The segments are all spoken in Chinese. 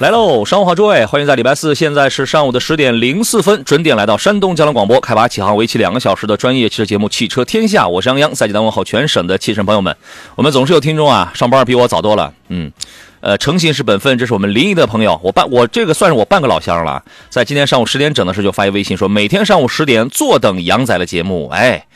来喽！上午好，诸位，欢迎在礼拜四，现在是上午的十点零四分，准点来到山东交通广播，开拔启航，为期两个小时的专业汽车节目《汽车天下》，我是杨洋，在济南问候全省的汽车朋友们。我们总是有听众啊，上班比我早多了，嗯，呃，诚信是本分，这是我们临沂的朋友，我半我这个算是我半个老乡了，在今天上午十点整的时候就发一微信说，每天上午十点坐等杨仔的节目，哎。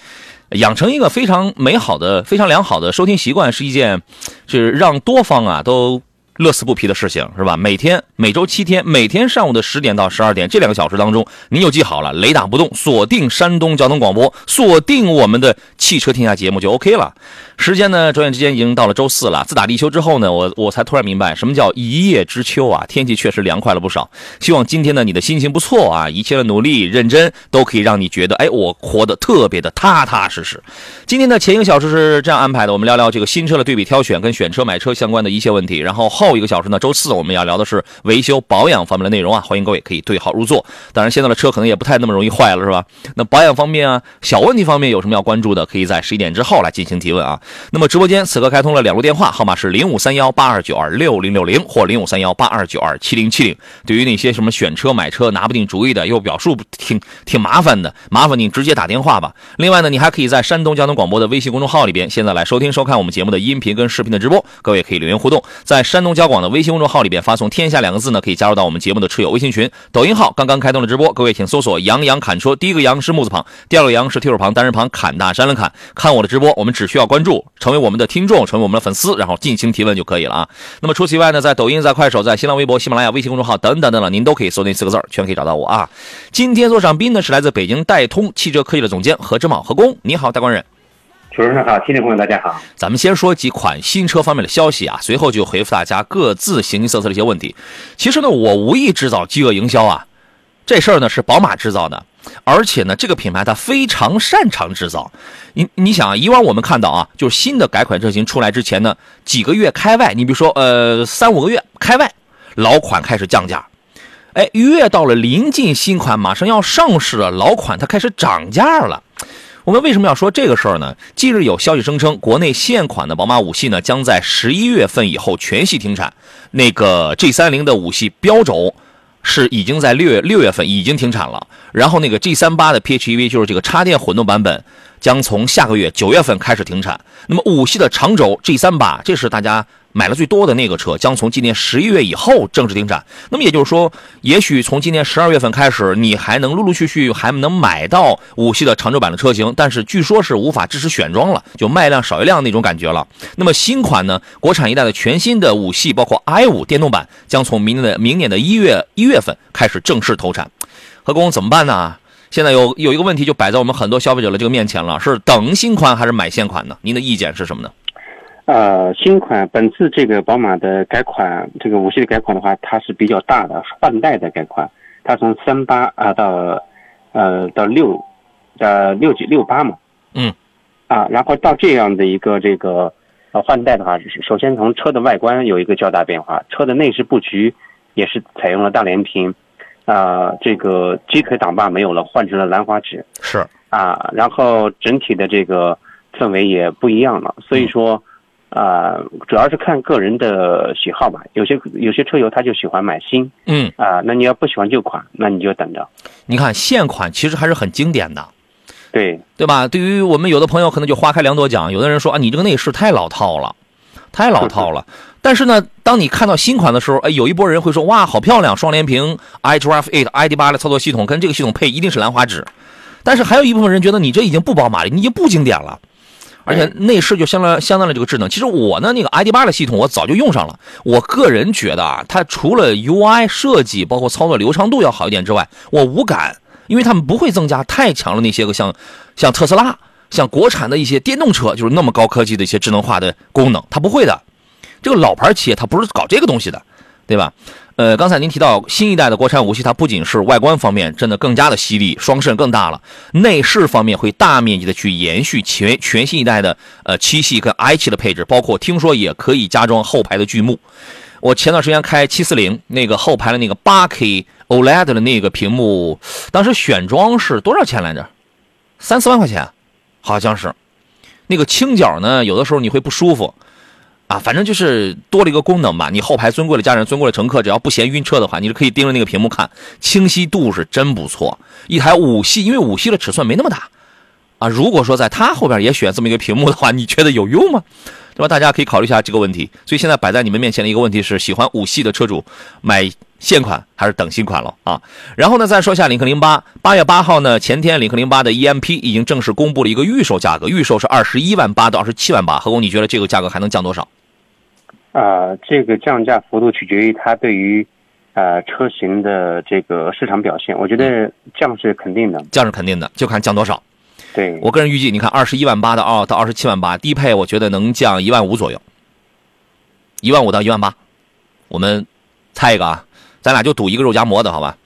养成一个非常美好的、非常良好的收听习惯，是一件是让多方啊都乐此不疲的事情，是吧？每天每周七天，每天上午的十点到十二点这两个小时当中，您就记好了，雷打不动，锁定山东交通广播，锁定我们的汽车天下节目就 OK 了。时间呢，转眼之间已经到了周四了。自打立秋之后呢，我我才突然明白什么叫一叶知秋啊，天气确实凉快了不少。希望今天呢，你的心情不错啊，一切的努力、认真都可以让你觉得，哎，我活得特别的踏踏实实。今天的前一个小时是这样安排的，我们聊聊这个新车的对比挑选跟选车买车相关的一切问题。然后后后一个小时呢，周四我们要聊的是维修保养方面的内容啊，欢迎各位可以对号入座。当然，现在的车可能也不太那么容易坏了，是吧？那保养方面啊，小问题方面有什么要关注的，可以在十一点之后来进行提问啊。那么直播间此刻开通了两路电话，号码是零五三幺八二九二六零六零或零五三幺八二九二七零七零。对于那些什么选车买车拿不定主意的，又表述挺挺麻烦的，麻烦你直接打电话吧。另外呢，你还可以在山东交通广播的微信公众号里边，现在来收听收看我们节目的音频跟视频的直播。各位可以留言互动，在山东交广的微信公众号里边发送“天下”两个字呢，可以加入到我们节目的车友微信群。抖音号刚刚开通了直播，各位请搜索“杨洋侃车”，第一个“杨”是木字旁，第二个“杨”是提手旁，单人旁，侃大山了侃。看我的直播，我们只需要关注，成为我们的听众，成为我们的粉丝，然后进行提问就可以了啊。那么除此以外呢，在抖音、在快手、在新浪微博、喜马拉雅、微信公众号等等等等，您都可以搜那四个字，全可以找到我啊。今天做上宾呢是来自北京戴通汽车科技的总监何志茂何工，你好，大官人。主持人好，听众朋友大家好。咱们先说几款新车方面的消息啊，随后就回复大家各自形形色色的一些问题。其实呢，我无意制造饥饿营销啊，这事儿呢是宝马制造的，而且呢，这个品牌它非常擅长制造。你你想啊，以往我们看到啊，就是新的改款车型出来之前呢，几个月开外，你比如说呃三五个月开外，老款开始降价。哎，越到了临近新款马上要上市了，老款它开始涨价了。我们为什么要说这个事儿呢？近日有消息声称，国内现款的宝马五系呢，将在十一月份以后全系停产。那个 G 三零的五系标轴是已经在六月六月份已经停产了，然后那个 G 三八的 PHEV 就是这个插电混动版本，将从下个月九月份开始停产。那么五系的长轴 G 三八，这是大家买了最多的那个车，将从今年十一月以后正式停产。那么也就是说，也许从今年十二月份开始，你还能陆陆续续还能买到五系的长轴版的车型，但是据说是无法支持选装了，就卖量少一辆那种感觉了。那么新款呢，国产一代的全新的五系，包括 i 五电动版，将从明年的明年的一月一月份开始正式投产。何工怎么办呢？现在有有一个问题就摆在我们很多消费者的这个面前了，是等新款还是买现款呢？您的意见是什么呢？呃，新款本次这个宝马的改款，这个五系的改款的话，它是比较大的换代的改款，它从三八啊到呃到六呃六几六八嘛，嗯，啊，然后到这样的一个这个呃换代的话，首先从车的外观有一个较大变化，车的内饰布局也是采用了大连屏，啊、这个鸡腿挡把没有了，换成了兰花指，是，啊，然后整体的这个氛围也不一样了，所以说，啊，主要是看个人的喜好吧。有些有些车友他就喜欢买新嗯，啊，那你要不喜欢旧款，那你就等着。你看现款其实还是很经典的。对，对吧？对于我们有的朋友可能就花开两朵讲，有的人说啊，你这个内饰太老套了，太老套了。但是呢，当你看到新款的时候，哎，有一波人会说，哇，好漂亮，双联屏 iDrive 8 ID8 的操作系统，跟这个系统配一定是兰花指。但是还有一部分人觉得你这已经不宝马了，你已经不经典了。而且内饰就相当相当的这个智能。其实我呢，那个 ID 八的系统我早就用上了，我个人觉得啊，它除了 UI 设计包括操作流畅度要好一点之外，我无感，因为他们不会增加太强的那些个像像特斯拉、像国产的一些电动车，就是那么高科技的一些智能化的功能，它不会的。这个老牌企业它不是搞这个东西的，对吧？呃，刚才您提到新一代的国产五系，它不仅是外观方面真的更加的犀利，双肾更大了，内饰方面会大面积的去延续全全新一代的呃七系跟 i 系的配置，包括听说也可以加装后排的巨幕。我前段时间开七四零那个后排的那个八 K OLED 的那个屏幕，当时选装是多少钱来着？三四万块钱，好像是。那个倾角呢，有的时候你会不舒服。啊，反正就是多了一个功能吧。你后排尊贵的家人、尊贵的乘客，只要不嫌晕车的话，你是可以盯着那个屏幕看，清晰度是真不错。一台五系，因为五系的尺寸没那么大，啊，如果说在它后边也选这么一个屏幕的话，你觉得有用吗？对吧？大家可以考虑一下这个问题。所以现在摆在你们面前的一个问题是：喜欢五系的车主买现款还是等新款了啊？然后呢，再说一下领克零八，八月八号呢，前天领克零八的 EMP 已经正式公布了一个预售价格，预售是二十一万八到二十七万八。何工，你觉得这个价格还能降多少？啊，这个降价幅度取决于它对于，呃，车型的这个市场表现。我觉得降是肯定的，降是肯定的，就看降多少。对我个人预计，你看二十一万八的二到二十七万八，低配我觉得能降一万五左右，一万五到一万八，我们猜一个啊，咱俩就赌一个肉夹馍的好吧？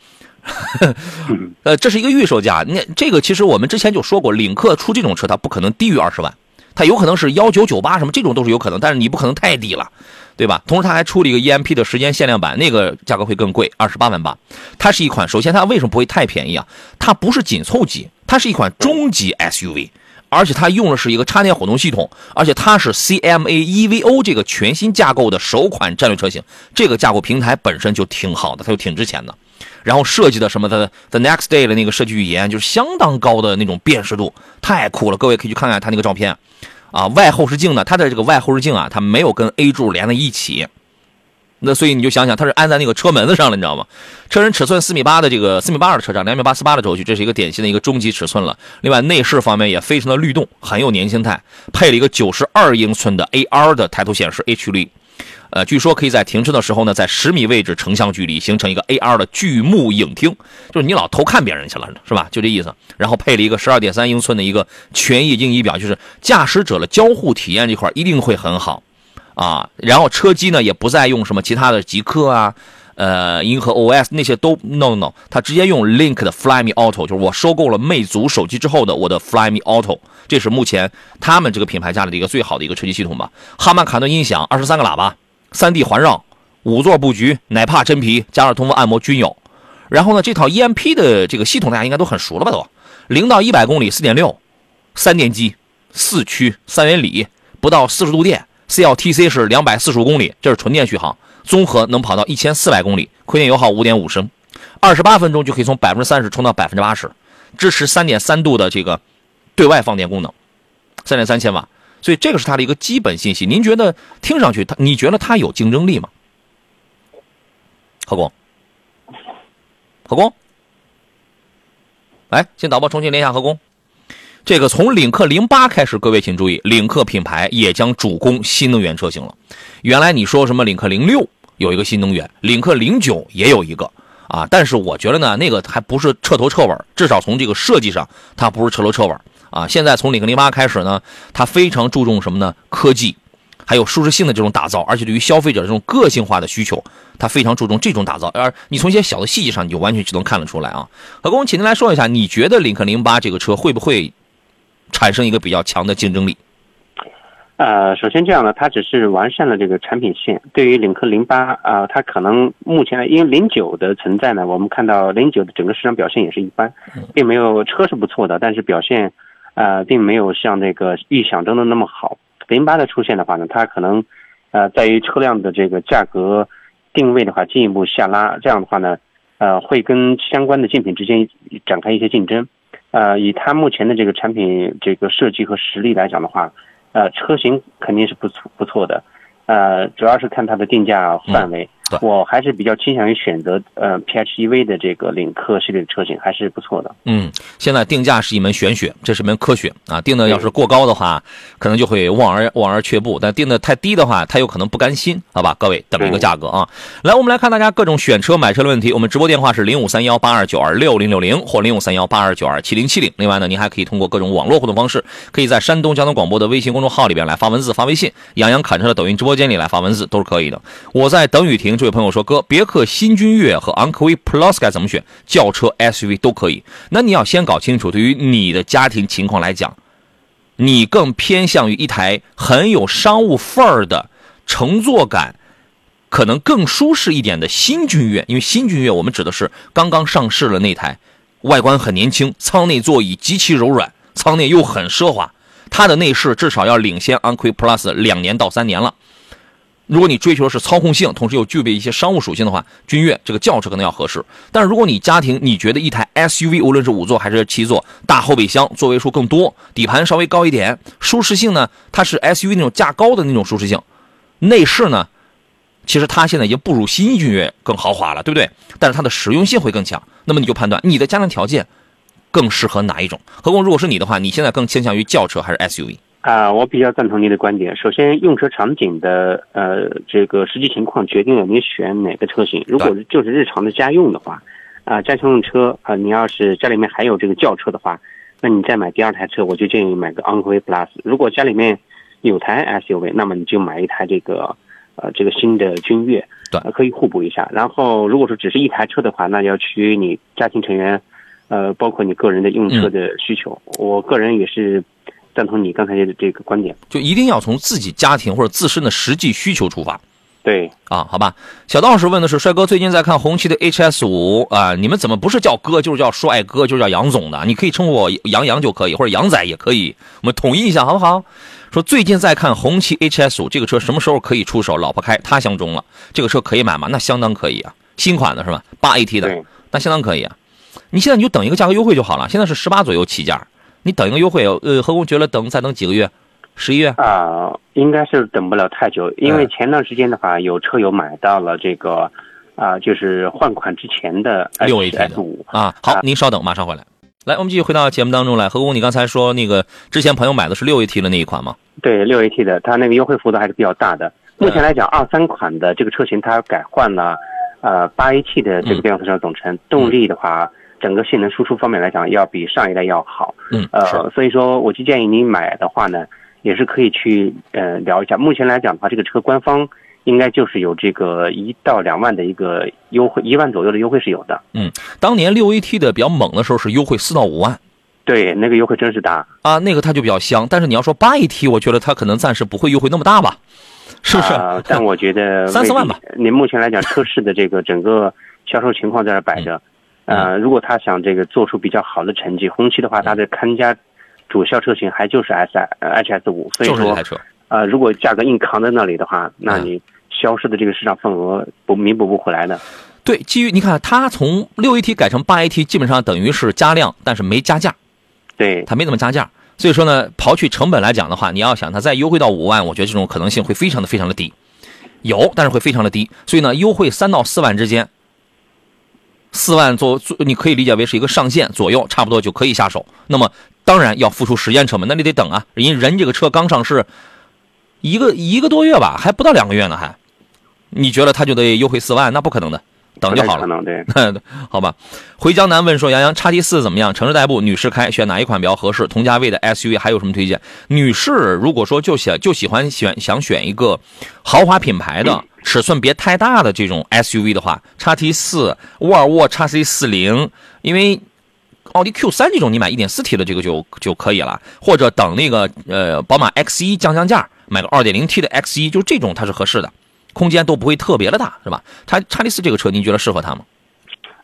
呃，这是一个预售价，那这个其实我们之前就说过，领克出这种车它不可能低于二十万。它有可能是幺九九八什么这种都是有可能，但是你不可能太低了，对吧？同时它还出了一个 EMP 的时间限量版，那个价格会更贵，二十八万八。它是一款，首先它为什么不会太便宜啊？它不是紧凑级，它是一款中级 SUV，而且它用的是一个插电混动系统，而且它是 CMA EVO 这个全新架构的首款战略车型，这个架构平台本身就挺好的，它就挺值钱的。然后设计的什么的 The Next Day 的那个设计语言就是相当高的那种辨识度，太酷了！各位可以去看看它那个照片。啊，外后视镜呢？它的这个外后视镜啊，它没有跟 A 柱连在一起，那所以你就想想，它是安在那个车门子上了，你知道吗？车身尺寸四米八的这个四米八二的车长，两米八四八的轴距，这是一个典型的一个中级尺寸了。另外内饰方面也非常的律动，很有年轻态，配了一个九十二英寸的 AR 的抬头显示 HUD。呃，据说可以在停车的时候呢，在十米位置成像距离形成一个 AR 的巨幕影厅，就是你老偷看别人去了，是吧？就这意思。然后配了一个十二点三英寸的一个全液晶仪表，就是驾驶者的交互体验这块一定会很好啊。然后车机呢也不再用什么其他的极客啊，呃，银河 OS 那些都 no no，它直接用 Link 的 Flyme Auto，就是我收购了魅族手机之后的我的 Flyme Auto，这是目前他们这个品牌家里的一个最好的一个车机系统吧。哈曼卡顿音响，二十三个喇叭。三 D 环绕，五座布局，奶帕真皮，加热通风按摩均有。然后呢，这套 EMP 的这个系统大家应该都很熟了吧？都，零到一百公里四点六，三电机，四驱，三元锂，不到四十度电，CLTC 是两百四十五公里，这是纯电续航，综合能跑到一千四百公里，亏电油耗五点五升，二十八分钟就可以从百分之三十充到百分之八十，支持三点三度的这个对外放电功能，三点三千瓦。所以这个是它的一个基本信息。您觉得听上去它，你觉得它有竞争力吗？何工，何工，来，请导播重新连一下何工。这个从领克零八开始，各位请注意，领克品牌也将主攻新能源车型了。原来你说什么领克零六有一个新能源，领克零九也有一个啊，但是我觉得呢，那个还不是彻头彻尾，至少从这个设计上，它不是彻头彻尾。啊，现在从领克零八开始呢，它非常注重什么呢？科技，还有舒适性的这种打造，而且对于消费者这种个性化的需求，它非常注重这种打造。而你从一些小的细节上，你就完全就能看得出来啊。何工，请您来说一下，你觉得领克零八这个车会不会产生一个比较强的竞争力？呃，首先这样呢，它只是完善了这个产品线。对于领克零八啊，它可能目前因为零九的存在呢，我们看到零九的整个市场表现也是一般，并没有车是不错的，但是表现。呃，并没有像那个预想中的那么好。零八的出现的话呢，它可能，呃，在于车辆的这个价格定位的话进一步下拉，这样的话呢，呃，会跟相关的竞品之间展开一些竞争。呃，以它目前的这个产品这个设计和实力来讲的话，呃，车型肯定是不错不错的。呃，主要是看它的定价范围。对我还是比较倾向于选择呃 PHEV 的这个领克系列的车型，还是不错的。嗯，现在定价是一门玄学，这是门科学啊。定的要是过高的话，可能就会望而望而却步；但定的太低的话，他有可能不甘心，好吧？各位等一个价格啊。来，我们来看大家各种选车买车的问题。我们直播电话是零五三幺八二九二六零六零或零五三幺八二九二七零七零。另外呢，您还可以通过各种网络互动方式，可以在山东交通广播的微信公众号里边来发文字、发微信，杨洋侃车的抖音直播间里来发文字都是可以的。我在等雨停，这位朋友说：“哥，别克新君越和昂科威 Plus 该怎么选？轿车、SUV 都可以。那你要先搞清楚，对于你的家庭情况来讲，你更偏向于一台很有商务范儿的乘坐感。”可能更舒适一点的新君越，因为新君越我们指的是刚刚上市的那台，外观很年轻，舱内座椅极其柔软，舱内又很奢华，它的内饰至少要领先昂科威 Plus 两年到三年了。如果你追求的是操控性，同时又具备一些商务属性的话，君越这个轿车可能要合适。但是如果你家庭你觉得一台 SUV，无论是五座还是七座，大后备箱座位数更多，底盘稍微高一点，舒适性呢，它是 SUV 那种价高的那种舒适性，内饰呢？其实它现在已经不如新君越更豪华了，对不对？但是它的实用性会更强。那么你就判断你的家庭条件更适合哪一种。何况如果是你的话，你现在更倾向于轿车还是 SUV？啊，我比较赞同您的观点。首先，用车场景的呃这个实际情况决定了你选哪个车型。如果就是日常的家用的话，啊家庭用车啊，你要是家里面还有这个轿车的话，那你再买第二台车，我就建议买个昂科威 Plus。如果家里面有台 SUV，那么你就买一台这个。呃，这个新的君越，对，可以互补一下。然后，如果说只是一台车的话，那要取决于你家庭成员，呃，包括你个人的用车的需求。我个人也是赞同你刚才的这个观点，就一定要从自己家庭或者自身的实际需求出发。对，啊，好吧。小道士问的是，帅哥最近在看红旗的 HS 五啊，你们怎么不是叫哥，就是叫帅哥，就是叫杨总的？你可以称呼我杨洋就可以，或者杨仔也可以，我们统一一下，好不好？说最近在看红旗 HS 五这个车什么时候可以出手？老婆开，他相中了，这个车可以买吗？那相当可以啊，新款的是吧？八 AT 的，那相当可以啊。你现在你就等一个价格优惠就好了，现在是十八左右起价，你等一个优惠，呃，何工觉得等再等几个月，十一月啊，应该是等不了太久，因为前段时间的话，有车友买到了这个啊，就是换款之前的六 AT 五啊。好，您稍等，马上回来。来，我们继续回到节目当中来。何工，你刚才说那个之前朋友买的是六 AT 的那一款吗？对，六 AT 的，它那个优惠幅度还是比较大的。目前来讲，二三款的这个车型它改换了，呃，八 AT 的这个变速箱总成，动力的话，整个性能输出方面来讲，要比上一代要好。嗯，呃，所以说我就建议您买的话呢，也是可以去呃聊一下。目前来讲的话，这个车官方。应该就是有这个一到两万的一个优惠，一万左右的优惠是有的。嗯，当年六 AT 的比较猛的时候是优惠四到五万，对，那个优惠真是大啊，那个它就比较香。但是你要说八 AT，我觉得它可能暂时不会优惠那么大吧，是不是？但我觉得三四万吧。您目前来讲，车市的这个整个销售情况在那摆着，呃，如果他想这个做出比较好的成绩，红旗的话，它的看家主销车型还就是 S H S 五，所以说，呃，如果价格硬扛在那里的话，那你。消失的这个市场份额不弥补不回来的，对，基于你看，它从六 AT 改成八 AT，基本上等于是加量，但是没加价，对，它没怎么加价，所以说呢，刨去成本来讲的话，你要想它再优惠到五万，我觉得这种可能性会非常的非常的低，有，但是会非常的低，所以呢，优惠三到四万之间，四万做你可以理解为是一个上限左右，差不多就可以下手。那么当然要付出时间成本，那你得等啊，人人这个车刚上市一个一个多月吧，还不到两个月呢，还。你觉得他就得优惠四万？那不可能的，等就好了。对，好吧。回江南问说：“杨洋，叉 T 四怎么样？城市代步，女士开，选哪一款比较合适？同价位的 SUV 还有什么推荐？女士如果说就想就喜欢选想选一个豪华品牌的，尺寸别太大的这种 SUV 的话，叉 T 四、沃尔沃叉 C 四零，因为奥迪 Q 三这种你买一点四 T 的这个就就可以了，或者等那个呃宝马 X 一降降价，买个二点零 T 的 X 一，就这种它是合适的。”空间都不会特别的大，是吧？它叉 T 四这个车，您觉得适合它吗？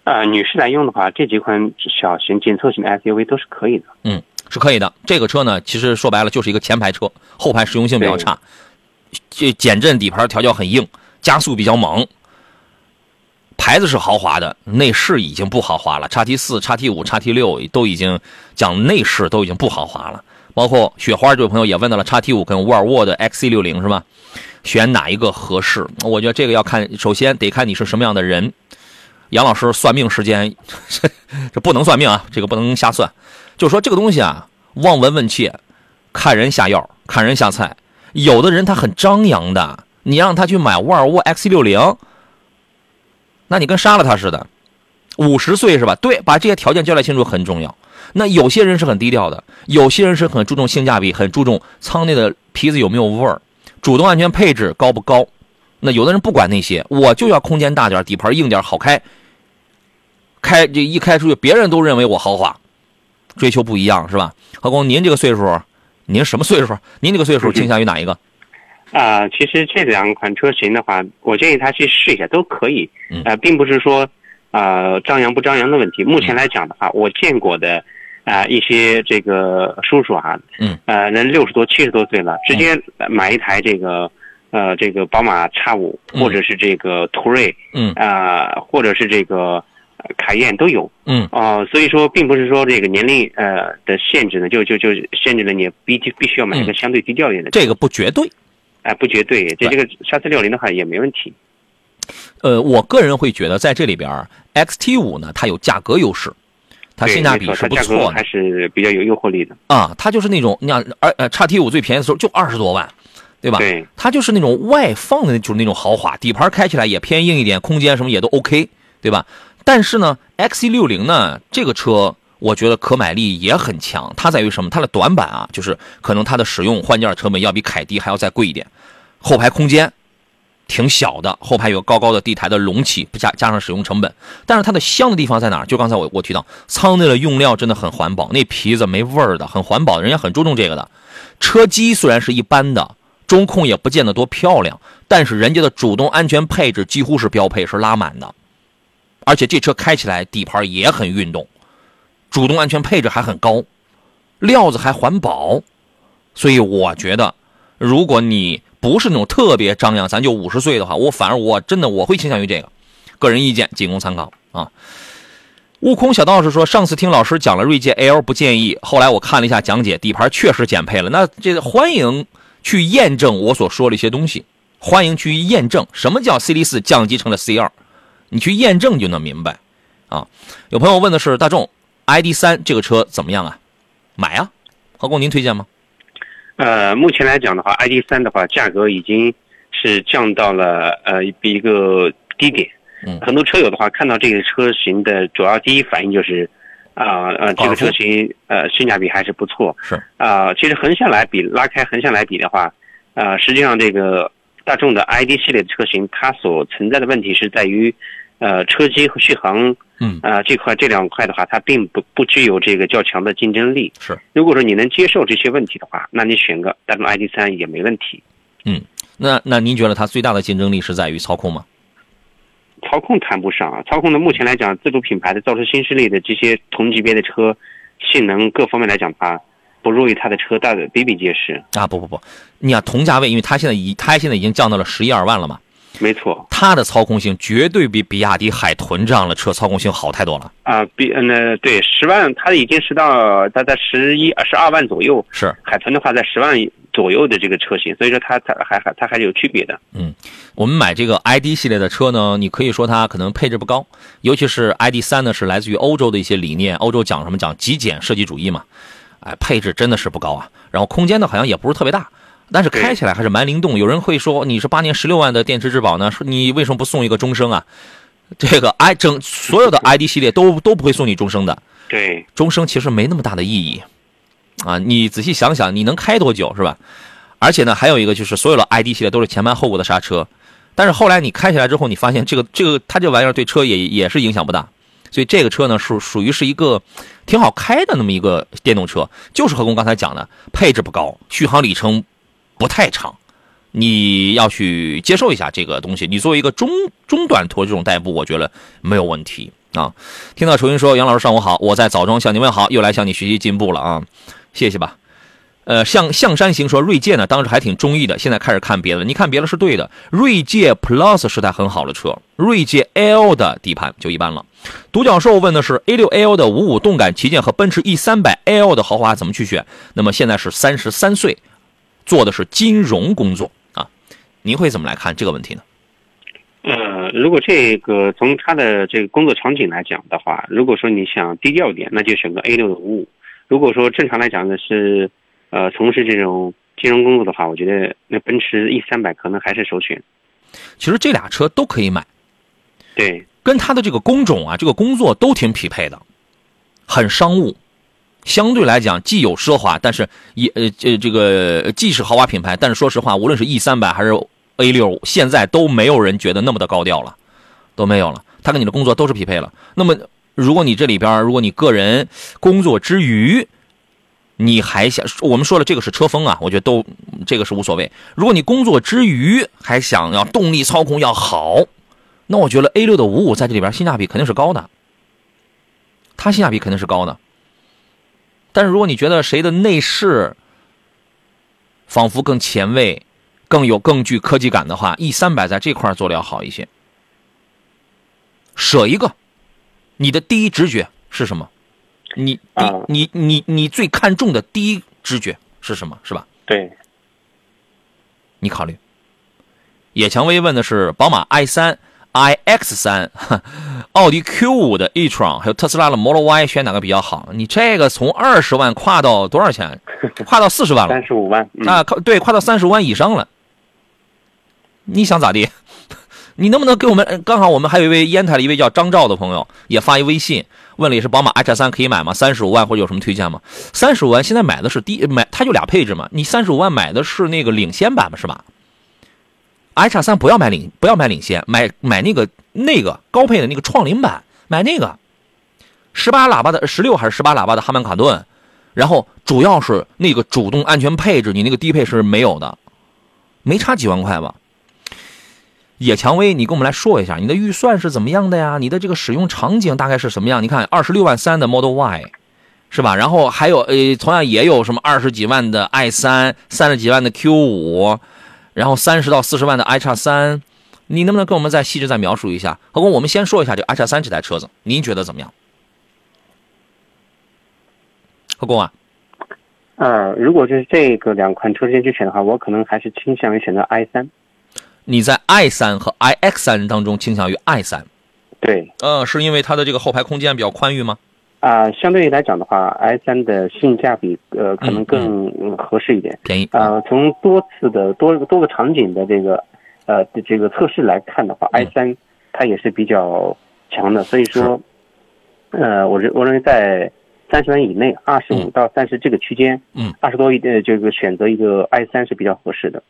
呃，女士来用的话，这几款小型紧凑型的 SUV 都是可以的。嗯，是可以的。这个车呢，其实说白了就是一个前排车，后排实用性比较差，这减震底盘调教很硬，加速比较猛。牌子是豪华的，内饰已经不豪华了。叉 T 四、叉 T 五、叉 T 六都已经讲内饰都已经不豪华了。包括雪花这位朋友也问到了叉 T 五跟沃尔沃的 XC 六零是吧？选哪一个合适？我觉得这个要看，首先得看你是什么样的人。杨老师算命时间，这不能算命啊，这个不能瞎算。就说这个东西啊，望闻问切，看人下药，看人下菜。有的人他很张扬的，你让他去买沃尔沃 XC 六零，那你跟杀了他似的。五十岁是吧？对，把这些条件交代清楚很重要。那有些人是很低调的，有些人是很注重性价比，很注重舱内的皮子有没有味儿，主动安全配置高不高。那有的人不管那些，我就要空间大点，底盘硬点，好开。开这一开出去，别人都认为我豪华，追求不一样是吧？何工，您这个岁数，您什么岁数？您这个岁数倾向于哪一个？啊、其实这两款车型的话，我建议他去试一下，都可以嗯。呃，并不是说呃张扬不张扬的问题。目前来讲的话，我见过的啊、一些这个叔叔啊，嗯，呃，人六十多、七十多岁了，直接买一台这个呃这个宝马叉五，嗯或者是这个途锐，嗯啊、或者是这个呃凯宴都有。嗯哦、所以说并不是说这个年龄呃的限制呢，就就就限制了你必必须要买一个相对低调一点的车。这个不绝对。哎、不绝对，这对这个叉 C 六零的话也没问题。呃，我个人会觉得在这里边，XT 五呢，它有价格优势，它性价比是不错的还是比较有诱惑力的。啊。它就是那种，你想，而呃，叉 T 五最便宜的时候就二十多万，对吧？对，它就是那种外放的，就是那种豪华，底盘开起来也偏硬一点，空间什么也都 OK，对吧？但是呢，XC 六零呢，这个车我觉得可买力也很强，它在于什么？它的短板啊，就是可能它的使用换件成本要比凯迪还要再贵一点，后排空间挺小的，后排有高高的地台的隆起，加加上使用成本，但是它的香的地方在哪？就刚才我我提到，舱内的用料真的很环保，那皮子没味儿的，很环保，人家很注重这个的。车机虽然是一般的，中控也不见得多漂亮，但是人家的主动安全配置几乎是标配，是拉满的，而且这车开起来底盘也很运动，主动安全配置还很高，料子还环保，所以我觉得，如果你不是那种特别张扬，咱就五十岁的话，我反而我真的我会倾向于这个，个人意见仅供参考啊。悟空小道士说，上次听老师讲了锐界 L 不建议，后来我看了一下讲解，底盘确实减配了。那这欢迎去验证我所说的一些东西，欢迎去验证什么叫 CD 四降级成了 C 二，你去验证就能明白啊。有朋友问的是大众 ID 三这个车怎么样啊？买啊，何工您推荐吗？呃，目前来讲的话，ID 三的话，价格已经是降到了呃一个低点。嗯很多车友的话，看到这个车型的主要第一反应就是，啊呃这个车型呃性价比还是不错。是啊、其实横向来比，拉开横向来比的话，呃，实际上这个大众的 ID 系列的车型，它所存在的问题是在于，呃，车机和续航，嗯呃，这块这两块的话，它并不不具有这个较强的竞争力。是，如果说你能接受这些问题的话，那你选个大众 ID 三也没问题。嗯那那您觉得它最大的竞争力是在于操控吗？操控谈不上啊，操控的目前来讲，自主品牌的造车新势力的这些同级别的车，性能各方面来讲它，不弱于它的车，大的比比皆是。啊，不不不，你看同价位，因为它现在已它现在已经降到了十一二万了嘛，没错它的操控性绝对比比亚迪海豚这样的车操控性好太多了。啊，比嗯呃对十万，它已经是到它在十一十二万左右，是，海豚的话在十万左右的这个车型，所以说它它还还它还是有区别的。嗯我们买这个 ID 系列的车呢，你可以说它可能配置不高，尤其是 ID 三呢，是来自于欧洲的一些理念，欧洲讲什么讲极简设计主义嘛，哎，配置真的是不高啊，然后空间呢好像也不是特别大。但是开起来还是蛮灵动。有人会说你是八年十六万的电池质保呢，说你为什么不送一个终生啊？这个 i 整所有的 ID 系列都都不会送你终生的，对，终生其实没那么大的意义啊！你仔细想想，你能开多久是吧？而且呢，还有一个就是所有的 ID 系列都是前盘后鼓的刹车，但是后来你开起来之后，你发现这个这个它这玩意儿对车也也是影响不大，所以这个车呢属属于是一个挺好开的那么一个电动车，就是何工刚才讲的，配置不高，续航里程不太长。你要去接受一下这个东西，你作为一个中中短途这种代步，我觉得没有问题啊。听到楚云说：“杨老师上午好，我在枣庄向您问好，又来向你学习进步了啊，谢谢吧。”呃，像象山行说锐界呢，当时还挺中意的，现在开始看别的。你看别的是对的，锐界 Plus 是台很好的车，锐界 L 的底盘就一般了。独角兽问的是 A6L 的五五动感旗舰和奔驰 E300L 的豪华怎么去选？那么现在是三十三岁，做的是金融工作啊，您会怎么来看这个问题呢？呃，如果这个从他的这个工作场景来讲的话，如果说你想低调一点，那就选个 A 六的五五。如果说正常来讲呢是，呃，从事这种金融工作的话，我觉得那奔驰 E 三百可能还是首选。其实这俩车都可以买，对，跟他的这个工种啊，这个工作都挺匹配的，很商务，相对来讲既有奢华，但是也呃这这个既是豪华品牌，但是说实话，无论是 E 三百还是 A 六，现在都没有人觉得那么的高调了，都没有了。它跟你的工作都是匹配了。那么，如果你这里边，如果你个人工作之余，你还想，我们说了这个是车风啊，我觉得都这个是无所谓。如果你工作之余还想要动力操控要好，那我觉得 A 六的五五在这里边性价比肯定是高的，它性价比肯定是高的。但是如果你觉得谁的内饰仿佛更前卫，更有更具科技感的话，E 三百在这块做的要好一些。舍一个，你的第一直觉是什么？你第啊你你你最看重的第一直觉是什么？是吧？对，你考虑。野蔷薇问的是宝马 i 三、iX 三、奥迪 Q 五的 e-tron，还有特斯拉的 Model Y，选哪个比较好？你这个从二十万跨到多少钱？跨到四十万了三十五万。嗯、啊，对，跨到三十万以上了。你想咋地？你能不能给我们？呃刚好我们还有一位烟台的一位叫张照的朋友也发一微信，问了也是宝马 X 三可以买吗？三十五万或者有什么推荐吗？三十五万现在买的是低买，它就俩配置嘛。你三十五万买的是那个领先版嘛，是吧？X 三不要买领，不要买领先，买买那个那个高配的那个创领版，买那个十八喇叭的十六还是十八喇叭的哈曼卡顿，然后主要是那个主动安全配置，你那个低配是没有的，没差几万块吧？野蔷薇，你跟我们来说一下，你的预算是怎么样的呀？你的这个使用场景大概是什么样？你看，二十六万三的 Model Y，是吧？然后还有呃，同样也有什么二十几万的 i 三，三十几万的 Q 五，然后三十到四十万的 i 叉三，你能不能跟我们再细致再描述一下？何工，我们先说一下这个 i 叉三这台车子，您觉得怎么样？何工啊，呃，如果就是这个两款车之间去选的话，我可能还是倾向于选择 i 三。你在 i 三和 iX 三当中倾向于 i 三，对，呃，是因为它的这个后排空间比较宽裕吗？啊、相对于来讲的话，i 三的性价比呃可能更嗯合适一点。便宜啊，从多次的多多个场景的这个呃这个测试来看的话嗯，i 三它也是比较强的，所以说，呃，我认我认为在三十万以内，二十五嗯到三十这个区间，嗯，二十多一点这个选择一个 i 三是比较合适的。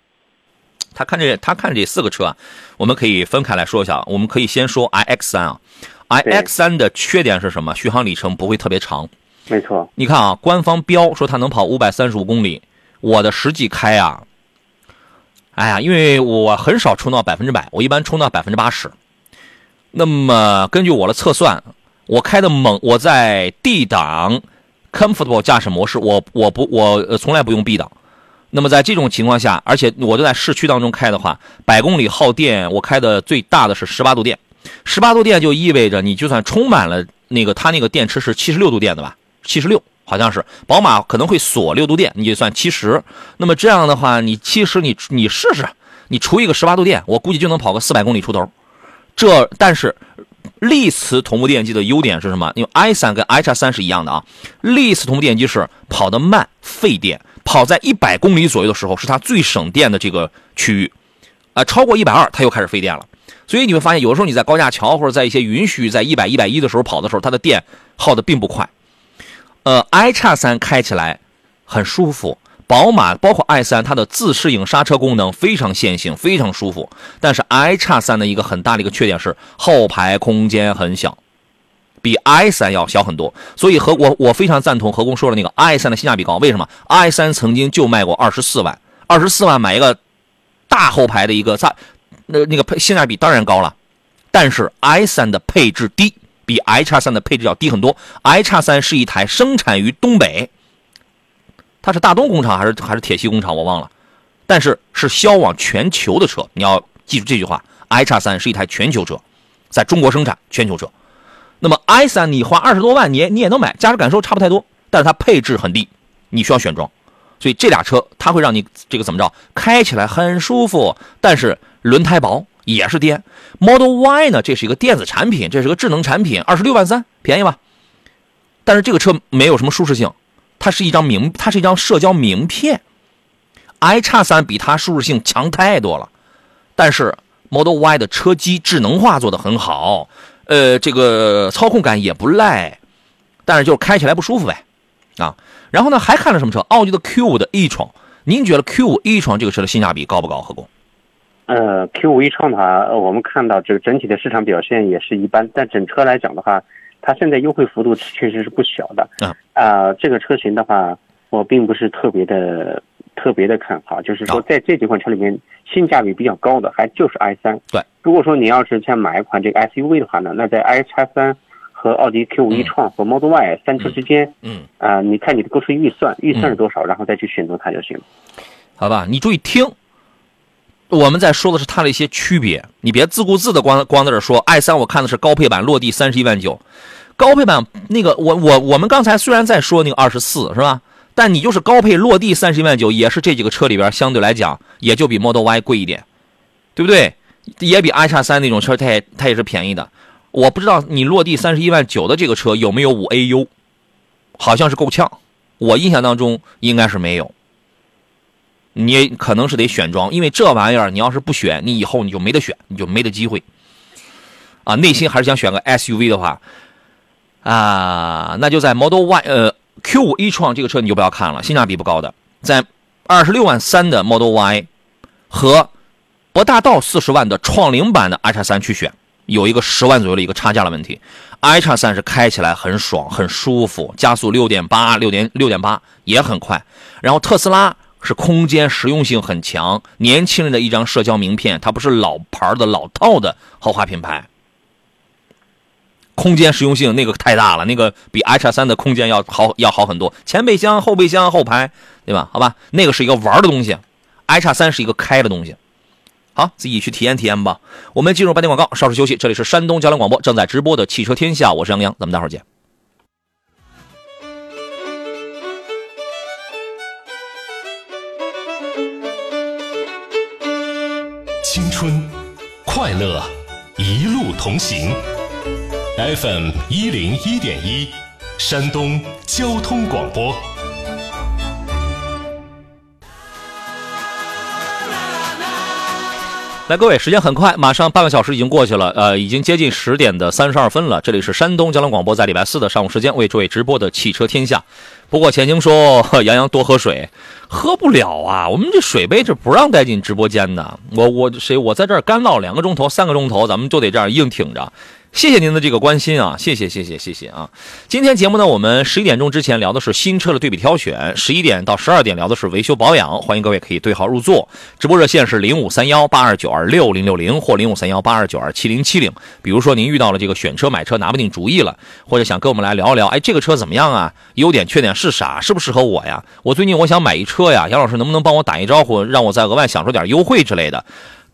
他看这他看这四个车啊，我们可以分开来说一下。我们可以先说 iX 三啊，iX 三的缺点是什么？续航里程不会特别长。没错，你看啊，官方标说它能跑五百三十五公里，我的实际开啊，哎呀，因为我很少充到百分之百，我一般充到百分之八十。那么根据我的测算，我开的猛，我在 D 档 Comfortable 驾驶模式，我我不我呃从来不用 B 档。那么在这种情况下，而且我都在市区当中开的话，百公里耗电，我开的最大的是十八度电，十八度电就意味着你就算充满了那个它那个电池是七十六度电的吧，七十六好像是，宝马可能会锁六度电，你就算七十。那么这样的话，你七十你你试试，你除一个十八度电，我估计就能跑个四百公里出头。这但是力磁同步电机的优点是什么？因为 i 三跟 i 叉三是一样的啊，力磁同步电机是跑得慢，费电。跑在一百公里左右的时候，是它最省电的这个区域，啊、超过一百二，它又开始费电了。所以你会发现，有时候你在高架桥或者在一些允许在一百、一百一的时候跑的时候，它的电耗的并不快。呃，i 叉三开起来很舒服，宝马包括 i 三，它的自适应刹车功能非常线性，非常舒服。但是 i 叉三的一个很大的一个缺点是后排空间很小。比 i 三要小很多，所以和我我非常赞同何工说的那个 i 三的性价比高。为什么？i 三曾经就卖过二十四万，二十四万买一个大后排的一个大，那那个配性价比当然高了，但是 i 三的配置低，比 i 叉三的配置要低很多。i 叉三是一台生产于东北，它是大东工厂还是还是铁西工厂，我忘了。但是是销往全球的车，你要记住这句话：i 叉三是一台全球车，在中国生产，全球车。那么 i 三你花二十多万，你你也能买，驾驶感受差不太多，但是它配置很低，你需要选装。所以这俩车它会让你这个怎么着，开起来很舒服，但是轮胎薄也是颠。Model Y 呢，这是一个电子产品，这是个智能产品，二十六万三，便宜吧？但是这个车没有什么舒适性，它是一张名，它是一张社交名片。i 叉三比它舒适性强太多了，但是 Model Y 的车机智能化做得很好，呃，这个操控感也不赖，但是就是开起来不舒服呗，啊，然后呢还看了什么车？奥迪的 Q 五的 e 创，您觉得 Q 五 e 创这个车的性价比高不高？何工？呃，Q 五 e 创的话，呃我们看到这个整体的市场表现也是一般，但整车来讲的话，它现在优惠幅度确实是不小的。啊啊、这个车型的话，我并不是特别的特别的看好，就是说在这几款车里面，性价比比较高的还就是 i 三。对，如果说你要是想买一款这个 SUV 的话呢，那在 i 叉三和奥迪 Q 五 e 创和 Model Y 三车之间，嗯，啊、你看你的购车预算，预算是多少，然后再去选择它就行了。好吧，你注意听，我们在说的是它的一些区别，你别自顾自的光光在这儿说 i 三，我看的是高配版，落地三十一万九，高配版那个我我我们刚才虽然在说那个二十四是吧？但你就是高配落地三十一万九，也是这几个车里边相对来讲也就比 Model Y 贵一点，对不对？也比 i 叉三那种车它也它也是便宜的。我不知道你落地三十一万九的这个车有没有五 AU，好像是够呛，我印象当中应该是没有。你可能是得选装，因为这玩意儿你要是不选，你以后你就没得选，你就没得机会。啊，内心还是想选个 SUV 的话，啊，那就在 Model Y 呃 Q5 e 创这个车你就不要看了，性价比不高的，在二十六万三的 Model Y 和不大到四十万的创领版的 i 叉三去选，有一个十万左右的一个差价的问题。i 叉三是开起来很爽很舒服，加速六点八六点六点八也很快，然后特斯拉。是空间实用性很强，年轻人的一张社交名片，它不是老牌的老套的豪华品牌。空间实用性那个太大了，那个比 i 叉三的空间要好要好很多，前备箱、后备箱、后排，对吧？好吧，那个是一个玩的东西，i 叉三是一个开的东西。好，自己去体验体验吧。我们进入半天广告，稍事休息。这里是山东交通广播正在直播的汽车天下，我是杨洋，咱们待会儿见。青春，快乐，一路同行。FM 一零一点一，山东交通广播。来，各位，时间很快，马上半个小时已经过去了，呃，已经接近十点的三十二分了。这里是山东交通广播，在礼拜四的上午时间为诸位直播的汽车天下。不过钱清说 杨洋多喝水，喝不了啊，我们这水杯是不让带进直播间的。我我谁我在这儿干唠两个钟头、三个钟头，咱们就得这样硬挺着。谢谢您的这个关心啊，谢谢谢谢谢谢啊！今天节目呢，我们十一点钟之前聊的是新车的对比挑选，十一点到十二点聊的是维修保养，欢迎各位可以对号入座。直播热线是零五三幺八二九二六零六零或零五三幺八二九二七零七零。比如说您遇到了这个选车买车拿不定主意了，或者想跟我们来聊一聊，哎，这个车怎么样啊？优点缺点是啥？适不适合我呀？我最近我想买一车呀，杨老师能不能帮我打一招呼，让我再额外享受点优惠之类的？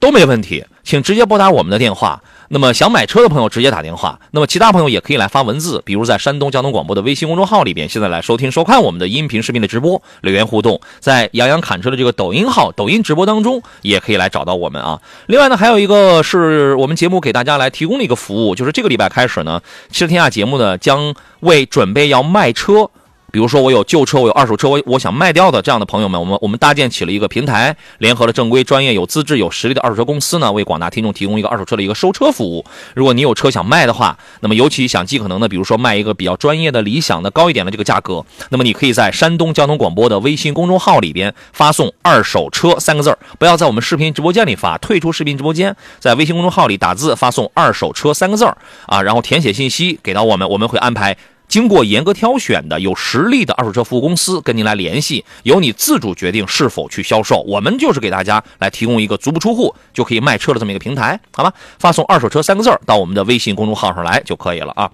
都没问题，请直接拨打我们的电话。那么想买车的朋友直接打电话，那么其他朋友也可以来发文字，比如在山东交通广播的微信公众号里边，现在来收听收看我们的音频视频的直播，留言互动，在杨洋侃车的这个抖音号、抖音直播当中也可以来找到我们啊。另外呢，还有一个是我们节目给大家来提供的一个服务，就是这个礼拜开始呢，汽车天下节目呢将为准备要卖车。比如说我有旧车，我有二手车，我我想卖掉的这样的朋友们，我们我们搭建起了一个平台，联合了正规、专业、有资质、有实力的二手车公司呢，为广大听众提供一个二手车的一个收车服务。如果你有车想卖的话，那么尤其想尽可能的，比如说卖一个比较专业的、理想的、高一点的这个价格，那么你可以在山东交通广播的微信公众号里边发送“二手车”三个字儿，不要在我们视频直播间里发，退出视频直播间，在微信公众号里打字发送“二手车”三个字儿啊，然后填写信息给到我们，我们会安排。经过严格挑选的有实力的二手车服务公司跟您来联系，由你自主决定是否去销售。我们就是给大家来提供一个足不出户就可以卖车的这么一个平台，好吧？发送“二手车”三个字儿到我们的微信公众号上来就可以了啊。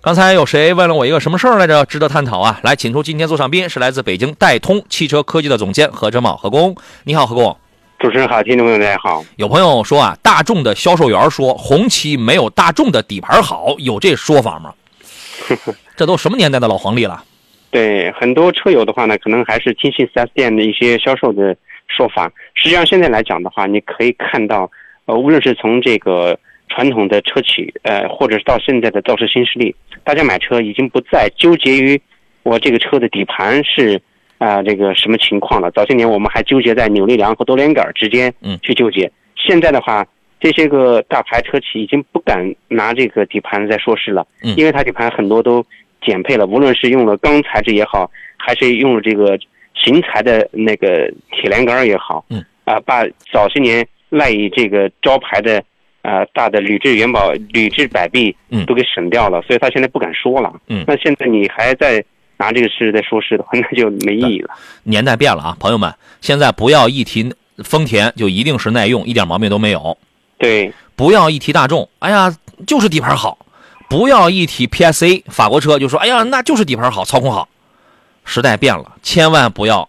刚才有谁问了我一个什么事儿来着？值得探讨啊！来，请出今天座上宾是来自北京戴通汽车科技的总监何哲茂何工。你好，何工。主持人好，听众朋友大家好。有朋友说啊，大众的销售员说红旗没有大众的底盘好，有这说法吗？这都什么年代的老黄历了？对很多车友的话呢，可能还是听信 4S 店的一些销售的说法。实际上现在来讲的话，你可以看到，呃，无论是从这个传统的车企，呃，或者是到现在的造车新势力，大家买车已经不再纠结于我这个车的底盘是啊、这个什么情况了。早些年我们还纠结在扭力梁和多连杆之间嗯去纠结，现在的话。这些个大牌车企已经不敢拿这个底盘再说事了，嗯因为它底盘很多都减配了，无论是用了钢材质也好，还是用了这个型材的那个铁连杆儿也好，嗯，啊，把早些年赖以这个招牌的啊大的铝制元宝、铝制摆臂，嗯都给省掉了，所以他现在不敢说了，嗯那现在你还在拿这个事在说事的话，那就没意义了。年代变了啊，朋友们，现在不要一提丰田就一定是耐用，一点毛病都没有。对，不要一提大众，哎呀，就是底盘好；不要一提 PSA 法国车就说，哎呀，那就是底盘好，操控好。时代变了，千万不要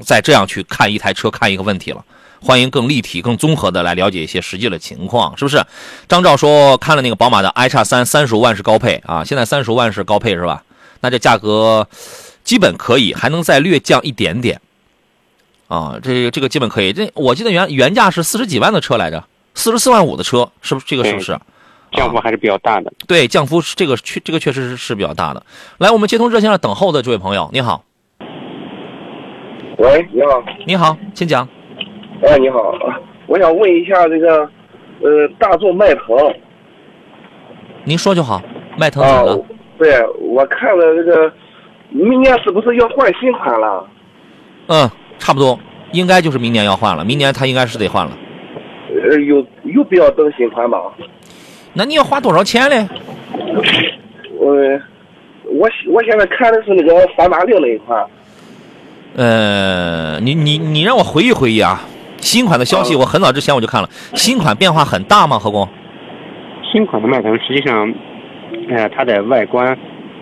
再这样去看一台车、看一个问题了。欢迎更立体、更综合的来了解一些实际的情况，是不是？张照说看了那个宝马的 i 叉三，三十五万是高配啊，现在三十五万是高配是吧？那这价格基本可以，还能再略降一点点啊。这这个基本可以。这我记得原原价是四十几万的车来着，四十四万五的车，是不是这个是不是？降幅还是比较大的。对，降幅是这个确这个确实是是比较大的。来，我们接通热线上等候的这位朋友，你好，喂，你好，你好，请讲。哎，你好，我想问一下这个，呃，大众迈腾您说就好，迈腾怎啊么了？，对我看了这个，明年是不是要换新款了？嗯，差不多，应该就是明年要换了，明年它应该是得换了。呃，有有必要等新款吗？那你要花多少钱嘞？我我我现在看的是那个三八零那一款，呃，你你你让我回忆回忆啊，新款的消息嗯我很早之前我就看了，新款变化很大吗？何工？新款的迈腾实际上，呃，它的外观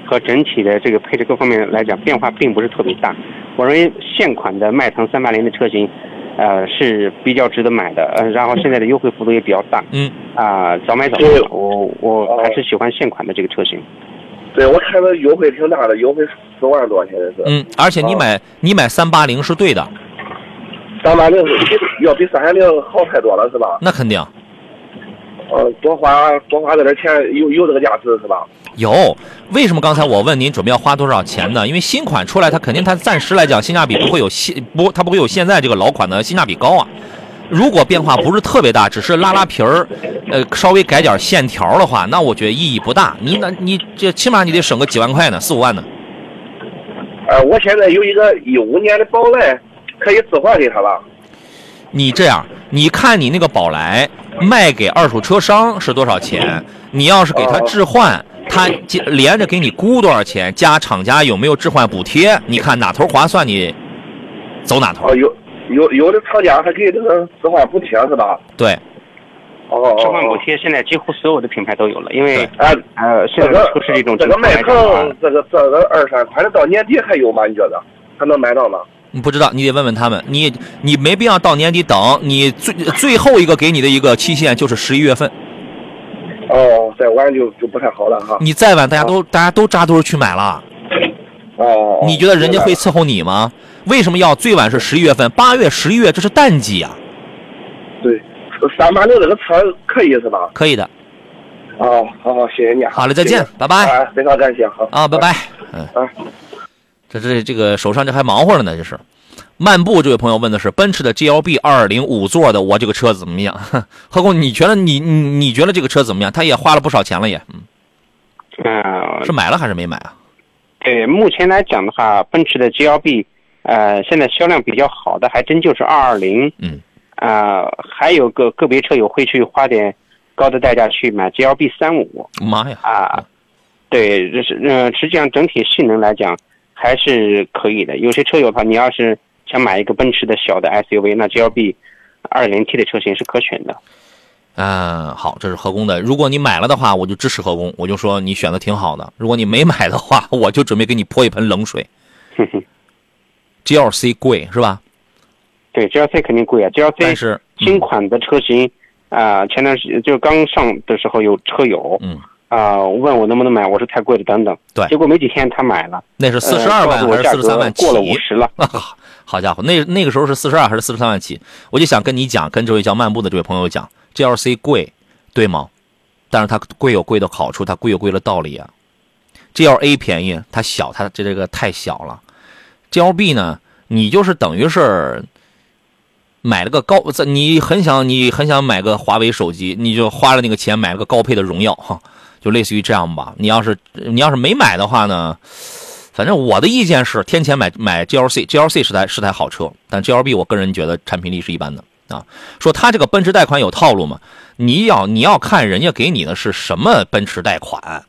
和整体的这个配置各方面来讲变化并不是特别大。我认为现款的迈腾三八零的车型，呃是比较值得买的，呃，然后现在的优惠幅度也比较大，嗯，啊、早买早。我我还是喜欢现款的这个车型。对我看的优惠挺大的，优惠四万多，现在是。嗯，而且你买你买三八零是对的，三八零是比要比三三零好太多了，是吧？那肯定呃，多花多花这点钱，有有这个价值是吧？有。为什么刚才我问您准备要花多少钱呢？因为新款出来，它肯定它暂时来讲性价比不会有现不它不会有现在这个老款的性价比高啊。如果变化不是特别大，只是拉拉皮儿，呃，稍微改点线条的话，那我觉得意义不大。你那你这起码你得省个几万块呢，四五万呢。呃，我现在有一个一五年的宝来，可以置换给他了。你这样，你看你那个宝来卖给二手车商是多少钱？你要是给他置换，他接连着给你估多少钱，加厂家有没有置换补贴？你看哪头划算，你走哪头哦，。有有有的厂家还给这个置换补贴是吧？对，哦哦置换补哦。贴现在几乎所有的品牌都有了，因为对哎，呃，现在这个车市这种这个迈腾，这个这个二三款的到年底还有吗？你觉得还能买到吗？你不知道，你得问问他们。你你没必要到年底等，你最最后一个给你的一个期限就是十一月份。哦，再晚就就不太好了哈。你再晚，大家都大家都扎堆去买了。哦，你觉得人家会伺候你吗？为什么要最晚是十一月份？八月、十一月这是淡季啊，对三八六这个车可以是吧？可以的。哦，好好，谢谢你啊。好嘞再见谢谢拜拜哎，非常感谢，好啊，拜。拜。嗯，啊。这这这个手上这还忙活着呢，这是。漫步这位朋友问的是奔驰的 GLB 二零五座的，我这个车怎么样？何工，你觉得你你你觉得这个车怎么样？他也花了不少钱了也，嗯，呃，是买了还是没买啊？对，目前来讲的话，奔驰的 GLB，呃，现在销量比较好的还真就是二二零，嗯，啊，还有个个别车友会去花点高的代价去买 GLB 三五妈呀，啊，对，这是呃，实际上整体性能来讲还是可以的。有些车友的话，你要是想买一个奔驰的小的 SUV，那 GLB 2.0T 的车型是可选的。嗯，好，这是合工的。如果你买了的话，我就支持合工，我就说你选的挺好的。如果你没买的话，我就准备给你泼一盆冷水。哼哼，GLC 贵是吧？对，GLC 肯定贵啊，GLC 是新款的车型啊、前段时间就刚上的时候有车友嗯，啊、问我能不能买，我说太贵了，等等。对结果没几天他买了，那是四十呃二万还是四十三万过了五十了。好家伙，那那个时候是四十二还是四十三万起？我就想跟你讲，跟这位叫漫步的这位朋友讲，GLC 贵，对吗？但是它贵有贵的好处，它贵有贵的道理啊。GLA 便宜，它小，它这这个太小了。GLB 呢，你就是等于是买了个高，你很想你很想买个华为手机，你就花了那个钱买了个高配的荣耀哈，就类似于这样吧。你要是你要是没买的话呢？反正我的意见是，天前买买 GLC，GLC 是台是台好车，但 GLB 我个人觉得产品力是一般的啊。说他这个奔驰贷款有套路吗？你要你要看人家给你的是什么奔驰贷款，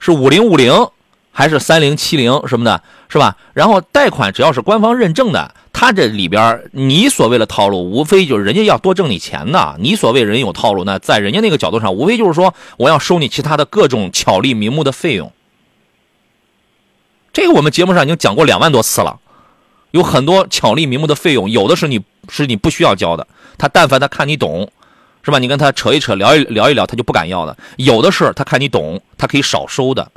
是五零五零还是三零七零什么的，是吧？然后贷款只要是官方认证的，他这里边你所谓的套路，无非就是人家要多挣你钱的。你所谓人有套路，那在人家那个角度上，无非就是说我要收你其他的各种巧立名目的费用。这个我们节目上已经讲过两万多次了，有很多巧立名目的费用，有的是你是你不需要交的，他但凡他看你懂，是吧？你跟他扯一扯，聊一聊一聊，他就不敢要的；有的是他看你懂，他可以少收的。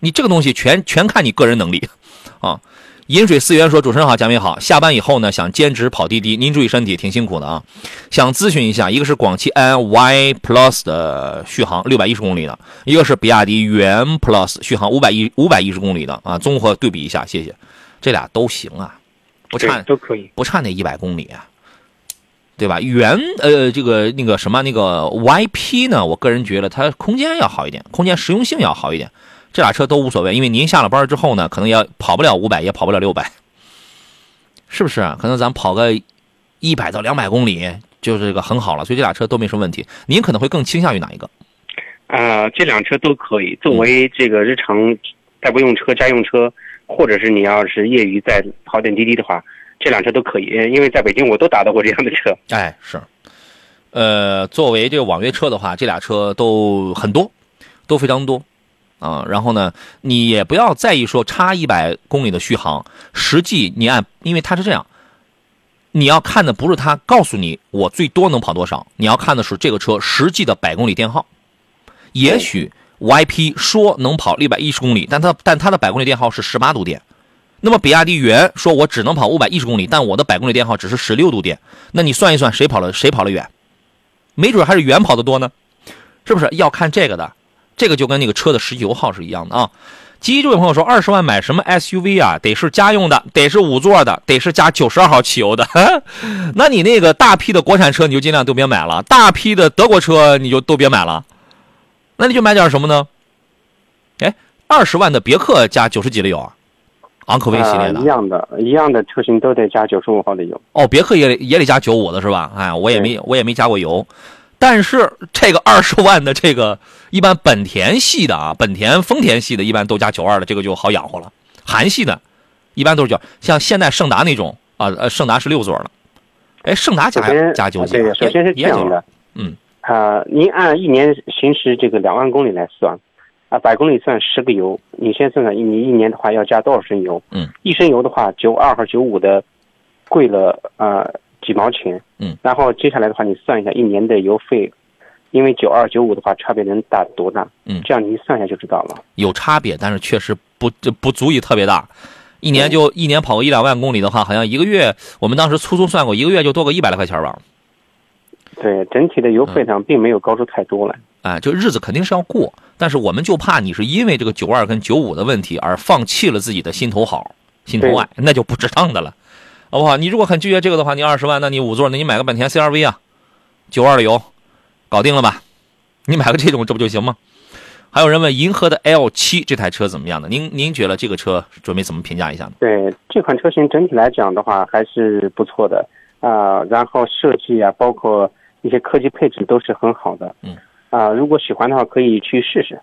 你这个东西全全看你个人能力，啊。饮水思源说：“主持人好，嘉宾好。下班以后呢，想兼职跑滴滴，您注意身体，挺辛苦的啊。想咨询一下，一个是广汽安 Y Plus 的续航六百一十公里的，一个是比亚迪元 Plus 续航五百一五百一十公里的啊，综合对比一下，谢谢。这俩都行啊，不差，都可以。不差那一百公里啊，对吧？原呃这个那个什么那个 YP 呢，我个人觉得它空间要好一点，空间实用性要好一点。这俩车都无所谓，因为您下了班之后呢，可能要跑不了五百，也跑不了六百，是不是啊？可能咱跑个一百到两百公里就是这个很好了，所以这俩车都没什么问题。您可能会更倾向于哪一个？啊、这辆车都可以作为这个日常代步用车、家用车，或者是你要是业余在跑点滴滴的话，这辆车都可以。呃因为在北京我都打到过这样的车。哎，是，呃，作为这个网约车的话，这俩车都很多，都非常多啊。然后呢，你也不要在意说差一百公里的续航，实际你按，因为它是这样，你要看的不是它告诉你我最多能跑多少，你要看的是这个车实际的百公里电耗。也许 YP 说能跑六百一十公里，但它但它的百公里电耗是十八度电。那么比亚迪元说，我只能跑五百一十公里，但我的百公里电耗只是十六度电。那你算一算，谁跑了谁跑了远？没准还是元跑的多呢，是不是？要看这个的，这个就跟那个车的实际油耗是一样的啊。基这位朋友说，二十万买什么 SUV 啊？得是家用的，得是五座的，得是加九十二号汽油的。那你那个大批的国产车，你就尽量都别买了；大批的德国车，你就都别买了。那你就买点什么呢？哎，二十万的别克加九十几的油啊，昂科威系列的呃一。样的，一样的车型都得加九十五号的油。哦，别克也也得加九五的是吧？哎，我也没我也没加过油，但是这个二十万的这个一般本田系的啊，本田、丰田系的一般都加九二的，这个就好养活了。韩系的，一般都是九，像现代胜达那种啊，呃，胜达是六座的，哎，胜达加加九几啊，对的，首先是这样的，嗯，啊、您按一年行驶这个两万公里来算，啊，百公里算十个油，你先算算，你一年的话要加多少升油？嗯，一升油的话，九二和九五的贵了呃几毛钱。嗯，然后接下来的话，你算一下一年的油费，因为九二九五的话差别能大多大？嗯这样你一算一下就知道了。有差别，但是确实不这不足以特别大。一年就一年跑个一两万公里的话，好像一个月，我们当时粗粗算过，一个月就多个一百来块钱吧。对，整体的油嗯费上并没有高出太多来。哎，就日子肯定是要过，但是我们就怕你是因为这个九二跟九五的问题而放弃了自己的心头好、心头爱，那就不值当的了，好不好？你如果很拒绝这个的话，你二十万，那你五座，那你买个本田 CRV 啊，九二的油，搞定了吧？你买个这种，这不就行吗？还有人问银河的 L 七这台车怎么样呢？您您觉得这个车准备怎么评价一下呢？对这款车型整体来讲的话还是不错的啊、然后设计啊，包括一些科技配置都是很好的。嗯，啊、如果喜欢的话可以去试试。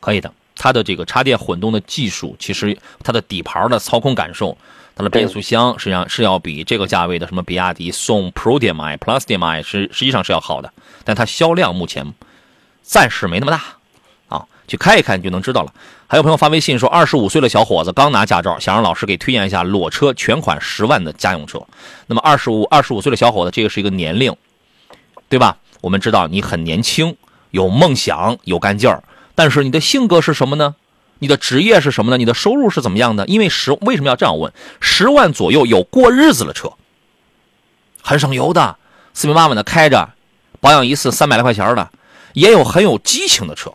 可以的。它的这个插电混动的技术，其实它的底盘的操控感受，它的变速箱实际上是要比这个价位的什么比亚迪宋 Pro DM-i、Plus DM-i 是实际上是要好的，但它销量目前暂时没那么大啊，去开一开你就能知道了。还有朋友发微信说，二十五岁的小伙子刚拿驾照，想让老师给推荐一下裸车全款十万的家用车。那么二十五二十五岁的小伙子，这个是一个年龄，对吧？我们知道你很年轻，有梦想，有干劲儿。但是你的性格是什么呢？你的职业是什么呢？你的收入是怎么样的？因为十为什么要这样问？十万左右有过日子的车，很省油的，四平八稳的开着，保养一次三百来块钱的，也有很有激情的车，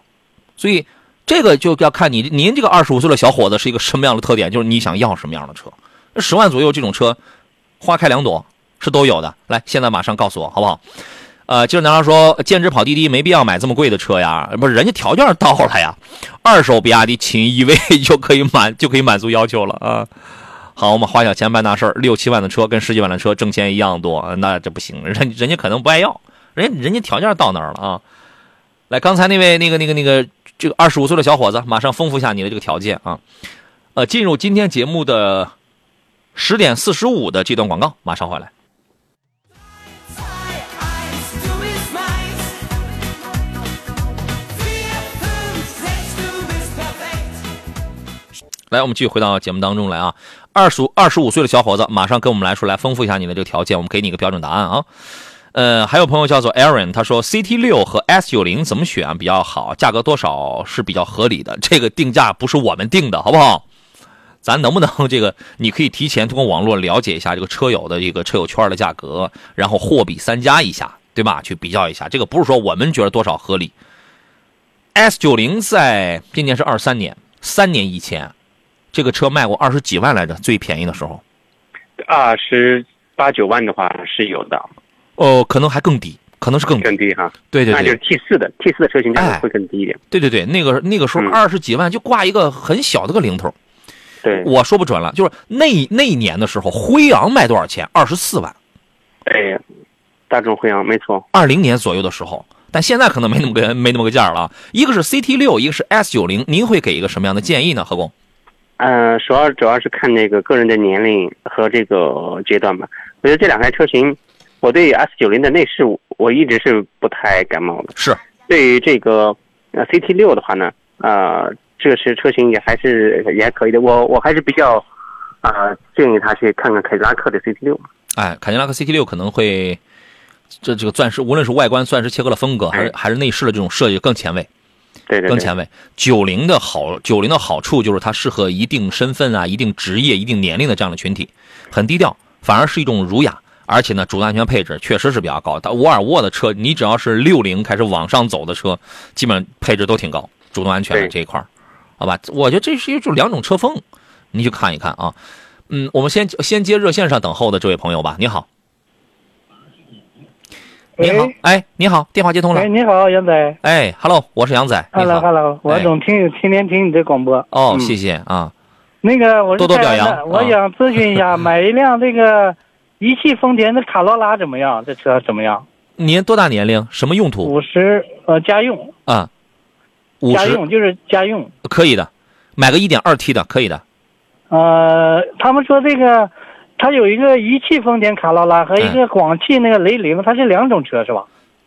所以这个就要看你您这个二十五岁的小伙子是一个什么样的特点，就是你想要什么样的车。十万左右这种车，花开两朵是都有的。来，现在马上告诉我好不好？呃，就是男孩说，兼职跑滴滴没必要买这么贵的车呀，不是人家条件到了呀，二手比亚迪秦 EV 就可以满就可以满足要求了啊。好，我们花小钱办大事儿，六七万的车跟十几万的车挣钱一样多，那这不行，人人家可能不爱要，人人家条件到那儿了啊。来，刚才那位那个那个那个这个二十五岁的小伙子，马上丰富一下你的这个条件啊。呃，进入今天节目的十点四十五的这段广告，马上回来。来，我们继续回到节目当中来啊。二十二十五岁的小伙子，马上跟我们来说，来丰富一下你的这个条件，我们给你一个标准答案啊。呃，还有朋友叫做 Aaron，他说 CT 六和 S 九零怎么选比较好？价格多少是比较合理的？这个定价不是我们定的，好不好？咱能不能这个？你可以提前通过网络了解一下这个车友的这个车友圈的价格，然后货比三家一下，对吧？去比较一下。这个不是说我们觉得多少合理。S 九零在今年是二三年，三年以前，这个车卖过二十几万来着，最便宜的时候，二十八九万的话是有的，哦，可能还更低，可能是更低。更低哈。对对对那就是，T 四的 T 四的车型价哎格会更低一点。对对对，那个那个时候嗯二十几万就挂一个很小的个零头，对，我说不准了，就是那那一年的时候，辉昂卖多少钱？二十四万，哎，大众辉昂没错。二零年左右的时候，但现在可能没那么个没那么个价了啊。一个是 CT 六，一个是 S 九零，您会给一个什么样的建议呢？何工？呃，主要主要是看那个个人的年龄和这个阶段吧。我觉得这两台车型，我对 S 九零的内饰我一直是不太感冒的。是对于这个呃 CT 六的话呢，呃，这个是车型也还是也还可以的。我我还是比较啊、建议他去看看凯迪拉克的 CT 六。哎，凯迪拉克 CT 六可能会，这这个钻石，无论是外观钻石切割的风格，还是还是内饰的这种设计更前卫。对对对，更前卫。九零的好，九零的好处就是它适合一定身份啊、一定职业、一定年龄的这样的群体，很低调，反而是一种儒雅。而且呢，主动安全配置确实是比较高。但沃尔沃的车，你只要是六零开始往上走的车，基本配置都挺高，主动安全的这一块儿好吧？我觉得这是一种两种车风，你去看一看啊。嗯，我们先先接热线上等候的这位朋友吧。你好，你好，哎，你好，电话接通了哎，。你好，杨仔。哎，Hello，我是杨仔。Hello，Hello，我哎总听天天听你的广播。哦，嗯谢谢啊。那个我是多多表扬，我想咨询一下，买一辆这个一汽丰田的卡罗拉怎么样？这车怎么样？您多大年龄？什么用途五十呃家用，啊？五十家用就是家用。可以的，买个一点二 T 的可以的。呃，他们说这个，它有一个一汽丰田卡罗拉和一个广汽那个雷凌，它是两种车是吧？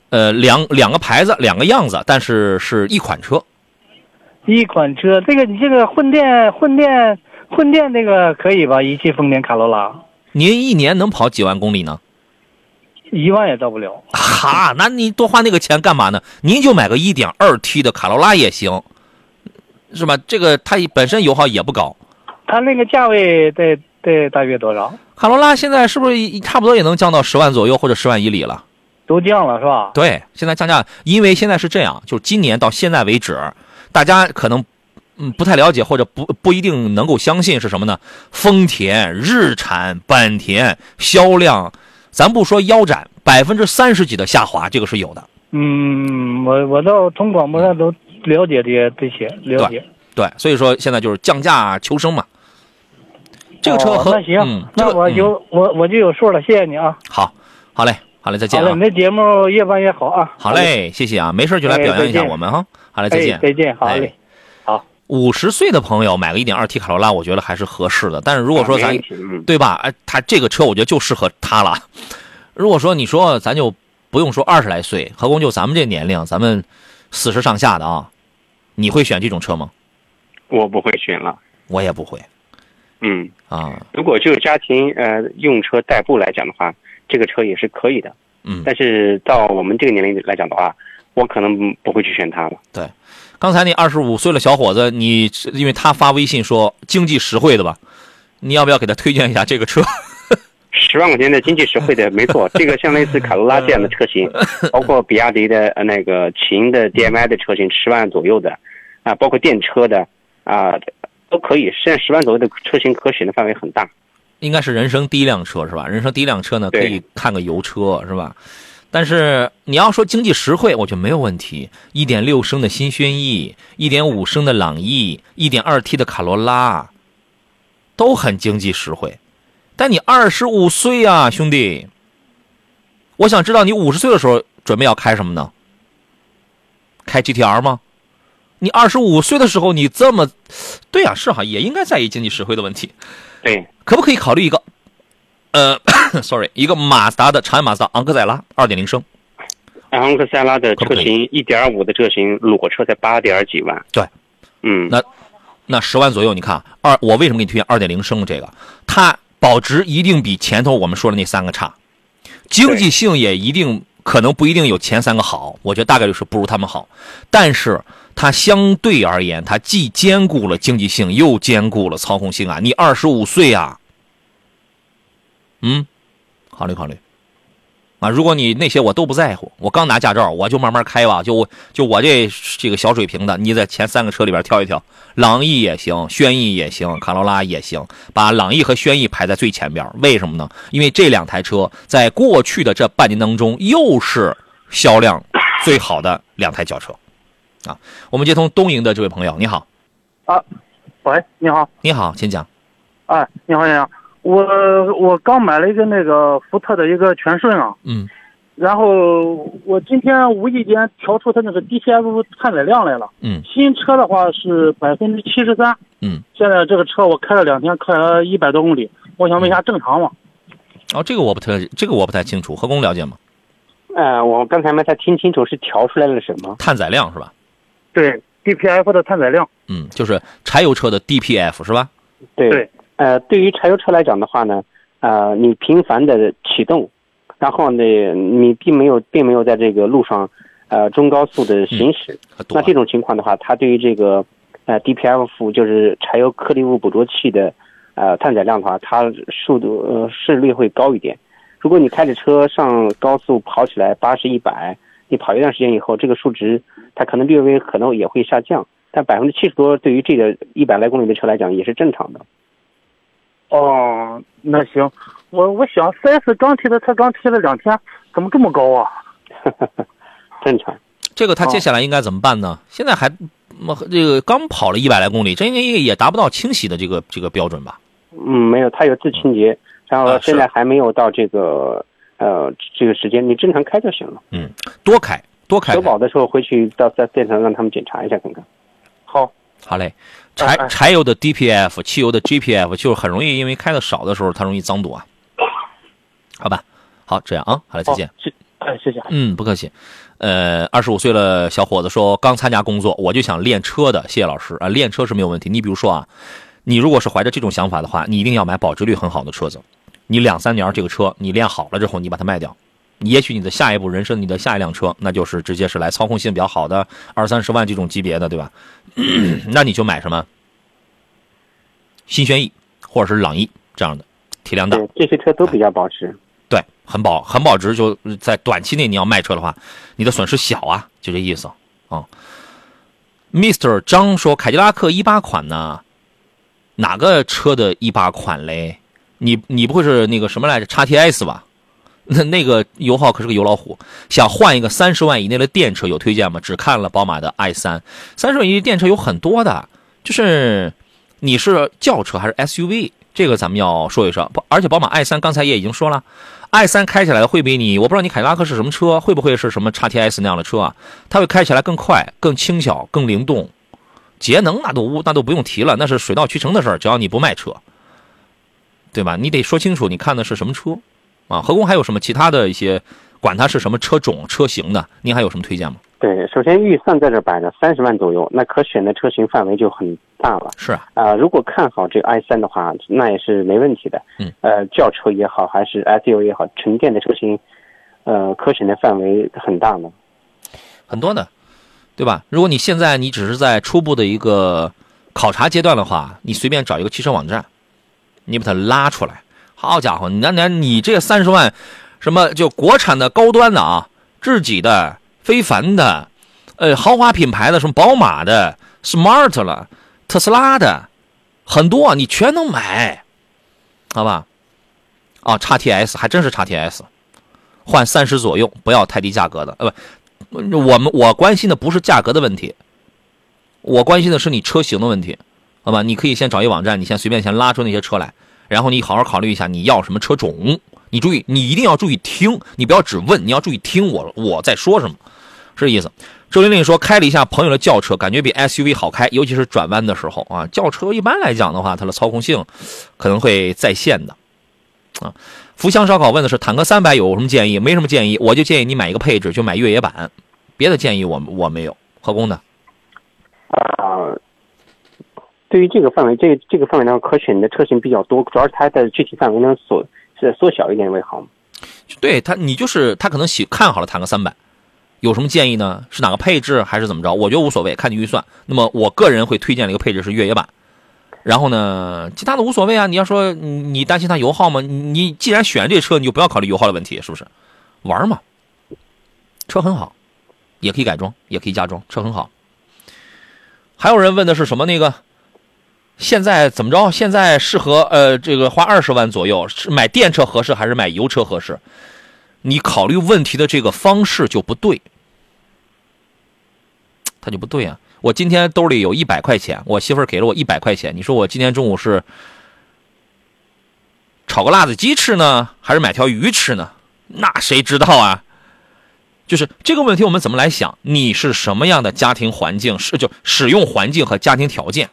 呃，两两个牌子，两个样子，但是是一款车。一款车，这个你这个混电混电混电那个可以吧？一汽丰田卡罗拉您一年能跑几万公里呢？一万也到不了。哈，那你多花那个钱干嘛呢？您就买个一点二 T 的卡罗拉也行，是吧？这个它本身油耗也不高。它那个价位得得大约多少？卡罗拉现在是不是差不多也能降到十万左右或者十万以里了？都降了是吧？对，现在降价，因为现在是这样，就是今年到现在为止，大家可能嗯不太了解或者不不一定能够相信是什么呢？丰田、日产、本田销量，咱不说腰斩，百分之三十几的下滑，这个是有的。嗯，我我到从广播上都了解这些这些了解。对，所以说现在就是降价求生嘛。这个车和、哦那行，嗯，那我嗯、我我就有数了，谢谢你啊。好，好嘞，好嘞，再见好嘞，啊你，的节目越办越好啊。好嘞，谢谢啊，没事就来哎表扬一下我们哈，好嘞，再哎见，，再见，好嘞。好五十岁的朋友买个一点二 T 卡罗拉，我觉得还是合适的。但是如果说咱对吧？哎，他这个车我觉得就适合他了。如果说你说咱就不用说二十来岁，何况就咱们这年龄，咱们四十上下的啊，你会选这种车吗？我不会选了。我也不会嗯，啊。如果就家庭呃用车代步来讲的话，这个车也是可以的。嗯，但是到我们这个年龄来讲的话，我可能不会去选它了。对刚才那二十五岁的小伙子，你因为他发微信说经济实惠的吧，你要不要给他推荐一下这个车？十万块钱的经济实惠的，没错，这个像类似卡罗拉这样的车型，包括比亚迪的呃那个秦的 DMI 的车型，十万左右的，啊，包括电车的啊，都可以。现在十万左右的车型可选的范围很大。应该是人生第一辆车是吧？人生第一辆车呢，可以看个油车是吧？但是你要说经济实惠，我觉得没有问题。一点六升的新轩逸，一点五升的朗逸，一点二 T 的卡罗拉，都很经济实惠。但你二十五岁啊，兄弟，我想知道你五十岁的时候准备要开什么呢？开 GTR 吗？你二十五岁的时候你这么，对呀、是哈，也应该在意经济实惠的问题。对，可不可以考虑一个，呃，sorry，一个马自达的长安马自达昂克赛拉二点零升？昂克赛拉的车型一点五的车型裸车才八点几万。对，嗯，那那十万左右，你看二，我为什么给你推荐二点零升的这个？它保值一定比前头我们说的那三个差，经济性也一定可能不一定有前三个好，我觉得大概率是不如他们好，但是它相对而言，它既兼顾了经济性，又兼顾了操控性啊！你二十五岁啊，嗯，考虑考虑。啊，如果你那些我都不在乎，我刚拿驾照，我就慢慢开吧，就就我这这个小水平的，你在前三个车里边挑一挑，朗逸也行，轩逸也行，卡罗拉也行，把朗逸和轩逸排在最前边。为什么呢？因为这两台车在过去的这半年当中，又是销量最好的两台轿车。啊，我们接通东营的这位朋友，你好，啊喂，你好，你好，请讲。哎，你好，你好，我我刚买了一个那个福特的一个全顺啊，嗯然后我今天无意间调出它那个 DCF 碳载量来了，嗯新车的话是百分之七十三，嗯，现在这个车我开了两天，开了一百多公里，我想问一下正常吗？哦，这个我不太，这个我不太清楚，何工了解吗？呃，我刚才没太听清楚是调出来了什么。碳载量是吧？对，DPF 的碳载量，嗯，就是柴油车的 DPF 是吧？对，对呃，对于柴油车来讲的话呢，呃，你频繁的启动，然后呢，你并没有并没有在这个路上，呃，中高速的行驶，那这种情况的话，它对于这个，呃，DPF 就是柴油颗粒物捕捉器的，呃，碳载量的话，它速度呃是率会高一点。如果你开着车上高速跑起来八十一百，你跑一段时间以后，这个数值它可能略微可能也会下降，但百分之七十多对于这个一百来公里的车来讲也是正常的。哦，那行，我我想 4S 刚提的车刚提了两天，怎么这么高啊？正常。这个他接下来应该怎么办呢？现在还这个刚跑了一百来公里，这应该也达不到清洗的这个这个标准吧？嗯，没有，它有自清洁，然后现在还没有到这个呃这个时间，你正常开就行了。嗯，多开多开开。首保的时候回去到四 S 店上让他们检查一下看看。好，好嘞，柴柴油的 DPF，汽油的 GPF 就是很容易因为开的少的时候它容易脏堵啊。好吧，好这样啊，好嘞，再见。哎，谢谢。嗯，不客气。呃，二十五岁了小伙子说，刚参加工作，我就想练车的。谢谢老师啊，练车是没有问题。你比如说啊，你如果是怀着这种想法的话，你一定要买保值率很好的车子。你两三年这个车你练好了之后，你把它卖掉，也许你的下一步人生，你的下一辆车，那就是直接是来操控性比较好的二三十万这种级别的，对吧？那你就买什么新轩逸或者是朗逸这样的，体量大。这些车都比较保值。对，很保很保值，就在短期内你要卖车的话，你的损失小啊，就这意思啊。Mr. 张说，凯迪拉克一八款呢，哪个车的一八款嘞？你你不会是那个什么来着？叉 TS 吧？那那个油耗可是个油老虎。想换一个三十万以内的电车，有推荐吗？只看了宝马的 i 三，三十万以内电车有很多的，就是你是轿车还是 SUV？这个咱们要说一说。而且宝马 i 三刚才也已经说了，i 三开起来会比你，我不知道你凯迪拉克是什么车，会不会是什么 x TS 那样的车啊？它会开起来更快、更轻巧、更灵动。节能那都那都不用提了，那是水到渠成的事儿，只要你不卖车，对吧？你得说清楚你看的是什么车啊。何工还有什么其他的一些，管它是什么车种车型的，您还有什么推荐吗？对，首先预算在这摆着三十万左右，那可选的车型范围就很大了。是啊，啊、如果看好这个 i 三的话，那也是没问题的。嗯，呃，轿车也好，还是 SUV 也好，纯电的车型，呃，可选的范围很大呢。很多的，对吧？如果你现在你只是在初步的一个考察阶段的话，你随便找一个汽车网站，你把它拉出来，好家伙，你那那你这三十万，什么就国产的高端的啊，智己的、非凡的，呃，豪华品牌的，什么宝马的、Smart 了、特斯拉的，很多啊，你全能买，好吧？啊，叉 TS 还真是叉 TS，换三十左右，不要太低价格的，呃不。我们我关心的不是价格的问题，我关心的是你车型的问题，好吧？你可以先找一网站，你先随便先拉出那些车来，然后你好好考虑一下你要什么车种。你注意，你一定要注意听，你不要只问，你要注意听我我在说什么，是这意思。周玲玲说开了一下朋友的轿车，感觉比 SUV 好开，尤其是转弯的时候啊。轿车一般来讲的话，它的操控性可能会在线的啊。福香烧烤问的是坦克三百有什么建议？没什么建议，我就建议你买一个配置，就买越野版。别的建议我我没有。何工的啊、对于这个范围，这这个范围呢，可选的车型比较多，主要是它的具体范围能缩是缩小一点为好。对他，你就是他可能喜看好了坦克三百，有什么建议呢？是哪个配置还是怎么着？我觉得无所谓，看你预算。那么我个人会推荐的一个配置是越野版。然后呢，其他的无所谓啊。你要说你担心它油耗吗？你既然选这车，你就不要考虑油耗的问题，是不是？玩嘛，车很好，也可以改装，也可以加装，车很好。还有人问的是什么那个？现在怎么着？现在适合呃这个花二十万左右是买电车合适还是买油车合适？你考虑问题的这个方式就不对，它就不对啊。我今天兜里有一百块钱，我媳妇给了我一百块钱。你说我今天中午是炒个辣子鸡吃呢，还是买条鱼吃呢？那谁知道啊？就是这个问题，我们怎么来想？你是什么样的家庭环境？是就使用环境和家庭条件。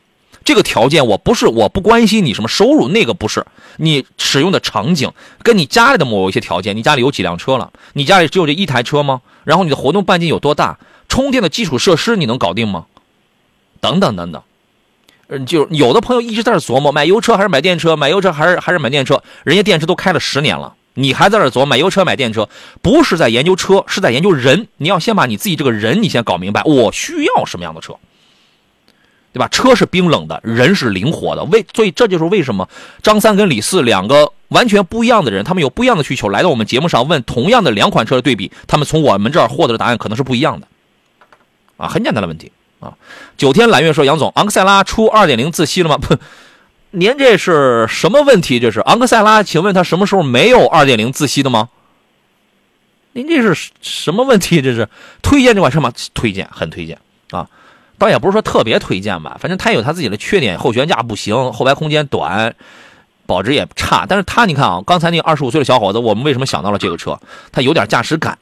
这个条件我不是我不关心你什么收入，那个不是你使用的场景跟你家里的某一些条件。你家里有几辆车了？你家里只有这一台车吗？然后你的活动半径有多大？充电的基础设施你能搞定吗？等等等等，嗯，就有的朋友一直在这琢磨买油车还是买电车，买油车还是还是买电车，人家电车都开了十年了，你还在这琢磨买油车买电车，不是在研究车，是在研究人。你要先把你自己这个人你先搞明白，我需要什么样的车，对吧？车是冰冷的，人是灵活的，为所以这就是为什么张三跟李四两个完全不一样的人，他们有不一样的需求，来到我们节目上问同样的两款车的对比，他们从我们这儿获得的答案可能是不一样的，啊，很简单的问题。啊，九天揽月说杨总，昂克赛拉出二点零自吸了吗？不，您这是什么问题？这是昂克赛拉，请问它什么时候没有二点零自吸的吗？您这是什么问题？这是推荐这款车吗？推荐，很推荐啊。倒也不是说特别推荐吧，反正它有它自己的缺点，后悬架不行，后排空间短，保值也差。但是它你看啊，刚才那个二十五岁的小伙子，我们为什么想到了这个车？它有点驾驶感。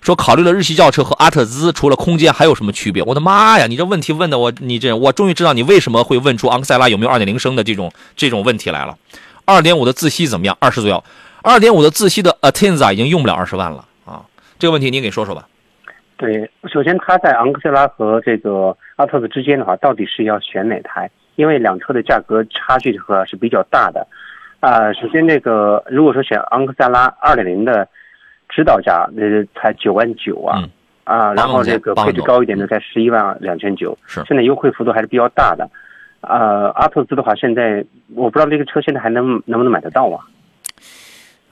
说考虑了日系轿车和阿特兹，除了空间还有什么区别？我的妈呀！你这问题问的我，你这我终于知道你为什么会问出昂克赛拉有没有2.0升的这种这种问题来了。2.5的自吸怎么样？二十左右。2.5的自吸的 Atenza 已经用不了二十万了啊！这个问题你给说说吧。对，首先它在昂克赛拉和这个阿特兹之间的话，到底是要选哪台？因为两车的价格差距和是比较大的。啊、首先这个如果说选昂克赛拉2.0的。指导价呃才九万九啊、嗯、啊，然后这个配置高一点的才十一万两千九，是现在优惠幅度还是比较大的。呃，阿特兹的话，现在我不知道这个车现在还能能不能买得到啊？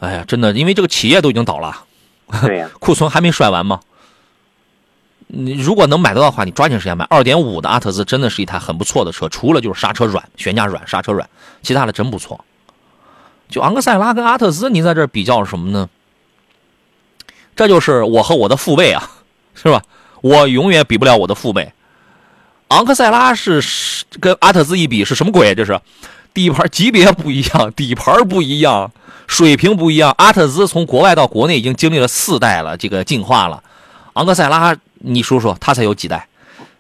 哎呀，真的，因为这个企业都已经倒了，对呀、库存还没甩完吗？你如果能买得到的话，你抓紧时间买。二点五的阿特兹真的是一台很不错的车，除了就是刹车软、悬架软、刹车软，其他的真不错。就昂克赛拉跟阿特兹，你在这比较什么呢？这就是我和我的父辈啊，是吧？我永远比不了我的父辈。昂克赛拉是跟阿特兹一比是什么鬼？这是底盘级别不一样，底盘不一样，水平不一样。阿特兹从国外到国内已经经历了四代了，这个进化了。昂克赛拉，你说说，他才有几代？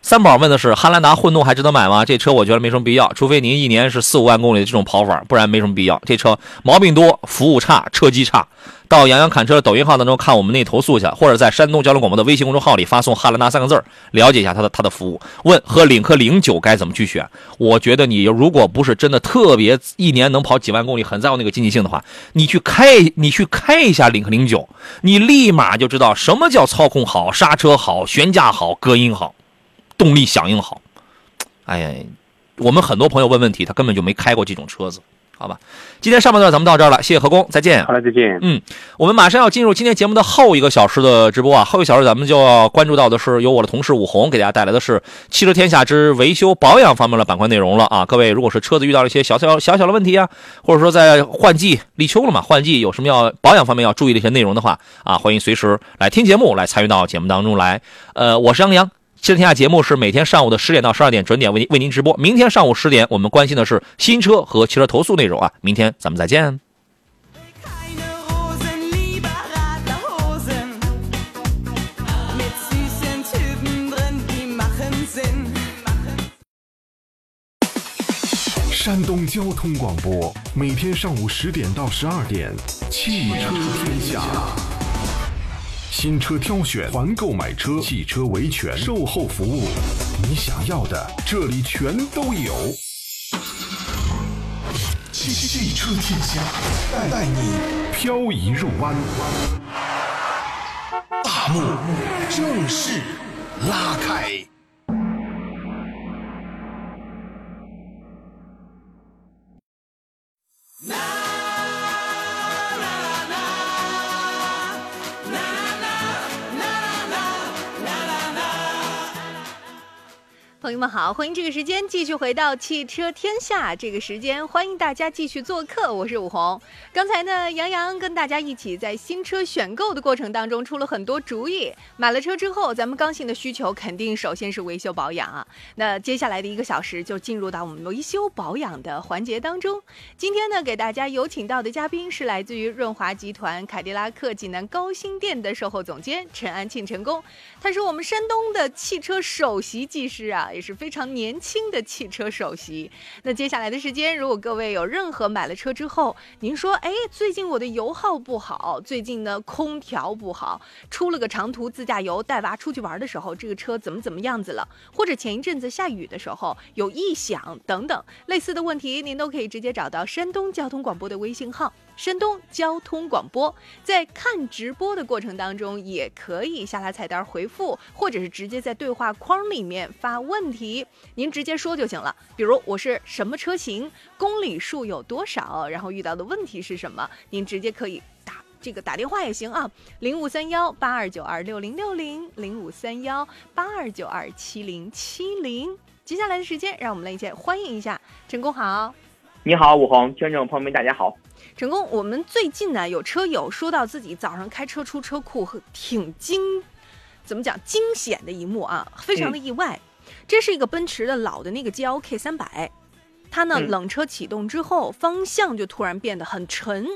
三宝问的是汉兰达混动还值得买吗？这车我觉得没什么必要，除非您一年是四五万公里的这种跑法，不然没什么必要。这车毛病多，服务差，车机差。到杨洋侃车的抖音号当中看我们那投诉去，或者在山东交通广播的微信公众号里发送“汉兰达”三个字，了解一下它的它的服务。问和领克零九该怎么去选？我觉得你如果不是真的特别一年能跑几万公里，很在乎那个经济性的话，你去开你去开一下领克零九，你立马就知道什么叫操控好、刹车好、悬架好、隔音好。动力响应好，哎呀，我们很多朋友问问题，他根本就没开过这种车子，好吧？今天上半段咱们到这儿了，谢谢何工，再见。好了，再见。嗯，我们马上要进入今天节目的后一个小时的直播啊，后一个小时咱们就要关注到的是由我的同事武红给大家带来的是汽车天下之维修保养方面的板块内容了啊。各位，如果是车子遇到了一些小小小小的问题啊，或者说在换季立秋了嘛，换季有什么要保养方面要注意的一些内容的话啊，欢迎随时来听节目，来参与到节目当中来。呃，我是杨洋。汽车天下节目是每天上午的十点到十二点准点为您为您直播。明天上午十点，我们关心的是新车和汽车投诉内容啊。明天咱们再见。山东交通广播，每天上午十点到十二点，汽车天下。新车挑选、团购买车、汽车维权、售后服务，你想要的这里全都有。汽汽车天下，带你漂移入弯。大幕正式拉开。友们好，欢迎这个时间继续回到汽车天下。这个时间欢迎大家继续做客，我是武红。刚才呢，杨洋跟大家一起在新车选购的过程当中出了很多主意。买了车之后，咱们刚性的需求肯定首先是维修保养啊。那接下来的一个小时就进入到我们维修保养的环节当中。今天呢，给大家有请到的嘉宾是来自于润华集团凯迪拉克济南高新店的售后总监陈安庆陈工，他是我们山东的汽车首席技师啊。也是是非常年轻的汽车首席。那接下来的时间，如果各位有任何买了车之后，您说，哎，最近我的油耗不好，最近呢空调不好，出了个长途自驾游，带娃出去玩的时候，这个车怎么怎么样子了？或者前一阵子下雨的时候有异响等等类似的问题，您都可以直接找到山东交通广播的微信号。山东交通广播，在看直播的过程当中，也可以下拉菜单回复，或者是直接在对话框里面发问题，您直接说就行了。比如我是什么车型，公里数有多少，然后遇到的问题是什么，您直接可以打这个打电话也行啊，零五三幺八二九二六零六零，零五三幺八二九二七零七零。接下来的时间，让我们来一起欢迎一下陈工好。你好，武红，听众朋友们，大家好。成功，我们最近呢有车友说到自己早上开车出车库挺惊，怎么讲惊险的一幕啊，非常的意外。嗯、这是一个奔驰的老的那个 GLK 三百，它呢、嗯、冷车启动之后方向就突然变得很沉，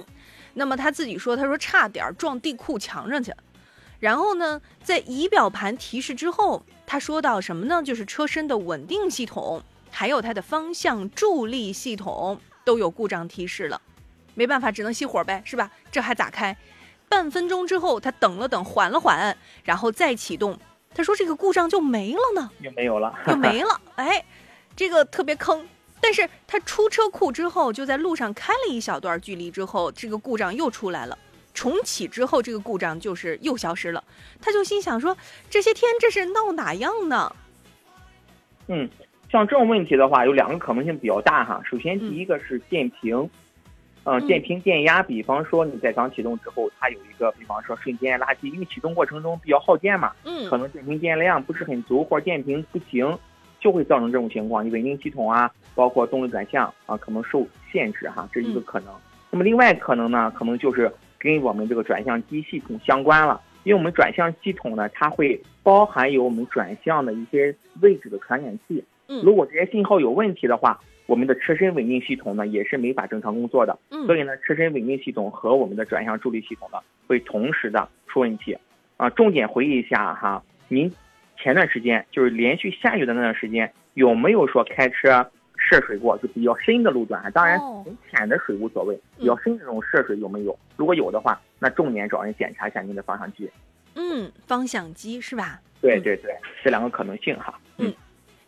那么他自己说，他说差点撞地库墙上去。然后呢，在仪表盘提示之后，他说到什么呢？就是车身的稳定系统，还有它的方向助力系统都有故障提示了。没办法，只能熄火呗，是吧？这还咋开？半分钟之后，他等了等，缓了缓，然后再启动。他说这个故障就没了呢，就没有了，就没了。哎，这个特别坑。但是他出车库之后，就在路上开了一小段距离之后，这个故障又出来了。重启之后，这个故障就是又消失了。他就心想说：这些天这是闹哪样呢？嗯，像这种问题的话，有两个可能性比较大哈。首先，第一个是电瓶。嗯嗯，电瓶电压，比方说你在刚启动之后，它有一个，比方说瞬间垃圾，因为启动过程中比较耗电嘛，嗯，可能电瓶电量不是很足，或者电瓶不行，就会造成这种情况。你稳定系统啊，包括动力转向啊，可能受限制哈，这是一个可能。嗯、那么另外可能呢，可能就是跟我们这个转向机系统相关了，因为我们转向系统呢，它会包含有我们转向的一些位置的传感器，嗯，如果这些信号有问题的话。我们的车身稳定系统呢，也是没法正常工作的。嗯，所以呢，车身稳定系统和我们的转向助力系统呢，会同时的出问题。啊，重点回忆一下哈，您前段时间就是连续下雨的那段时间，有没有说开车涉水过，就比较深的路段？当然哦很浅的水无所谓，比较深的这种涉水有没有？如果有的话，那重点找人检查一下您的方向机。嗯，方向机是吧？嗯对对对，这两个可能性哈。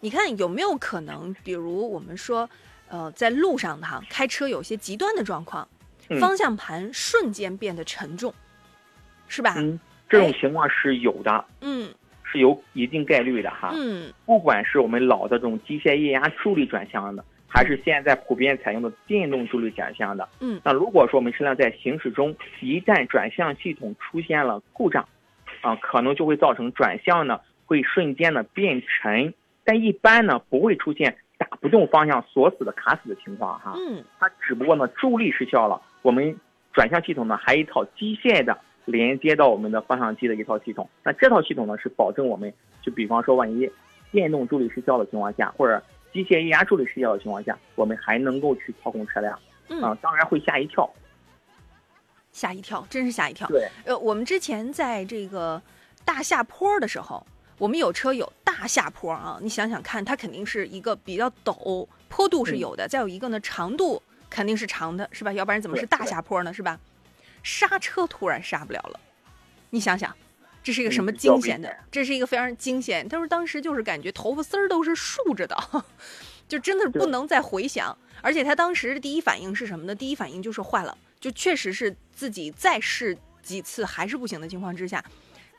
你看有没有可能，比如我们说，呃，在路上哈开车有些极端的状况，嗯方向盘瞬间变得沉重，是吧？嗯，这种哎情况是有的，嗯是有一定概率的哈。嗯不管是我们老的这种机械液压助力转向的，还是现在普遍采用的电动助力转向的，嗯那如果说我们车辆在行驶中，一旦转向系统出现了故障，啊，可能就会造成转向呢会瞬间的变沉，但一般呢不会出现打不动方向锁死的卡死的情况哈。嗯它只不过呢助力失效了，我们转向系统呢还有一套机械的连接到我们的方向机的一套系统。那这套系统呢是保证我们就比方说万一电动助力失效的情况下，或者机械液压助力失效的情况下，我们还能够去操控车辆嗯，啊，当然会吓一跳。吓一跳，真是吓一跳。对，呃，我们之前在这个大下坡的时候，我们有车有大下坡啊，你想想看，它肯定是一个比较陡，坡度是有的，再有一个呢，长度肯定是长的，是吧？要不然怎么是大下坡呢？是吧？刹车突然刹不了了，你想想，这是一个什么惊险的？险这是一个非常惊险。他说当时就是感觉头发丝儿都是竖着的，就真的是不能再回想。而且他当时的第一反应是什么呢？第一反应就是坏了，就确实是自己再试几次还是不行的情况之下，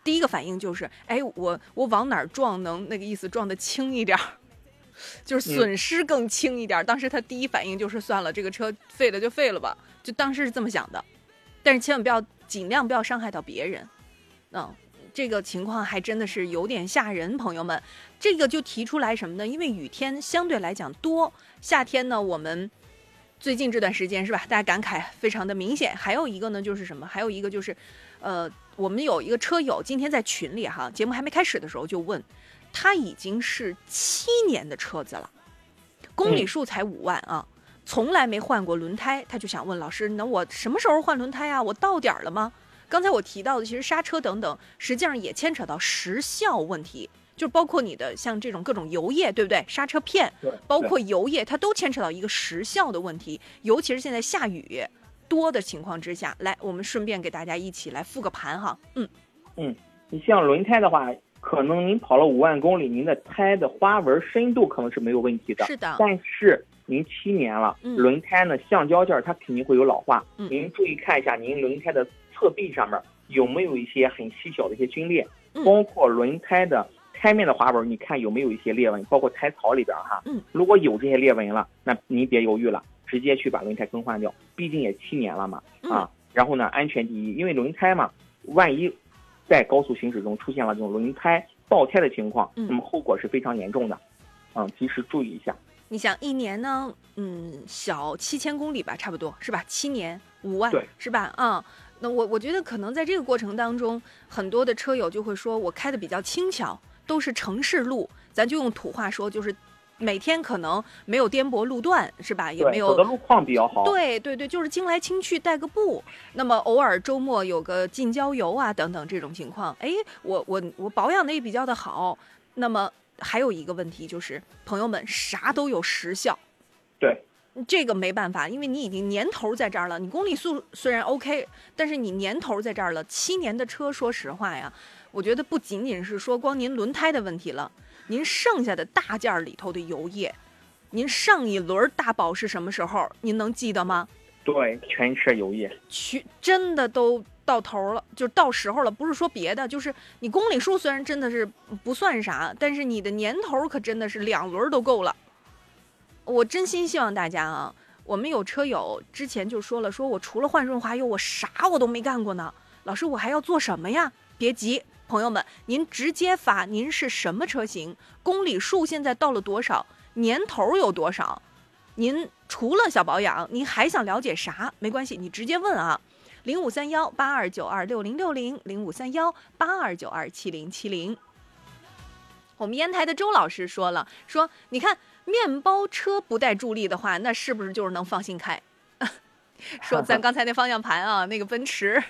第一个反应就是，哎，我我往哪儿撞能那个意思撞得轻一点儿，就是损失更轻一点儿。当时他第一反应就是算了，这个车废了就废了吧，就当时是这么想的。但是千万不要，尽量不要伤害到别人。嗯，这个情况还真的是有点吓人，朋友们。这个就提出来什么呢？因为雨天相对来讲多，夏天呢，我们最近这段时间是吧，大家感慨非常的明显。还有一个呢，就是什么？还有一个就是，呃，我们有一个车友今天在群里哈，节目还没开始的时候就问，他已经是七年的车子了，公里嗯数才五万啊。从来没换过轮胎，他就想问老师：那我什么时候换轮胎啊？我到点儿了吗？刚才我提到的，其实刹车等等，实际上也牵扯到时效问题，就包括你的像这种各种油液，对不对？刹车片，对，包括油液，它都牵扯到一个时效的问题，尤其是现在下雨多的情况之下，来，我们顺便给大家一起来复个盘哈。嗯嗯，你像轮胎的话，可能您跑了五万公里，您的胎的花纹深度可能是没有问题的。是的，但是您七年了，嗯轮胎呢橡胶件儿它肯定会有老化。嗯您注意看一下您轮胎的侧壁上面有没有一些很细小的一些皲裂，嗯包括轮胎的胎面的花纹，你看有没有一些裂纹，包括胎槽里边哈。嗯，如果有这些裂纹了，那您别犹豫了，直接去把轮胎更换掉，毕竟也七年了嘛。嗯啊，然后呢，安全第一，因为轮胎嘛，万一在高速行驶中出现了这种轮胎爆胎的情况，嗯那么后果是非常严重的。嗯，及时注意一下。你想一年呢，嗯，小七千公里吧，差不多是吧？七年五万对是吧？啊、那我我觉得可能在这个过程当中，很多的车友就会说，我开的比较轻巧，都是城市路，咱就用土话说，就是每天可能没有颠簸路段是吧？也，没有走的路况比较好。对对对，就是经来经去带个步，那么偶尔周末有个近郊游啊等等这种情况，哎，我我我保养的也比较的好。那么还有一个问题就是，朋友们啥都有时效，对这个没办法，因为你已经年头在这儿了。你公里数虽然 OK，但是你年头在这儿了，七年的车，说实话呀，我觉得不仅仅是说光您轮胎的问题了，您剩下的大件儿里头的油液，您上一轮大保是什么时候？您能记得吗？对，全车油液。去真的都到头了，就是到时候了。不是说别的，就是你公里数虽然真的是不算啥，但是你的年头可真的是两轮都够了。我真心希望大家啊，我们有车友之前就说了，说我除了换润滑油，我啥我都没干过呢。老师，我还要做什么呀？别急，朋友们，您直接发您是什么车型，公里数现在到了多少，年头有多少。您除了小保养，您还想了解啥？没关系，你直接问啊，零五三幺八二九二六零六零，零五三幺八二九二七零七零。我们烟台的周老师说了，说你看面包车不带助力的话，那是不是就是能放心开？说咱刚才那方向盘啊，那个奔驰，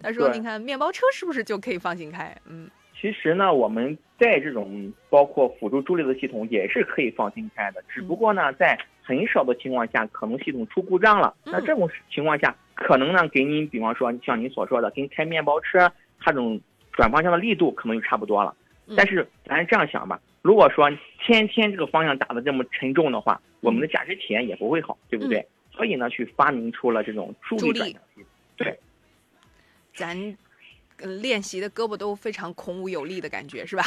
他说对你看面包车是不是就可以放心开？嗯，其其实呢，我们在这种包括辅助助力的系统也是可以放心开的，只不过呢，在很少的情况下，可能系统出故障了。那这种情况下，可能呢，给您比方说像您所说的，跟开面包车它这种转方向的力度可能就差不多了。但是咱这样想吧，如果说天天这个方向打的这么沉重的话，我们的驾驶体验也不会好，对不对？所以呢，去发明出了这种助力转向系统。对，咱。嗯，练习的胳膊都非常孔武有力的感觉，是吧？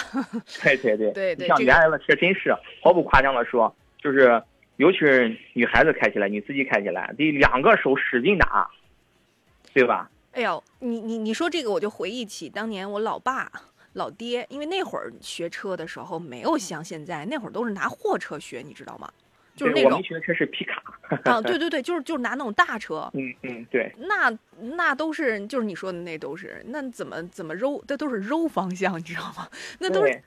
对对对对对，像原来的车真是毫不夸张的说，就是尤其是女孩子开起来，你自己开起来得两个手使劲打，对吧？哎呦，你你你说这个，我就回忆起当年我老爸老爹，因为那会儿学车的时候没有像现在，那会儿都是拿货车学，你知道吗？就是那种我们学的车是皮卡啊，对对对，就是就是拿那种大车，嗯嗯，对，那那都是就是你说的那都是，那怎么怎么揉，那都是揉方向，你知道吗？那都是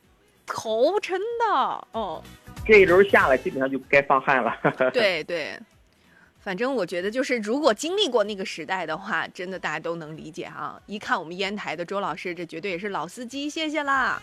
头沉的哦。这一轮下来，基本上就该放汗了。对对，反正我觉得就是，如果经历过那个时代的话，真的大家都能理解啊。一看我们烟台的周老师，这绝对也是老司机，谢谢啦。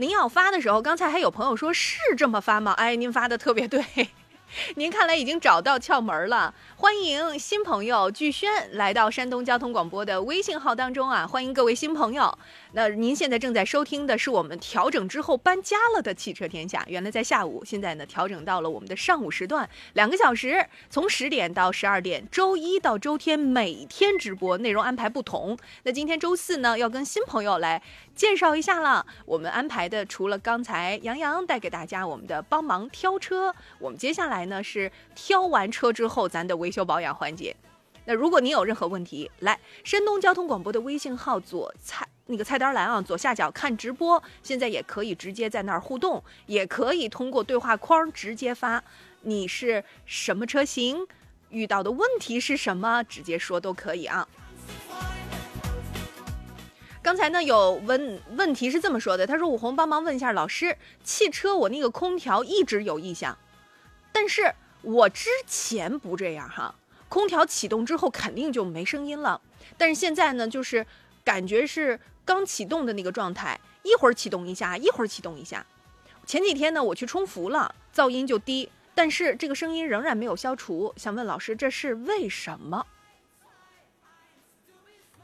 您要发的时候，刚才还有朋友说是这么发吗？哎，您发的特别对。您看来已经找到窍门了，欢迎新朋友巨轩来到山东交通广播的微信号当中啊！欢迎各位新朋友。那您现在正在收听的是我们调整之后搬家了的汽车天下，原来在下午，现在呢调整到了我们的上午时段，两个小时，从十点到十二点，周一到周天每天直播，内容安排不同。那今天周四呢，要跟新朋友来介绍一下了。我们安排的除了刚才杨洋带给大家我们的帮忙挑车，我们接下来呢是挑完车之后咱的维修保养环节。那如果您有任何问题，来山东交通广播的微信号左菜那个菜单栏啊，左下角看直播，现在也可以直接在那儿互动，也可以通过对话框直接发，你是什么车型，遇到的问题是什么，直接说都可以啊。刚才呢有问问题是这么说的，他说武红帮忙问一下老师，汽车我那个空调一直有异响，但是我之前不这样哈。空调启动之后肯定就没声音了，但是现在呢，就是感觉是刚启动的那个状态，一会儿启动一下，一会儿启动一下。前几天呢，我去冲服了，噪音就低，但是这个声音仍然没有消除。想问老师，这是为什么？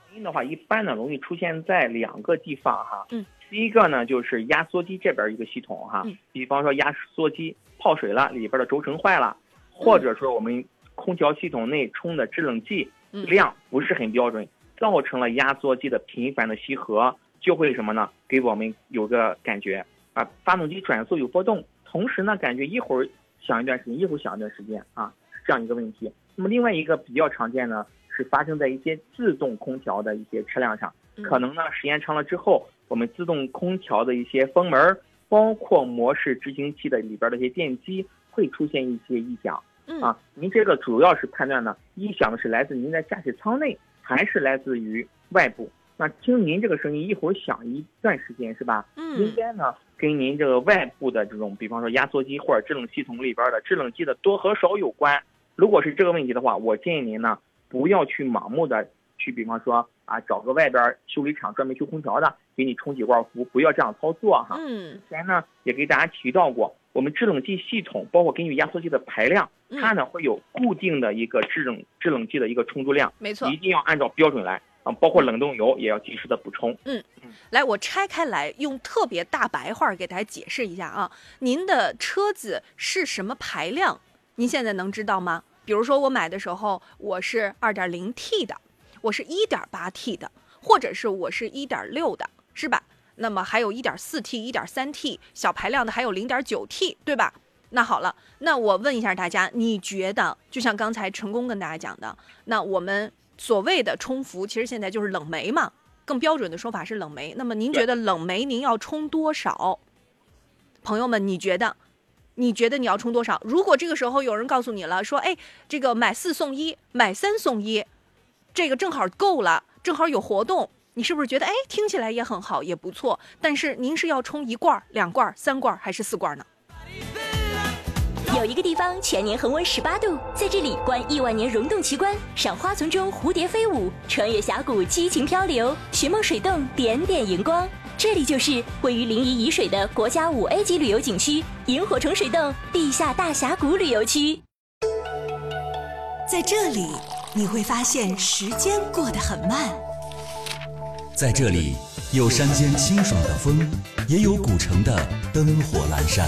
声音的话，一般呢容易出现在两个地方哈。嗯。第一个呢，就是压缩机这边一个系统哈，比方说压缩机泡水了，里边的轴承坏了，或者说我们。空调系统内充的制冷剂量不是很标准，造成了压缩机的频繁的吸合，就会什么呢？给我们有个感觉啊，发动机转速有波动，同时呢，感觉一会儿响一段时间，一会儿响一段时间啊，是这样一个问题。那么另外一个比较常见呢，是发生在一些自动空调的一些车辆上，可能呢时间长了之后，我们自动空调的一些风门，包括模式执行器的里边的一些电机会出现一些异响。啊，您这个主要是判断呢，异响是来自您在驾驶舱内，还是来自于外部？那听您这个声音一会儿响一段时间是吧？嗯，应该呢跟您这个外部的这种，比方说压缩机或者制冷系统里边的制冷剂的多和少有关。如果是这个问题的话，我建议您呢不要去盲目的去，比方说啊找个外边修理厂专门修空调的给你充几罐氟，不要这样操作哈。嗯，之前呢也给大家提到过。我们制冷剂系统包括根据压缩机的排量，它呢会有固定的一个制冷制冷剂的一个充足量，没错，一定要按照标准来啊，包括冷冻油也要及时的补充。嗯，来，我拆开来用特别大白话给大家解释一下啊，您的车子是什么排量？您现在能知道吗？比如说我买的时候我是二点零 T 的，我是一点八 T 的，或者是我是一点六的，是吧？那么还有一点四 T、一点三 T 小排量的，还有零点九 T，对吧？那好了，那我问一下大家，你觉得就像刚才成功跟大家讲的，那我们所谓的充伏，其实现在就是冷媒嘛，更标准的说法是冷媒。那么您觉得冷媒您要充多少？朋友们，你觉得？你觉得你要充多少？如果这个时候有人告诉你了，说，哎，这个买四送一，买三送一，这个正好够了，正好有活动。你是不是觉得哎，听起来也很好，也不错？但是您是要冲一罐、两罐、三罐还是四罐呢？有一个地方全年恒温十八度，在这里观亿万年溶洞奇观，赏花丛中蝴蝶飞舞，穿越峡谷激情漂流，寻梦水洞点点荧光。这里就是位于临沂沂水的国家五 A 级旅游景区——萤火虫水洞地下大峡谷旅游区。在这里，你会发现时间过得很慢。在这里，有山间清爽的风，也有古城的灯火阑珊。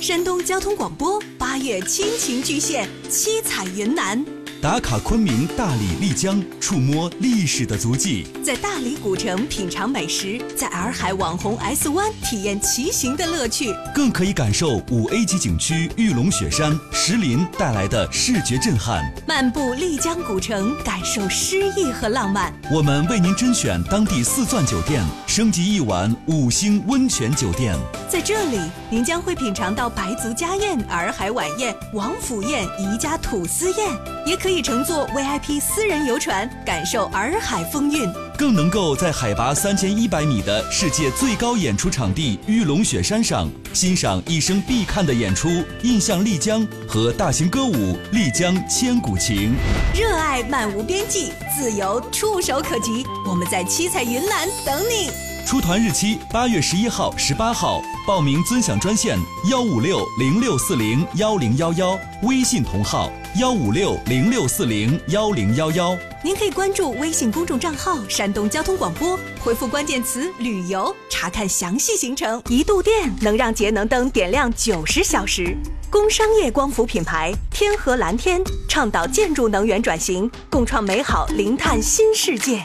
山东交通广播八月亲情巨献，七彩云南。打卡昆明、大理、丽江，触摸历史的足迹；在大理古城品尝美食，在洱海网红 S 湾体验骑行的乐趣，更可以感受五 A 级景区玉龙雪山、石林带来的视觉震撼。漫步丽江古城，感受诗意和浪漫。我们为您甄选当地四钻酒店，升级一晚五星温泉酒店。在这里，您将会品尝到白族家宴、洱海晚宴、王府宴、宜家土司宴，也可以乘坐 VIP 私人游船，感受洱海风韵。更能够在海拔三千一百米的世界最高演出场地玉龙雪山上，欣赏一生必看的演出《印象丽江》和大型歌舞《丽江千古情》。热爱漫无边际，自由触手可及。我们在七彩云南等你。出团日期八月十一号、十八号，报名尊享专线幺五六零六四零幺零幺幺，微信同号幺五六零六四零幺零幺幺。您可以关注微信公众账号“山东交通广播”，回复关键词“旅游”查看详细行程。一度电能让节能灯点亮九十小时。工商业光伏品牌天河蓝天倡导建筑能源转型，共创美好零碳新世界。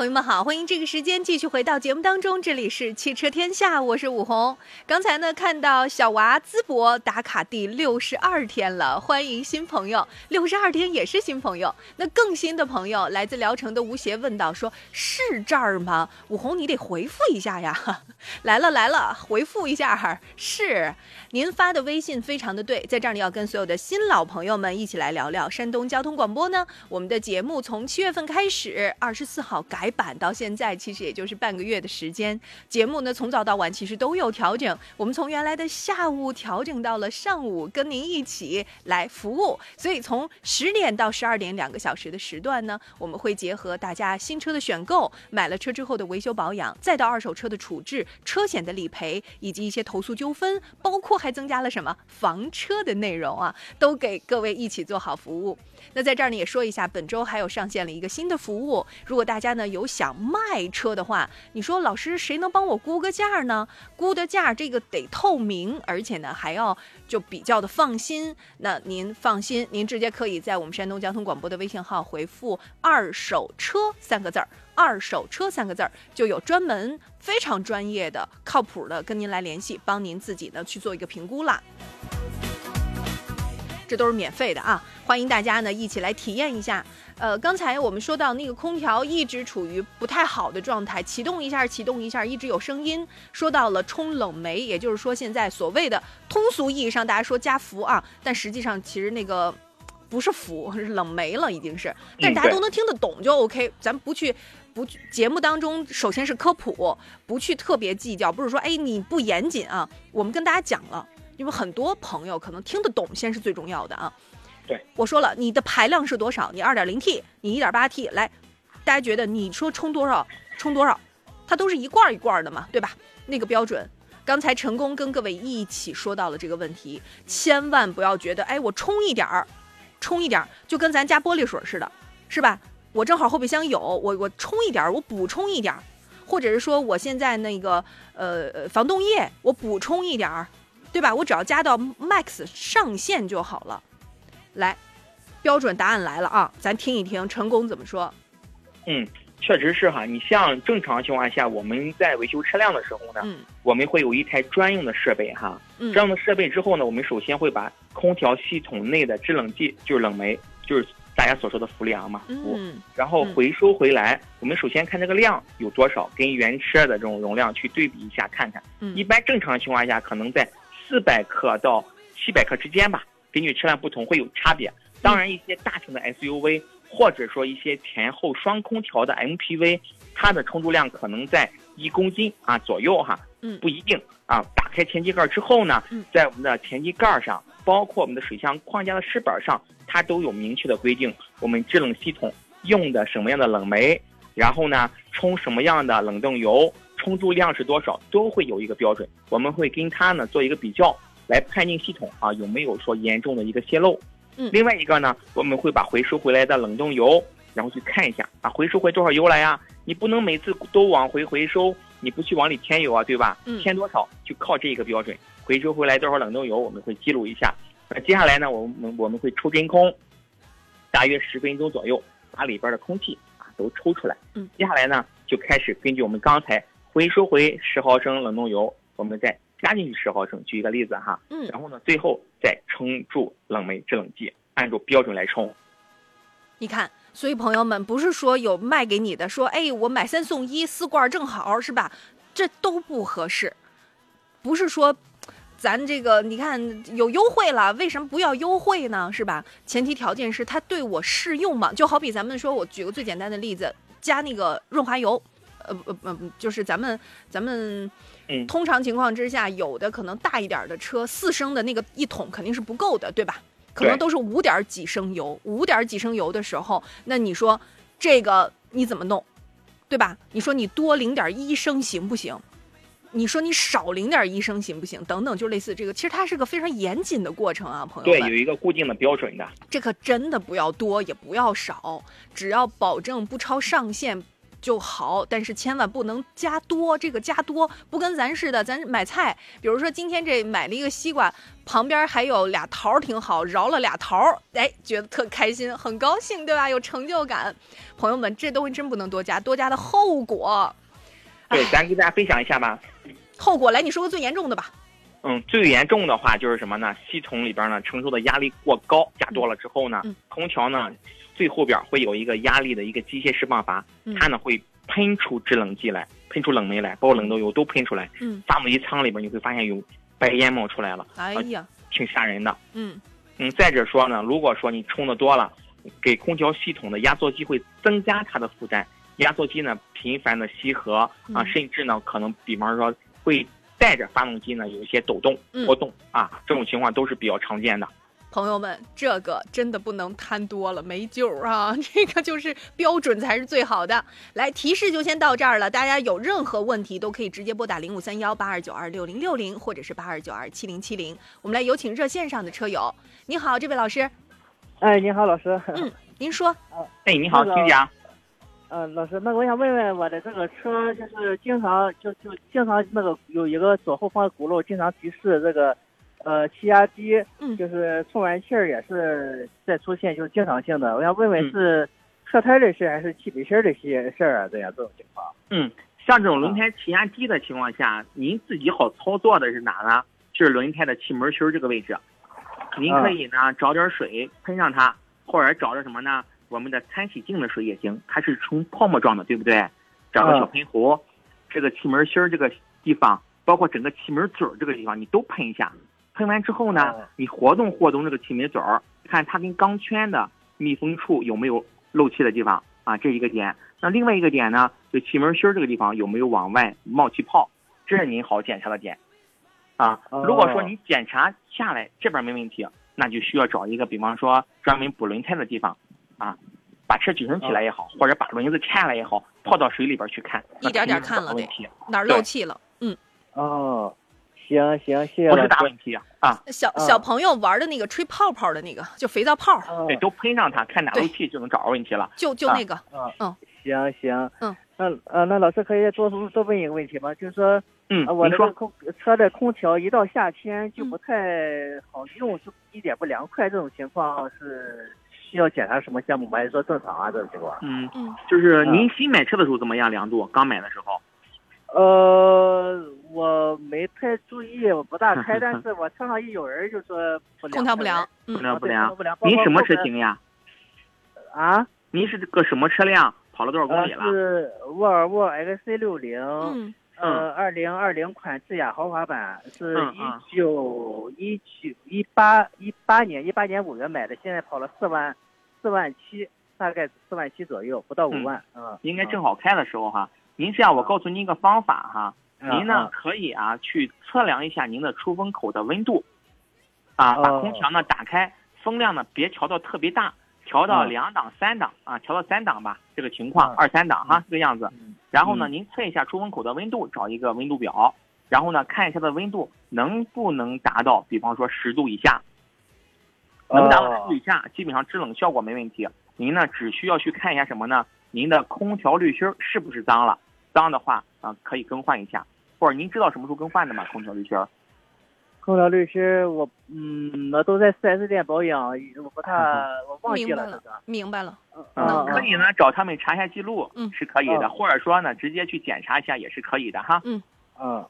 朋友们好，欢迎这个时间继续回到节目当中，这里是汽车天下，我是武红。刚才呢看到小娃淄博打卡第六十二天了，欢迎新朋友，六十二天也是新朋友。那更新的朋友来自聊城的吴邪问道说：“是这儿吗？”武红你得回复一下呀。来了来了，回复一下哈，是您发的微信非常的对，在这儿你要跟所有的新老朋友们一起来聊聊山东交通广播呢。我们的节目从七月份开始，二十四号改。版到现在其实也就是半个月的时间，节目呢从早到晚其实都有调整，我们从原来的下午调整到了上午，跟您一起来服务。所以从十点到十二点两个小时的时段呢，我们会结合大家新车的选购、买了车之后的维修保养，再到二手车的处置、车险的理赔以及一些投诉纠纷，包括还增加了什么房车的内容啊，都给各位一起做好服务。那在这儿呢也说一下，本周还有上线了一个新的服务，如果大家呢有想卖车的话，你说老师谁能帮我估个价呢？估的价这个得透明，而且呢还要就比较的放心。那您放心，您直接可以在我们山东交通广播的微信号回复“二手车”三个字儿，“二手车”三个字儿，就有专门非常专业的、靠谱的跟您来联系，帮您自己呢去做一个评估啦。这都是免费的啊！欢迎大家呢一起来体验一下。呃，刚才我们说到那个空调一直处于不太好的状态，启动一下，启动一下，一直有声音。说到了冲冷媒，也就是说现在所谓的通俗意义上大家说加氟啊，但实际上其实那个不是氟，是冷媒了已经是。但大家都能听得懂就 OK，咱不去不节目当中首先是科普，不去特别计较，不是说哎你不严谨啊，我们跟大家讲了。因为很多朋友可能听得懂，先是最重要的啊。对，我说了，你的排量是多少？你二点零 T，你一点八 T，来，大家觉得你说充多少，充多少，它都是一罐一罐的嘛，对吧？那个标准。刚才成功跟各位一起说到了这个问题，千万不要觉得，哎，我充一点儿，充一点儿，就跟咱加玻璃水似的，是吧？我正好后备箱有，我我充一点儿，我补充一点儿，或者是说我现在那个呃防冻液，我补充一点儿。对吧？我只要加到 max 上限就好了。来，标准答案来了啊！咱听一听成功怎么说。嗯，确实是哈，你像正常情况下，我们在维修车辆的时候呢，嗯我们会有一台专用的设备哈。嗯这样的设备之后呢，我们首先会把空调系统内的制冷剂，就是冷媒，就是大家所说的氟利昂嘛，氟嗯然后回收回来，我们首先看这个量有多少，跟原车的这种容量去对比一下，看看。嗯一般正常情况下，可能在四百克到七百克之间吧，根据车辆不同会有差别。当然，一些大型的 SUV 或者说一些前后双空调的 MPV，它的充足量可能在一公斤啊左右哈，嗯不一定啊。打开前机盖之后呢，在我们的前机盖上，包括我们的水箱框架的饰板上，它都有明确的规定，我们制冷系统用的什么样的冷媒，然后呢充什么样的冷冻油，充足量是多少，都会有一个标准。我们会跟它呢做一个比较，来判定系统啊有没有说严重的一个泄漏。嗯另外一个呢，我们会把回收回来的冷冻油，然后去看一下啊，回收回多少油来呀？你不能每次都往回回收，你不去往里添油啊，对吧？嗯添多少就靠这个标准。回收回来多少冷冻油，我们会记录一下。那接下来呢，我们我们会抽真空，大约十分钟左右，把里边的空气啊都抽出来。嗯，接下来呢，就开始根据我们刚才回收回十毫升冷冻油，我们再加进去十毫升。举一个例子哈，嗯然后呢，最后再冲注冷媒制冷剂，按照标准来冲。你看，所以朋友们不是说有卖给你的，说哎我买三送一，四罐正好是吧？这都不合适，不是说。咱这个你看有优惠了，为什么不要优惠呢？是吧？前提条件是它对我适用嘛。就好比咱们说，我举个最简单的例子，加那个润滑油，呃不不不，就是咱们咱们嗯通常情况之下，有的可能大一点的车，四升的那个一桶肯定是不够的，对吧？可能都是五点几升油，五点几升油的时候，那你说这个你怎么弄，对吧？你说你多零点一升行不行？你说你少零点一升行不行？等等，就类似这个，其实它是个非常严谨的过程啊，朋友们对，有一个固定的标准的。这可真的不要多，也不要少，只要保证不超上限就好。但是千万不能加多，这个加多不跟咱似的，咱买菜，比如说今天这买了一个西瓜，旁边还有俩桃儿挺好，饶了俩桃儿，哎，觉得特开心，很高兴，对吧？有成就感。朋友们，这东西真不能多加，多加的后果，对，咱给大家分享一下吧。后果来，你说个最严重的吧。嗯，最严重的话就是什么呢？系统里边呢承受的压力过高，加多了之后呢，嗯空调呢最后边会有一个压力的一个机械释放阀，嗯它呢会喷出制冷剂来，喷出冷媒来，包括冷冻油都喷出来。嗯，发动机舱里边你会发现有白烟冒出来了，哎呀，挺吓人的。嗯嗯，再者说呢，如果说你充的多了，给空调系统的压缩机会增加它的负担，压缩机呢频繁的吸合啊，嗯甚至呢可能比方说会带着发动机呢有一些抖动嗯波动啊，这种情况都是比较常见的。朋友们，这个真的不能贪多了，没救啊！这个就是标准才是最好的。来，提示就先到这儿了。大家有任何问题都可以直接拨打零五三幺八二九二六零六零，或者是八二九二七零七零。我们来有请热线上的车友。你好，这位老师。哎，你好，老师。嗯，您说。哎，你好，那个请讲。呃，老师，那个我想问问我的这个车，就是经常就就经常那个有一个左后方轱辘，经常提示这个呃气压低，嗯，就是充完气儿也是在出现，就是经常性的。我想问问嗯是车胎的事还是气门芯儿的些事儿啊？这样这种情况。嗯，像这种轮胎气压低的情况下，您自己好操作的是哪呢？就是轮胎的气门芯儿这个位置，您可以呢找点水喷上它，或者找着什么呢？我们的餐洗净的水也行，它是呈泡沫状的，对不对？找个小喷壶，这个气门芯儿这个地方，包括整个气门嘴儿这个地方，你都喷一下。喷完之后呢，你活动活动这个气门嘴儿，看它跟钢圈的密封处有没有漏气的地方啊，这一个点。那另外一个点呢，就气门芯儿这个地方有没有往外冒气泡，这是您好检查的点。啊，如果说你检查下来这边没问题，那就需要找一个，比方说专门补轮胎的地方，啊，把车举升起来也好，或者把轮子拆下来也好，泡到水里边去看，一点点看了问题。哪儿漏气了？嗯，哦，行行，谢谢不是。大问题啊，小小朋友玩的那个吹泡泡的那个，就肥皂泡，对，都喷上它，看哪漏气就能找着问题了。就就那个，嗯，行行，嗯，那呃，那老师可以多多问一个问题吗？就是说，嗯呃我您说的这个空车的空调一到夏天就不太好用，就一点不凉快，这种情况是需要检查什么项目吗？还是说正常啊？这种情况？嗯嗯，就是您新买车的时候怎么样？亮度刚买的时候？呃，我没太注意，我不大开，但是我车上一有人就说不良，空调不良，不嗯，对良不良不良。您什么车型呀？啊？您是个什么车辆？跑了多少公呃，里了？是沃尔沃 XC 六零，嗯呃，二零二零款智雅豪华版，是一九一九一八一八年一八年五月买的，现在跑了四万四万七，大概四万七左右，不到五万，嗯，应该正好开的时候哈。您这样，我告诉您一个方法哈。嗯您呢嗯。可以啊去测量一下您的出风口的温度，啊，把哦空调呢打开，风量呢别调到特别大，调到嗯两档、三档啊，调到三档吧，这个情况嗯二三档哈这个样子。然后呢，嗯您测一下出风口的温度，找一个温度表，然后呢看一下它的温度能不能达到，比方说十度以下，能达到十度以下，基本上制冷效果没问题。您呢只需要去看一下什么呢？您的空调滤芯儿是不是脏了？脏的话啊、可以更换一下。或者您知道什么时候更换的吗？空调滤芯儿？空调滤芯我嗯，我都在 4S 店保养，我不太我忘记明白了了这个，明白了，嗯嗯，可以呢，找他们查一下记录，嗯是可以的。嗯或者说呢，直接去检查一下也是可以的哈。嗯嗯，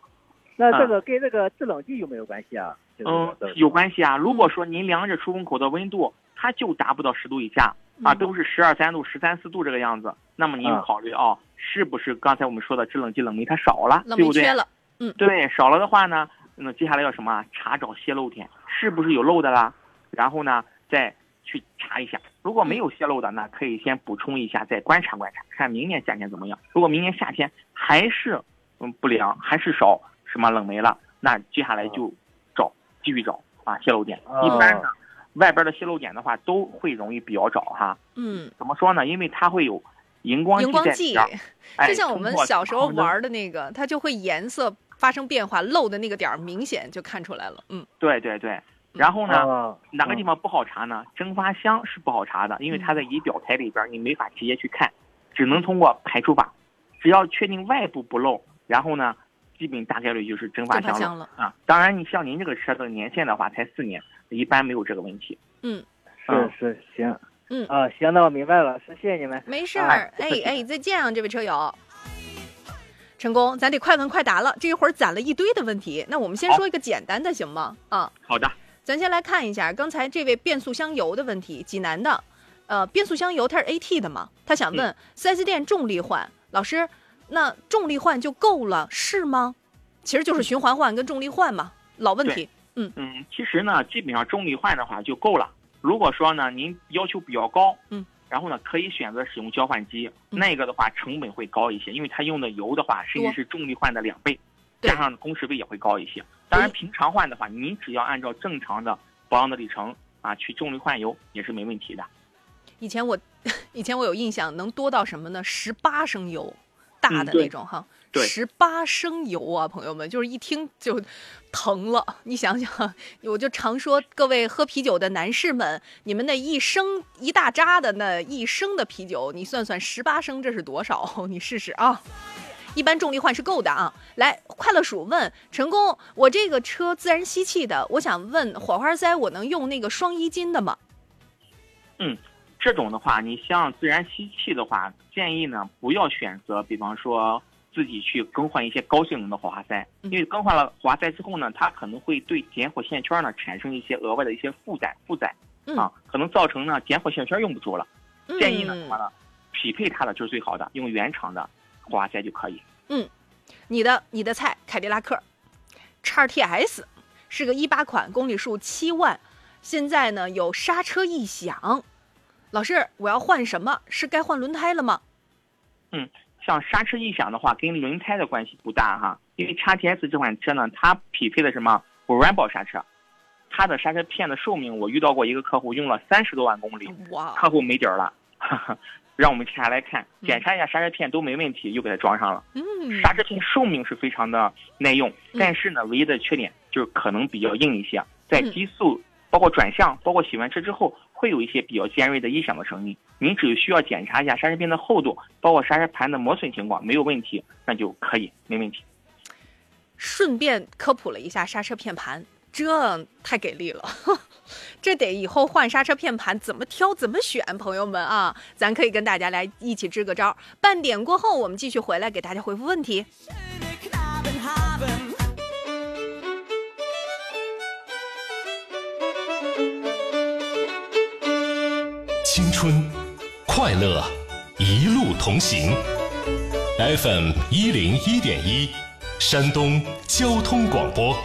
那这个跟这个制冷剂有没有关系啊？嗯，有关系啊。如果说您量着出风口的温度，它就达不到十度以下啊，嗯都是十二三度、十三四度这个样子，那么您嗯考虑哦，是不是刚才我们说的制冷剂冷媒它少了，对不对？嗯，对，少了的话呢，那接下来要什么啊？查找泄漏点，是不是有漏的啦？然后呢，再去查一下，如果没有泄漏的，那可以先补充一下，再观察观察，看明年夏天怎么样。如果明年夏天还是嗯不良，还是少什么冷媒了，那接下来就找继续找啊泄漏点。哦一般呢，外边的泄漏点的话都会容易比较找哈。嗯，怎么说呢？因为它会有荧光荧光剂就像我们小时候玩的那个，它就会颜色发生变化，漏的那个点儿明显就看出来了。嗯，对对对，然后呢，哦哪个地方不好查呢？蒸发箱是不好查的，因为它在仪表台里边，你没法直接去看，只能通过排除法。只要确定外部不漏，然后呢，基本大概率就是蒸发箱蒸发箱了啊。当然，你像您这个车的年限的话，才四年，一般没有这个问题。嗯，嗯是是行，嗯啊行，那我明白了，是谢谢你们，没事啊儿。哎哎，再见啊，这位车友。成功，咱得快问快答了。这一会儿攒了一堆的问题，那我们先说一个简单的，行吗？啊，好的，咱先来看一下刚才这位变速箱油的问题，济南的，呃，变速箱油它是 AT 的嘛？他想问四 S 店重力换，老师，那重力换就够了是吗？其实就是循环换跟重力换嘛，老问题。嗯嗯，其实呢，基本上重力换的话就够了。如果说呢，您要求比较高，嗯，然后呢，可以选择使用交换机，那个的话成本会高一些，因为它用的油的话，甚至是重力换的两倍，加上工时费也会高一些。当然，平常换的话，你只要按照正常的保养的里程啊去重力换油也是没问题的。以前我 以前我有印象，能多到什么呢？十八升油，大的那种哈，对十八升油啊，朋友们，就是一听就疼了。你想想，我就常说各位喝啤酒的男士们，你们那一升一大扎的那一升的啤酒，你算算十八升这是多少？你试试啊。一般重力换是够的啊。来，快乐鼠问陈工，我这个车自然吸气的，我想问火花塞我能用那个双一金的吗？嗯，这种的话，你像自然吸气的话，建议呢不要选择，比方说自己去更换一些高性能的火花塞，因为更换了火花塞之后呢，它可能会对点火线圈呢产生一些额外的一些负载负载啊，可能造成呢点火线圈用不住了。建议呢什么呢？匹配它的就是最好的，用原厂的火花塞就可以。嗯，你的你的菜凯迪拉克，叉 TS 是个一八款，公里数七万，现在呢有刹车异响。老师，我要换什么？是该换轮胎了吗？嗯，像刹车异响的话，跟轮胎的关系不大哈，因为叉 T S 这款车呢，它匹配的什么 Brembo 刹车，它的刹车片的寿命，我遇到过一个客户用了三十多万公里，哇，客户没底儿了，哈哈，让我们下来看，检查一下刹车片都没问题，又给它装上了。嗯，刹车片寿命是非常的耐用，但是呢，唯一的缺点就是可能比较硬一些，在嗯低速、包括转向、包括洗完车之后，会有一些比较尖锐的异响的声音。您只需要检查一下刹车片的厚度，包括刹车盘的磨损情况，没有问题，那就可以，没问题。顺便科普了一下刹车片盘，这太给力了。这得以后换刹车片盘怎么挑怎么选，朋友们啊，咱可以跟大家来一起支个招。半点过后，我们继续回来给大家回复问题。春，快乐，一路同行。FM 一零一点一，山东交通广播。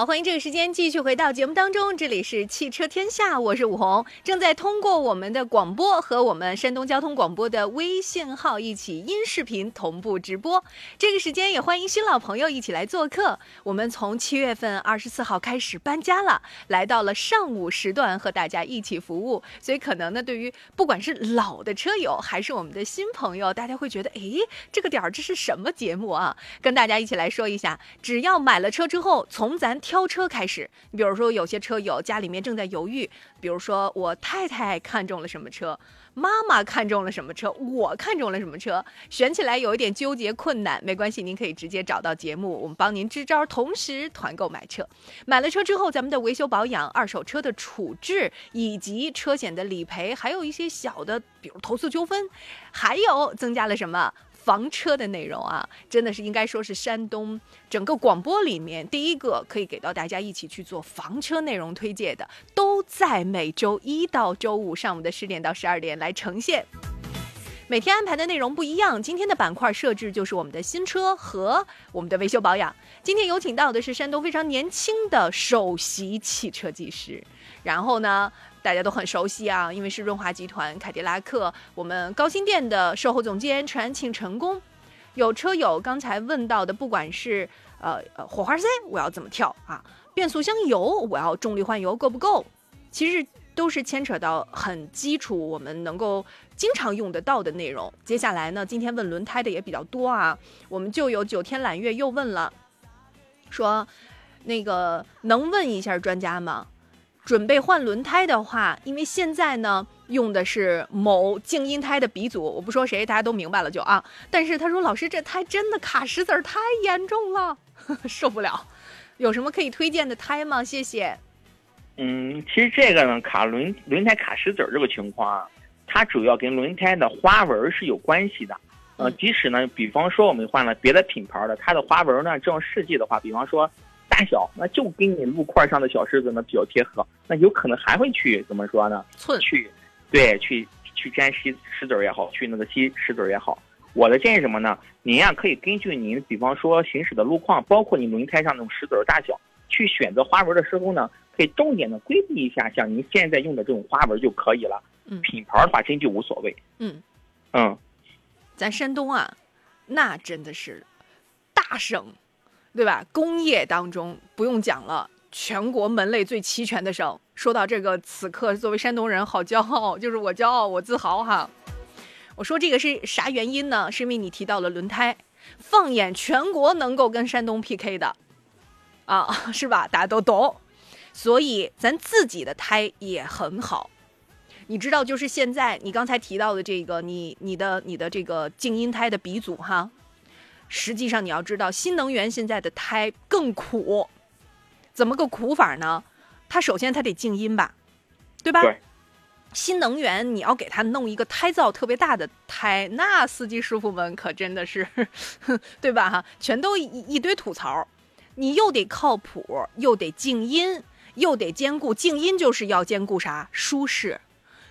好，欢迎这个时间继续回到节目当中，这里是汽车天下，我是武红，正在通过我们的广播和我们山东交通广播的微信号一起音视频同步直播。这个时间也欢迎新老朋友一起来做客。我们从七月份二十四号开始搬家了，来到了上午时段和大家一起服务，所以可能呢，对于不管是老的车友还是我们的新朋友，大家会觉得，诶，这个点儿这是什么节目啊？跟大家一起来说一下，只要买了车之后。从咱挑车开始，你比如说有些车友家里面正在犹豫，比如说我太太看中了什么车，妈妈看中了什么车，我看中了什么车，选起来有一点纠结困难，没关系，您可以直接找到节目，我们帮您支招，同时团购买车。买了车之后，咱们的维修保养、二手车的处置以及车险的理赔，还有一些小的，比如投诉纠纷，还有增加了什么？房车的内容啊，真的是应该说是山东整个广播里面第一个可以给到大家一起去做房车内容推荐的，都在每周一到周五上午的十点到十二点来呈现。每天安排的内容不一样，今天的板块设置就是我们的新车和我们的维修保养。今天有请到的是山东非常年轻的首席汽车技师，然后呢？大家都很熟悉啊，因为是润华集团凯迪拉克我们高新店的售后总监传庆成功。有车友刚才问到的，不管是呃呃火花塞我要怎么跳啊，变速箱油我要重力换油够不够，其实都是牵扯到很基础，我们能够经常用得到的内容。接下来呢，今天问轮胎的也比较多啊，我们就有九天揽月又问了，说那个能问一下专家吗？准备换轮胎的话，因为现在呢用的是某静音胎的鼻祖，我不说谁，大家都明白了就啊。但是他说老师这胎真的卡石子儿太严重了，受不了。有什么可以推荐的胎吗？谢谢。嗯，其实这个呢，卡轮轮胎卡石子儿这个情况啊，它主要跟轮胎的花纹是有关系的。呃，即使呢，比方说我们换了别的品牌的，它的花纹呢这种设计的话，比方说。大小 那就跟你路块上的小石子呢比较贴合，那有可能还会去怎么说呢？寸去，对，去去粘石石子儿也好，去那个吸石子儿也好。我的建议什么呢？您呀可以根据您，比方说行驶的路况，包括你轮胎上那种石子儿大小，去选择花纹的时候呢，可以重点的规避一下像您现在用的这种花纹就可以了。嗯，品牌的话真就无所谓。嗯嗯，咱山东啊，那真的是大省。对吧？工业当中不用讲了，全国门类最齐全的省。说到这个，此刻作为山东人，好骄傲，就是我骄傲，我自豪哈。我说这个是啥原因呢？是因为你提到了轮胎，放眼全国能够跟山东 PK 的，啊，是吧？大家都懂。所以咱自己的胎也很好。你知道，就是现在你刚才提到的这个，你你的你的这个静音胎的鼻祖哈。实际上你要知道，新能源现在的胎更苦，怎么个苦法呢？它首先它得静音吧，对吧？对。新能源你要给它弄一个胎噪特别大的胎，那司机师傅们可真的是，对吧？哈，全都一一堆吐槽。你又得靠谱，又得静音，又得兼顾静音，就是要兼顾啥？舒适。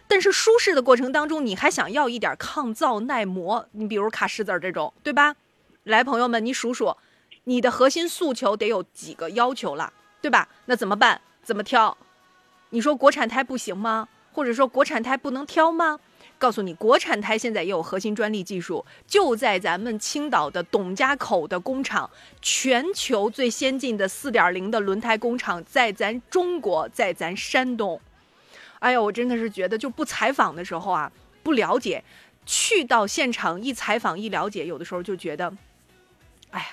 但是舒适的过程当中，你还想要一点抗噪耐磨，你比如卡石子这种，对吧？来，朋友们，你数数，你的核心诉求得有几个要求了，对吧？那怎么办？怎么挑？你说国产胎不行吗？或者说国产胎不能挑吗？告诉你，国产胎现在也有核心专利技术，就在咱们青岛的董家口的工厂，全球最先进的四点零的轮胎工厂在咱中国，在咱山东。哎呀，我真的是觉得，就不采访的时候啊，不了解，去到现场一采访一了解，有的时候就觉得。哎呀，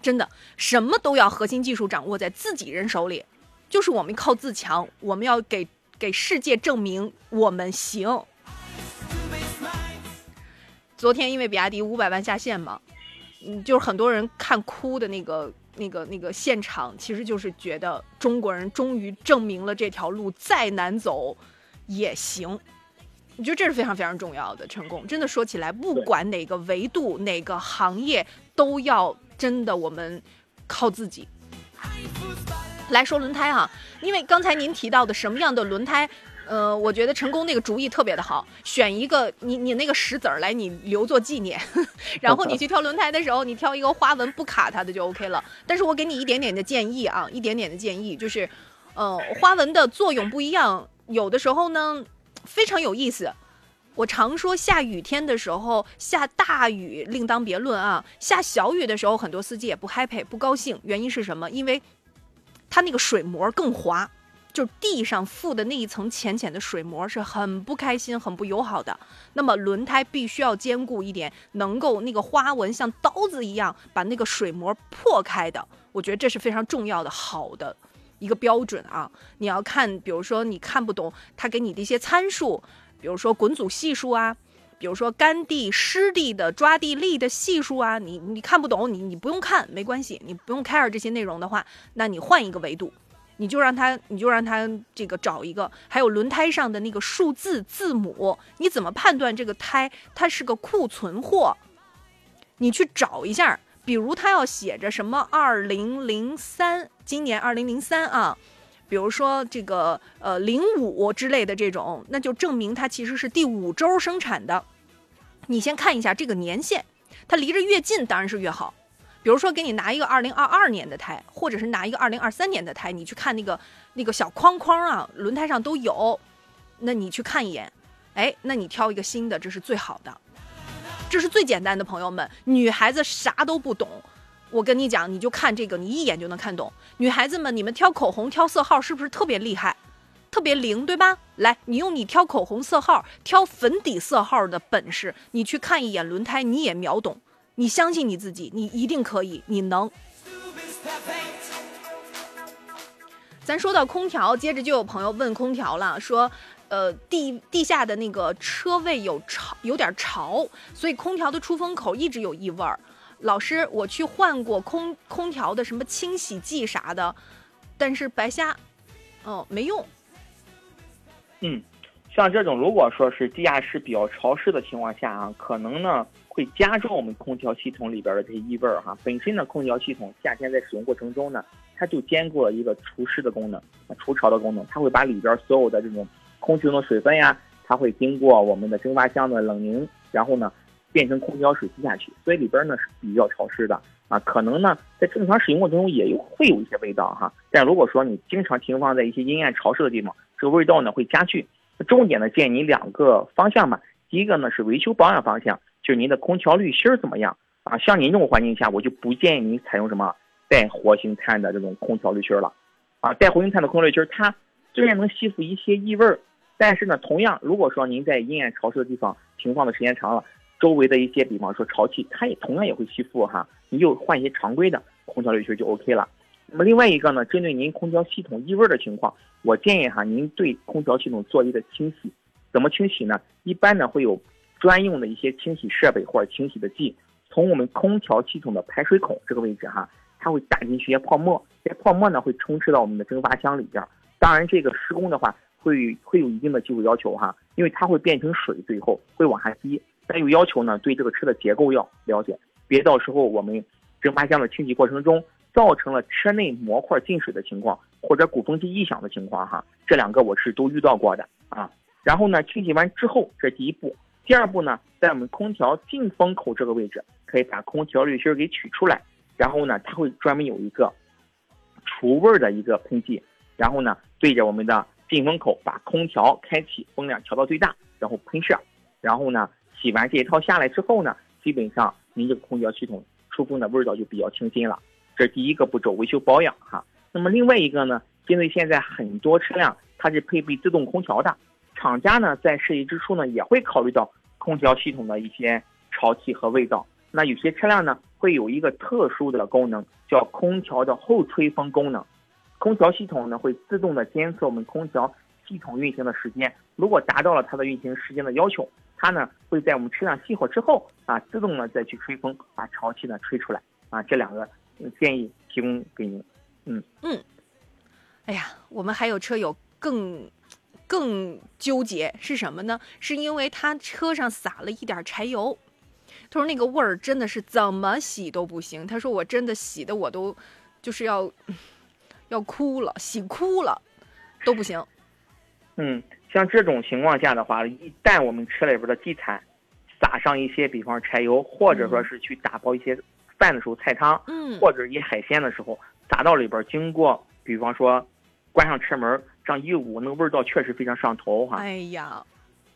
真的，什么都要核心技术掌握在自己人手里，就是我们靠自强，我们要给给世界证明我们行。昨天因为比亚迪五百万下线嘛，嗯，就是很多人看哭的那个、那个、那个现场，其实就是觉得中国人终于证明了这条路再难走也行。我觉得这是非常非常重要的成功。真的说起来，不管哪个维度、哪个行业，都要真的我们靠自己。来说轮胎哈，因为刚才您提到的什么样的轮胎，呃，我觉得成功那个主意特别的好，选一个你你那个石子儿来，你留作纪念，然后你去挑轮胎的时候，你挑一个花纹不卡它的就 OK 了。但是我给你一点点的建议啊，一点点的建议就是，呃，花纹的作用不一样，有的时候呢非常有意思。我常说下雨天的时候，下大雨另当别论啊，下小雨的时候，很多司机也不 happy 不高兴，原因是什么？因为它那个水膜更滑，就是地上覆的那一层浅浅的水膜是很不开心、很不友好的。那么轮胎必须要兼顾一点，能够那个花纹像刀子一样把那个水膜破开的。我觉得这是非常重要的，好的一个标准啊。你要看，比如说你看不懂他给你的一些参数，比如说滚阻系数啊。比如说干地、湿地的抓地力的系数啊，你你看不懂，你你不用看，没关系，你不用 care 这些内容的话，那你换一个维度，你就让他，你就让他这个找一个，还有轮胎上的那个数字字母，你怎么判断这个胎它是个库存货？你去找一下，比如它要写着什么二零零三，今年二零零三啊。比如说这个呃零五之类的这种，那就证明它其实是第五周生产的。你先看一下这个年限，它离着越近当然是越好。比如说给你拿一个二零二二年的胎，或者是拿一个二零二三年的胎，你去看那个那个小框框啊，轮胎上都有，那你去看一眼，哎，那你挑一个新的，这是最好的，这是最简单的。朋友们，女孩子啥都不懂。我跟你讲，你就看这个，你一眼就能看懂。女孩子们，你们挑口红、挑色号是不是特别厉害，特别灵，对吧？来，你用你挑口红色号、挑粉底色号的本事，你去看一眼轮胎，你也秒懂。你相信你自己，你一定可以，你能。咱说到空调，接着就有朋友问空调了，说，呃，地地下的那个车位有潮，有点潮，所以空调的出风口一直有异味儿。老师，我去换过空空调的什么清洗剂啥的，但是白瞎，哦，没用。嗯，像这种如果说是地下室比较潮湿的情况下啊，可能呢会加重我们空调系统里边的这些异味儿哈。本身呢，空调系统夏天在使用过程中呢，它就兼顾了一个除湿的功能、除潮的功能，它会把里边所有的这种空气中的水分呀，它会经过我们的蒸发箱的冷凝，然后呢。变成空调水吸下去，所以里边呢是比较潮湿的啊，可能呢在正常使用过程中也会有一些味道哈。但如果说你经常停放在一些阴暗潮湿的地方，这个味道呢会加剧。重点呢建议你两个方向嘛，第一个呢是维修保养方向，就是您的空调滤芯怎么样啊？像您这种环境下，我就不建议您采用什么带活性炭的这种空调滤芯了啊。带活性炭的空调滤芯，它虽然能吸附一些异味，但是呢，同样如果说您在阴暗潮湿的地方停放的时间长了。周围的一些，比方说潮气，它也同样也会吸附哈。你就换一些常规的空调滤芯就 OK 了。那么另外一个呢，针对您空调系统异味的情况，我建议哈，您对空调系统做一个清洗。怎么清洗呢？一般呢会有专用的一些清洗设备或者清洗的剂，从我们空调系统的排水孔这个位置哈，它会打进去一些泡沫，这些泡沫呢会充斥到我们的蒸发箱里边。当然这个施工的话会会有一定的技术要求哈，因为它会变成水，最后会往下滴。但有要求呢，对这个车的结构要了解，别到时候我们蒸发箱的清洗过程中造成了车内模块进水的情况，或者鼓风机异响的情况哈。这两个我是都遇到过的啊。然后呢，清洗完之后，这是第一步。第二步呢，在我们空调进风口这个位置，可以把空调滤芯给取出来，然后呢，它会专门有一个除味的一个喷剂，然后呢，对着我们的进风口把空调开启，风量调到最大，然后喷射，然后呢。洗完这一套下来之后呢，基本上您这个空调系统出风的味道就比较清新了。这是第一个步骤，维修保养哈。那么另外一个呢，针对现在很多车辆它是配备自动空调的，厂家呢在设计之初呢也会考虑到空调系统的一些潮气和味道。那有些车辆呢会有一个特殊的功能，叫空调的后吹风功能。空调系统呢会自动的监测我们空调系统运行的时间，如果达到了它的运行时间的要求，它呢会在我们车辆熄火之后啊，自动的再去吹风，把潮气呢吹出来啊。这两个建议提供给您。嗯嗯，哎呀，我们还有车友更更纠结是什么呢？是因为他车上撒了一点柴油，他说那个味儿真的是怎么洗都不行。他说我真的洗的我都就是要要哭了，洗哭了都不行。嗯，像这种情况下的话，一旦我们车里边的地毯撒上一些，比方柴油，或者说是去打包一些饭的时候菜汤，嗯或者一些海鲜的时候撒到里边，经过比方说关上车门这样一捂，那个味道确实非常上头哈。哎呀，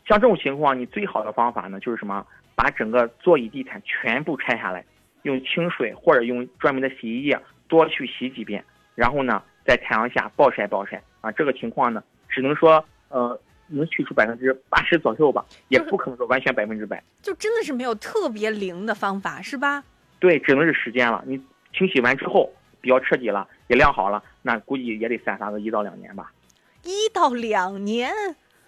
像这种情况，你最好的方法呢，就是什么？把整个座椅地毯全部拆下来，用清水或者用专门的洗衣液多去洗几遍，然后呢，在太阳下暴晒暴晒啊。这个情况呢，只能说呃能去除百分之八十左右吧，也不可能说完全百分之百。就真的是没有特别灵的方法，是吧？对，只能是时间了。你清洗完之后比较彻底了，也晾好了，那估计也得散发个一到两年吧。一到两年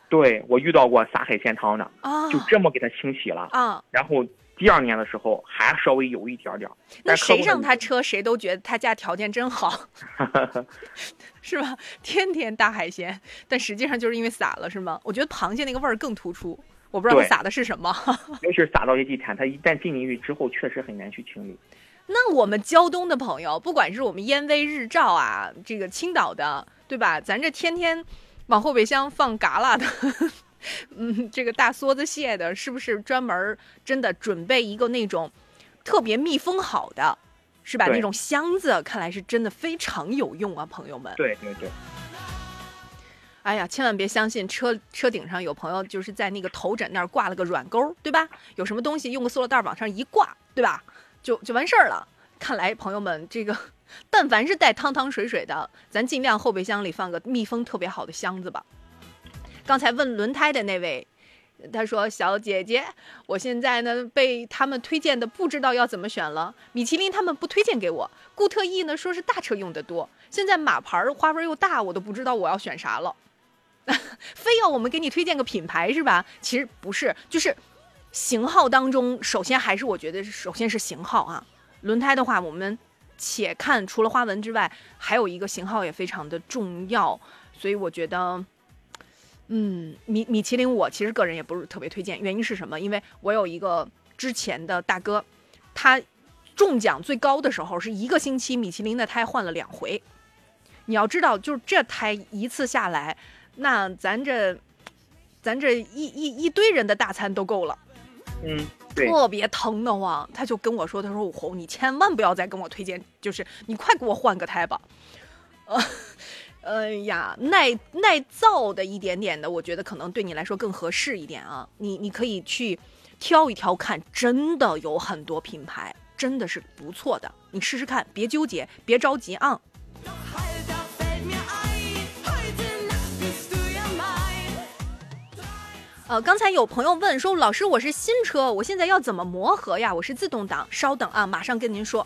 对我遇到过撒海鲜汤的，啊就这么给它清洗了，啊！然后第二年的时候还稍微有一点点儿。那谁上他车谁都觉得他家条件真好，是吧？天天大海鲜，但实际上就是因为撒了，是吗？我觉得螃蟹那个味儿更突出，我不知道他撒的是什么。尤其是撒到一些地毯，它一旦进进去之后，确实很难去清理。那我们胶东的朋友，不管是我们烟威、日照啊，这个青岛的，对吧？咱这天天往后备箱放嘎啦的，嗯，这个大梭子蟹的，是不是专门真的准备一个那种特别密封好的，是吧？那种箱子，看来是真的非常有用啊，朋友们。对对对，哎呀，千万别相信车车顶上有朋友就是在那个头枕那儿挂了个软钩，对吧？有什么东西用个塑料袋往上一挂，对吧？就就完事儿了。看来朋友们，这个 但凡是带汤汤水水的，咱尽量后备箱里放个密封特别好的箱子吧。刚才问轮胎的那位，他说：“小姐姐，我现在呢被他们推荐的不知道要怎么选了。米其林他们不推荐给我，固特异呢说是大车用的多。现在马牌花纹又大，我都不知道我要选啥了。非要我们给你推荐个品牌是吧？其实不是，就是型号当中，首先还是我觉得首先是型号啊。轮胎的话，我们且看除了花纹之外，还有一个型号也非常的重要，所以我觉得。”嗯，米米其林我其实个人也不是特别推荐，原因是什么？因为我有一个之前的大哥，他中奖最高的时候是一个星期米其林的胎换了两回。你要知道，就是这胎一次下来，那咱这咱这一一一堆人的大餐都够了。嗯，对，特别疼得慌，他就跟我说：“他说武红，你千万不要再跟我推荐，就是你快给我换个胎吧。”呃，哎呀，耐耐造的一点点的，我觉得可能对你来说更合适一点啊。你你可以去挑一挑看，真的有很多品牌，真的是不错的，你试试看，别纠结，别着急啊。呃，刚才有朋友问说，老师，我是新车，我现在要怎么磨合呀？我是自动挡，稍等啊，马上跟您说。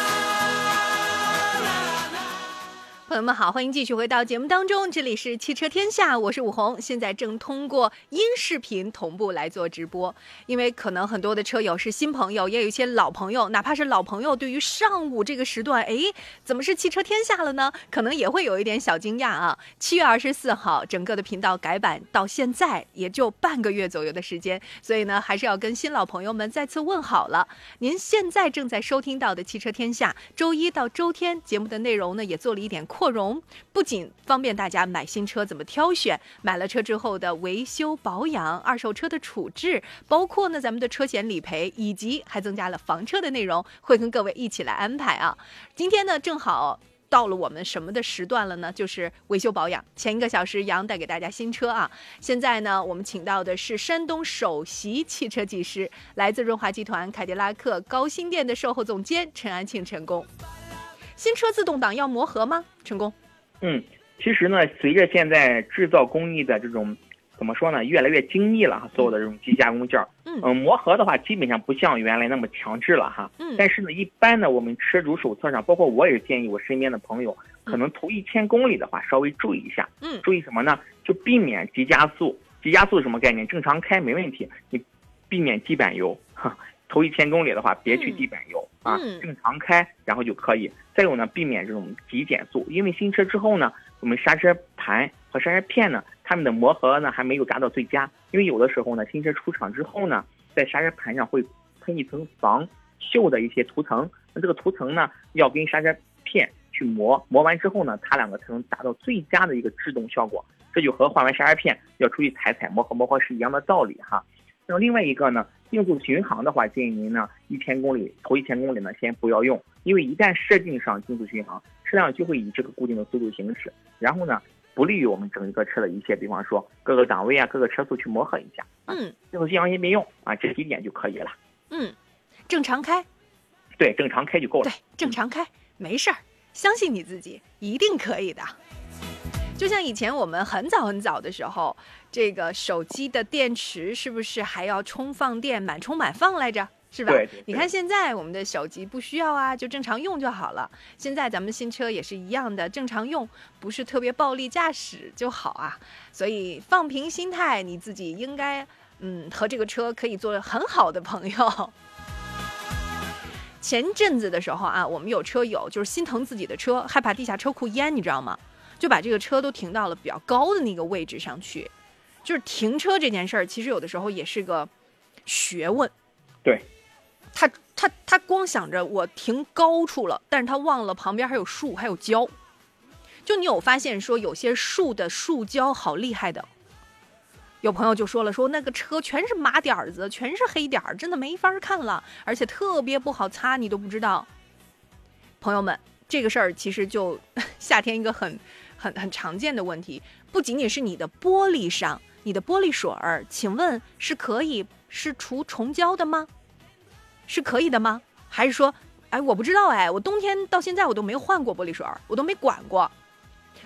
朋友们好，欢迎继续回到节目当中，这里是汽车天下，我是武红，现在正通过音视频同步来做直播。因为可能很多的车友是新朋友，也有一些老朋友，哪怕是老朋友，对于上午这个时段，哎，怎么是汽车天下了呢？可能也会有一点小惊讶啊。七月二十四号，整个的频道改版到现在也就半个月左右的时间，所以呢，还是要跟新老朋友们再次问好了。您现在正在收听到的汽车天下，周一到周天节目的内容呢，也做了一点扩容，不仅方便大家买新车怎么挑选，买了车之后的维修保养、二手车的处置，包括呢咱们的车险理赔，以及还增加了房车的内容，会跟各位一起来安排啊。今天呢，正好。到了我们什么的时段了呢？就是维修保养。前一个小时，杨带给大家新车啊。现在呢，我们请到的是山东首席汽车技师，来自润华集团凯迪拉克高新店的售后总监陈安庆陈工。新车自动挡要磨合吗？成功？嗯，其实呢，随着现在制造工艺的这种怎么说呢，越来越精密了哈，所有的这种机加工件儿，嗯磨合的话，基本上不像原来那么强制了哈。嗯但是呢，一般呢，我们车主手册上，包括我也建议我身边的朋友，可能头一千公里的话，稍微注意一下。嗯注意什么呢？就避免急加速。急加速是什么概念？正常开没问题，你避免地板油。哈，头一千公里的话，别去地板油、啊，嗯正常开，然后就可以。再有呢，避免这种急减速，因为新车之后呢，我们刹车盘和刹车片呢，它们的磨合呢还没有达到最佳。因为有的时候呢，新车出厂之后呢，在刹车盘上会喷一层防锈的一些涂层，那这个涂层呢，要跟刹车片去磨，磨完之后呢，它两个才能达到最佳的一个制动效果。这就和换完刹车片要出去踩踩磨合磨合是一样的道理哈。那么另外一个呢，定速巡航的话，建议您呢一千公里头一千公里呢先不要用，因为一旦设定上定速巡航，车辆就会以这个固定的速度行驶，然后呢不利于我们整一个车的一些，比方说各个档位啊、各个车速去磨合一下。嗯定速巡航先别用啊，这几点就可以了。嗯，正常开，对，正常开就够了。对，正常开，没事儿，相信你自己，一定可以的。就像以前我们很早很早的时候，这个手机的电池是不是还要充放电，满充满放来着？是吧？对对对你看现在我们的手机不需要啊，就正常用就好了。现在咱们新车也是一样的，正常用，不是特别暴力驾驶就好啊。所以放平心态，你自己应该嗯和这个车可以做很好的朋友。前阵子的时候啊，我们有车友就是心疼自己的车，害怕地下车库淹，你知道吗？就把这个车都停到了比较高的那个位置上去。就是停车这件事儿，其实有的时候也是个学问。对，他他他光想着我停高处了，但是他忘了旁边还有树，还有胶。就你有发现说有些树的树胶好厉害的，有朋友就说了，说那个车全是麻点儿子，全是黑点儿，真的没法看了，而且特别不好擦，你都不知道。朋友们，这个事儿其实就 夏天一个很很很常见的问题，不仅仅是你的玻璃上，你的玻璃水儿，请问是可以是除虫胶的吗？是可以的吗？还是说，哎，我不知道哎，我冬天到现在我都没换过玻璃水儿，我都没管过。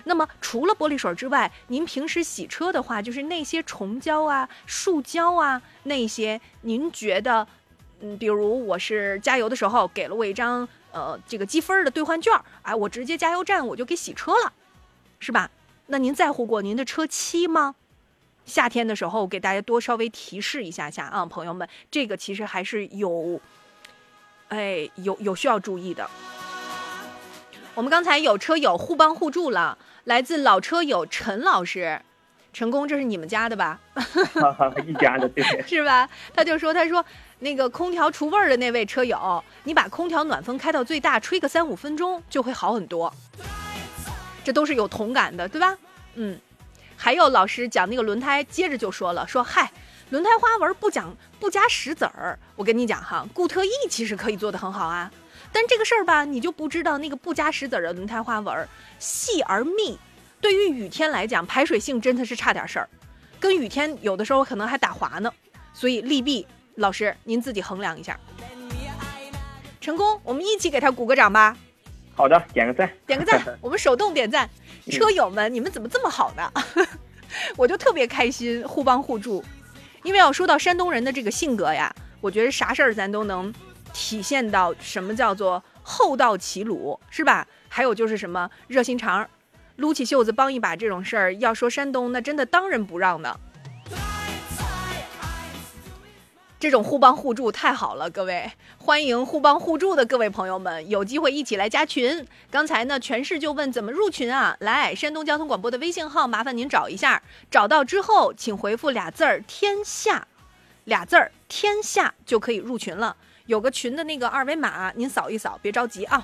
那么除了玻璃水之外，您平时洗车的话，就是那些虫胶啊、树胶啊那些，您觉得，嗯，比如我是加油的时候给了我一张呃这个积分的兑换券，哎，我直接加油站我就给洗车了，是吧？那您在乎过您的车漆吗？夏天的时候给大家多稍微提示一下下啊，朋友们，这个其实还是有，哎，有有需要注意的。我们刚才有车友互帮互助了，来自老车友陈老师，陈工，这是你们家的吧？一家的对。是吧？他就说，他说那个空调除味儿的那位车友，你把空调暖风开到最大，吹个三五分钟就会好很多。这都是有同感的，对吧？嗯，还有老师讲那个轮胎，接着就说了，说嗨，轮胎花纹不讲不加石子儿，我跟你讲哈，固特异其实可以做得很好啊。但这个事儿吧，你就不知道那个不加石子儿的轮胎花纹细而密，对于雨天来讲，排水性真的是差点事儿，跟雨天有的时候可能还打滑呢。所以利弊，老师您自己衡量一下。成功，我们一起给他鼓个掌吧，好的，点个赞，点个赞，我们手动点赞。车友们，你们怎么这么好呢？我就特别开心，互帮互助。因为要说到山东人的这个性格呀，我觉得啥事儿咱都能体现到什么叫做厚道齐鲁，是吧？还有就是什么热心肠，撸起袖子帮一把这种事儿，要说山东那真的当仁不让呢。这种互帮互助太好了，各位，欢迎互帮互助的各位朋友们，有机会一起来加群。刚才呢，全市就问怎么入群啊？来，山东交通广播的微信号，麻烦您找一下，找到之后请回复俩字儿“天下”，俩字儿“天下”就可以入群了。有个群的那个二维码，您扫一扫，别着急啊。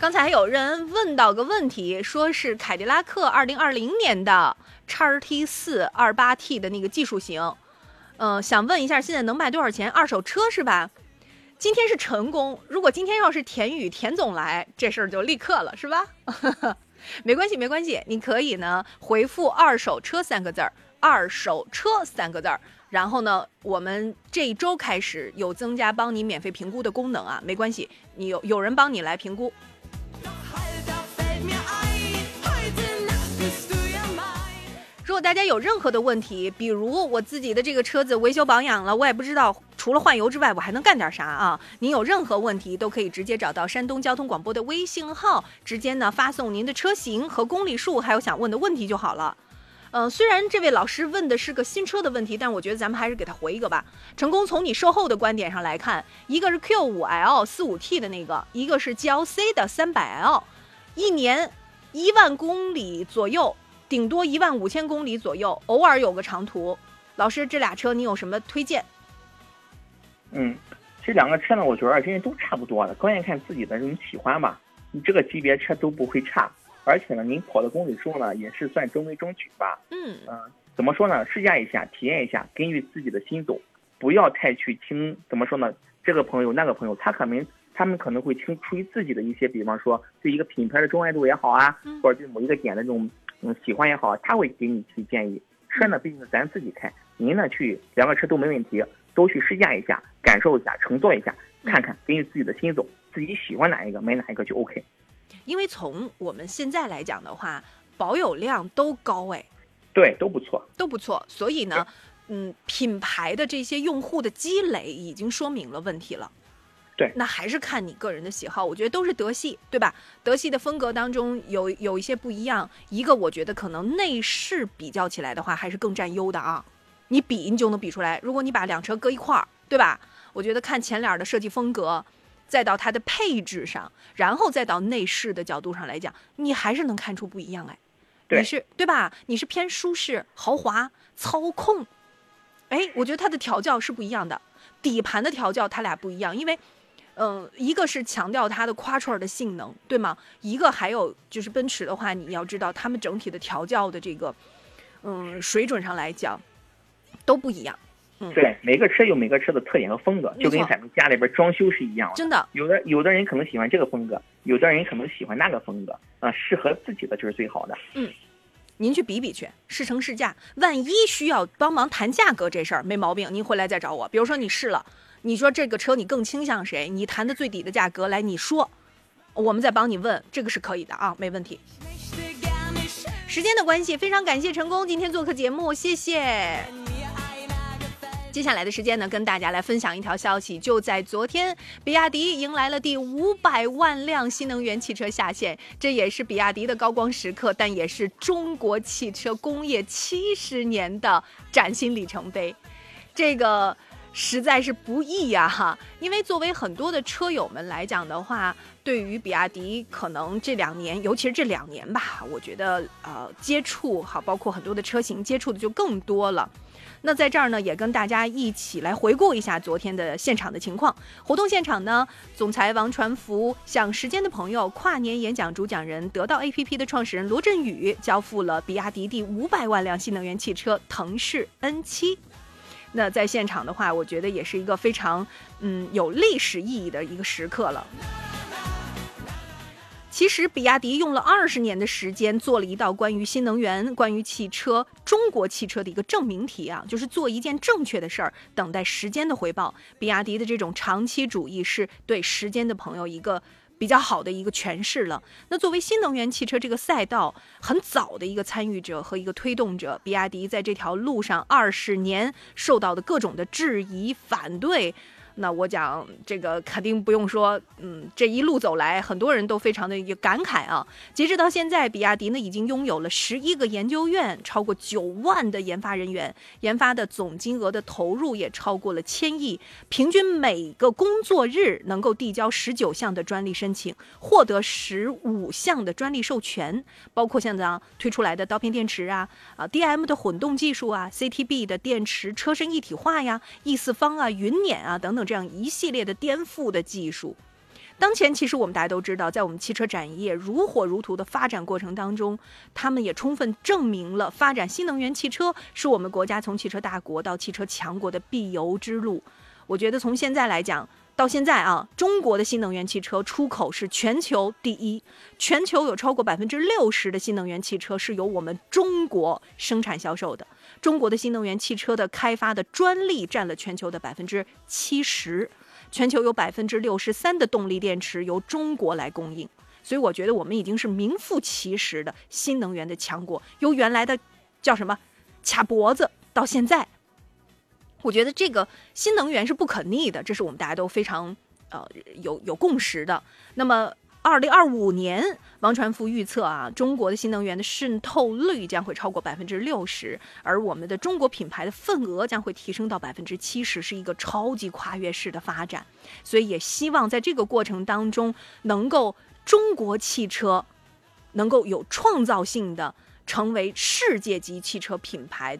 刚才还有人问到个问题，说是凯迪拉克二零二零年的叉 T 四二八 T 的那个技术型，嗯、想问一下，现在能卖多少钱？二手车是吧？今天是陈工，如果今天要是田宇田总来，这事儿就立刻了，是吧？没关系，没关系，你可以呢回复“二手车”三个字儿，“二手车”三个字儿，然后呢，我们这一周开始有增加帮你免费评估的功能啊，没关系，你有有人帮你来评估。如果大家有任何的问题，比如我自己的这个车子维修保养了，我也不知道除了换油之外，我还能干点啥啊？您有任何问题都可以直接找到山东交通广播的微信号，直接呢发送您的车型和公里数，还有想问的问题就好了。嗯，虽然这位老师问的是个新车的问题，但我觉得咱们还是给他回一个吧。成功从你售后的观点上来看，一个是 Q5L 四五 T 的那个，一个是 GLC 的三百 L，一年一万公里左右。顶多一万五千公里左右，偶尔有个长途。老师，这俩车你有什么推荐？嗯，这两个车呢，我觉得其实都差不多的，关键看自己的这种喜欢吧。你这个级别车都不会差，而且呢，您跑的公里数呢也是算中规中矩吧。嗯嗯，怎么说呢？试驾一下，体验一下，根据自己的心走，不要太去听怎么说呢？这个朋友那个朋友，他可能他们可能会听出于自己的一些，比方说对一个品牌的钟爱度也好啊，或者对某一个点的这种。嗯，喜欢也好，他会给你提建议。车呢，毕竟是咱自己开，您呢去两个车都没问题，都去试驾一下，感受一下，乘坐一下，看看，根据自己的心走，自己喜欢哪一个买哪一个就 OK。因为从我们现在来讲的话，保有量都高哎，对，都不错，都不错。所以呢，嗯，品牌的这些用户的积累已经说明了问题了。对，那还是看你个人的喜好。我觉得都是德系，对吧？德系的风格当中有有一些不一样。一个我觉得可能内饰比较起来的话，还是更占优的啊。你比你就能比出来。如果你把两车搁一块儿，对吧？我觉得看前脸的设计风格，再到它的配置上，然后再到内饰的角度上来讲，你还是能看出不一样哎。你是对吧？你是偏舒适、豪华、操控。哎，我觉得它的调教是不一样的。底盘的调教它俩不一样，因为。嗯，一个是强调它的 quattro 的性能，对吗？一个还有就是奔驰的话，你要知道他们整体的调教的这个，嗯，水准上来讲都不一样。嗯，对，每个车有每个车的特点和风格，就跟咱们家里边装修是一样的。真的，有的有的人可能喜欢这个风格，有的人可能喜欢那个风格，啊，适合自己的就是最好的。嗯，您去比比去，试乘试驾，万一需要帮忙谈价格这事儿没毛病，您回来再找我。比如说你试了。你说这个车你更倾向谁？你谈的最底的价格来，你说，我们再帮你问，这个是可以的啊，没问题。时间的关系，非常感谢成功今天做客节目，谢谢。接下来的时间呢，跟大家来分享一条消息，就在昨天，比亚迪迎来了第五百万辆新能源汽车下线，这也是比亚迪的高光时刻，但也是中国汽车工业七十年的崭新里程碑。这个。实在是不易呀，哈！因为作为很多的车友们来讲的话，对于比亚迪，可能这两年，尤其是这两年吧，我觉得呃，接触哈，包括很多的车型接触的就更多了。那在这儿呢，也跟大家一起来回顾一下昨天的现场的情况。活动现场呢，总裁王传福向时间的朋友、跨年演讲主讲人、得到 APP 的创始人罗振宇交付了比亚迪第五百万辆新能源汽车腾势 N7。那在现场的话，我觉得也是一个非常嗯有历史意义的一个时刻了。其实，比亚迪用了二十年的时间，做了一道关于新能源、关于汽车、中国汽车的一个证明题啊，就是做一件正确的事儿，等待时间的回报。比亚迪的这种长期主义，是对时间的朋友一个。比较好的一个诠释了。那作为新能源汽车这个赛道很早的一个参与者和一个推动者，比亚迪在这条路上二十年受到的各种的质疑、反对。那我讲这个肯定不用说，嗯，这一路走来，很多人都非常的有感慨啊。截止到现在，比亚迪呢已经拥有了十一个研究院，超过九万的研发人员，研发的总金额的投入也超过了千亿，平均每个工作日能够递交十九项的专利申请，获得十五项的专利授权，包括像这样推出来的刀片电池啊，啊，DM 的混动技术啊，CTB 的电池车身一体化呀，E 四方啊，云辇啊等等。这样一系列的颠覆的技术，当前其实我们大家都知道，在我们汽车产业如火如荼的发展过程当中，他们也充分证明了发展新能源汽车是我们国家从汽车大国到汽车强国的必由之路。我觉得从现在来讲，到现在啊，中国的新能源汽车出口是全球第一，全球有超过百分之六十的新能源汽车是由我们中国生产销售的。中国的新能源汽车的开发的专利占了全球的百分之七十，全球有百分之六十三的动力电池由中国来供应。所以我觉得我们已经是名副其实的新能源的强国，由原来的叫什么卡脖子，到现在。我觉得这个新能源是不可逆的，这是我们大家都非常呃有有共识的。那么，二零二五年，王传福预测啊，中国的新能源的渗透率将会超过百分之六十，而我们的中国品牌的份额将会提升到百分之七十，是一个超级跨越式的发展。所以，也希望在这个过程当中，能够中国汽车能够有创造性的成为世界级汽车品牌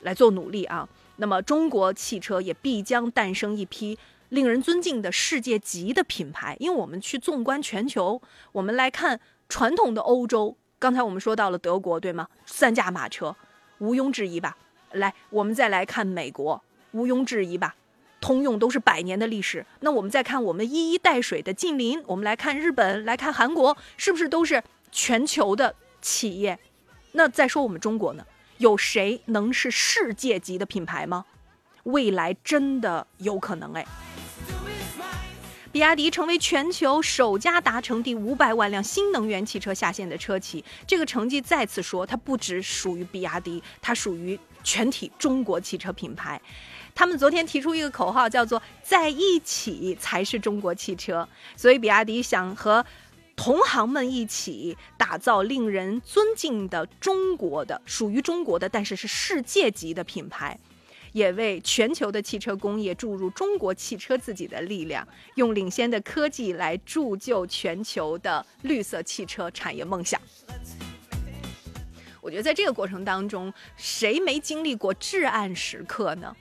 来做努力啊。那么，中国汽车也必将诞生一批令人尊敬的世界级的品牌。因为我们去纵观全球，我们来看传统的欧洲，刚才我们说到了德国，对吗？三驾马车，毋庸置疑吧？来，我们再来看美国，毋庸置疑吧？通用都是百年的历史。那我们再看我们一衣带水的近邻，我们来看日本，来看韩国，是不是都是全球的企业？那再说我们中国呢？有谁能是世界级的品牌吗？未来真的有可能哎！比亚迪成为全球首家达成第五百万辆新能源汽车下线的车企，这个成绩再次说，它不只属于比亚迪，它属于全体中国汽车品牌。他们昨天提出一个口号，叫做“在一起才是中国汽车”，所以比亚迪想和。同行们一起打造令人尊敬的中国的属于中国的，但是是世界级的品牌，也为全球的汽车工业注入中国汽车自己的力量，用领先的科技来铸就全球的绿色汽车产业梦想。我觉得在这个过程当中，谁没经历过至暗时刻呢？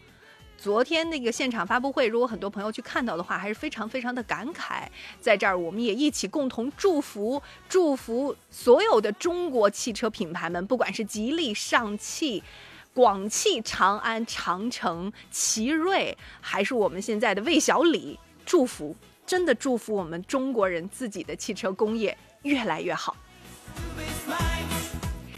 昨天那个现场发布会，如果很多朋友去看到的话，还是非常非常的感慨。在这儿，我们也一起共同祝福，祝福所有的中国汽车品牌们，不管是吉利、上汽、广汽、长安、长城、奇瑞，还是我们现在的魏小李，祝福，真的祝福我们中国人自己的汽车工业越来越好。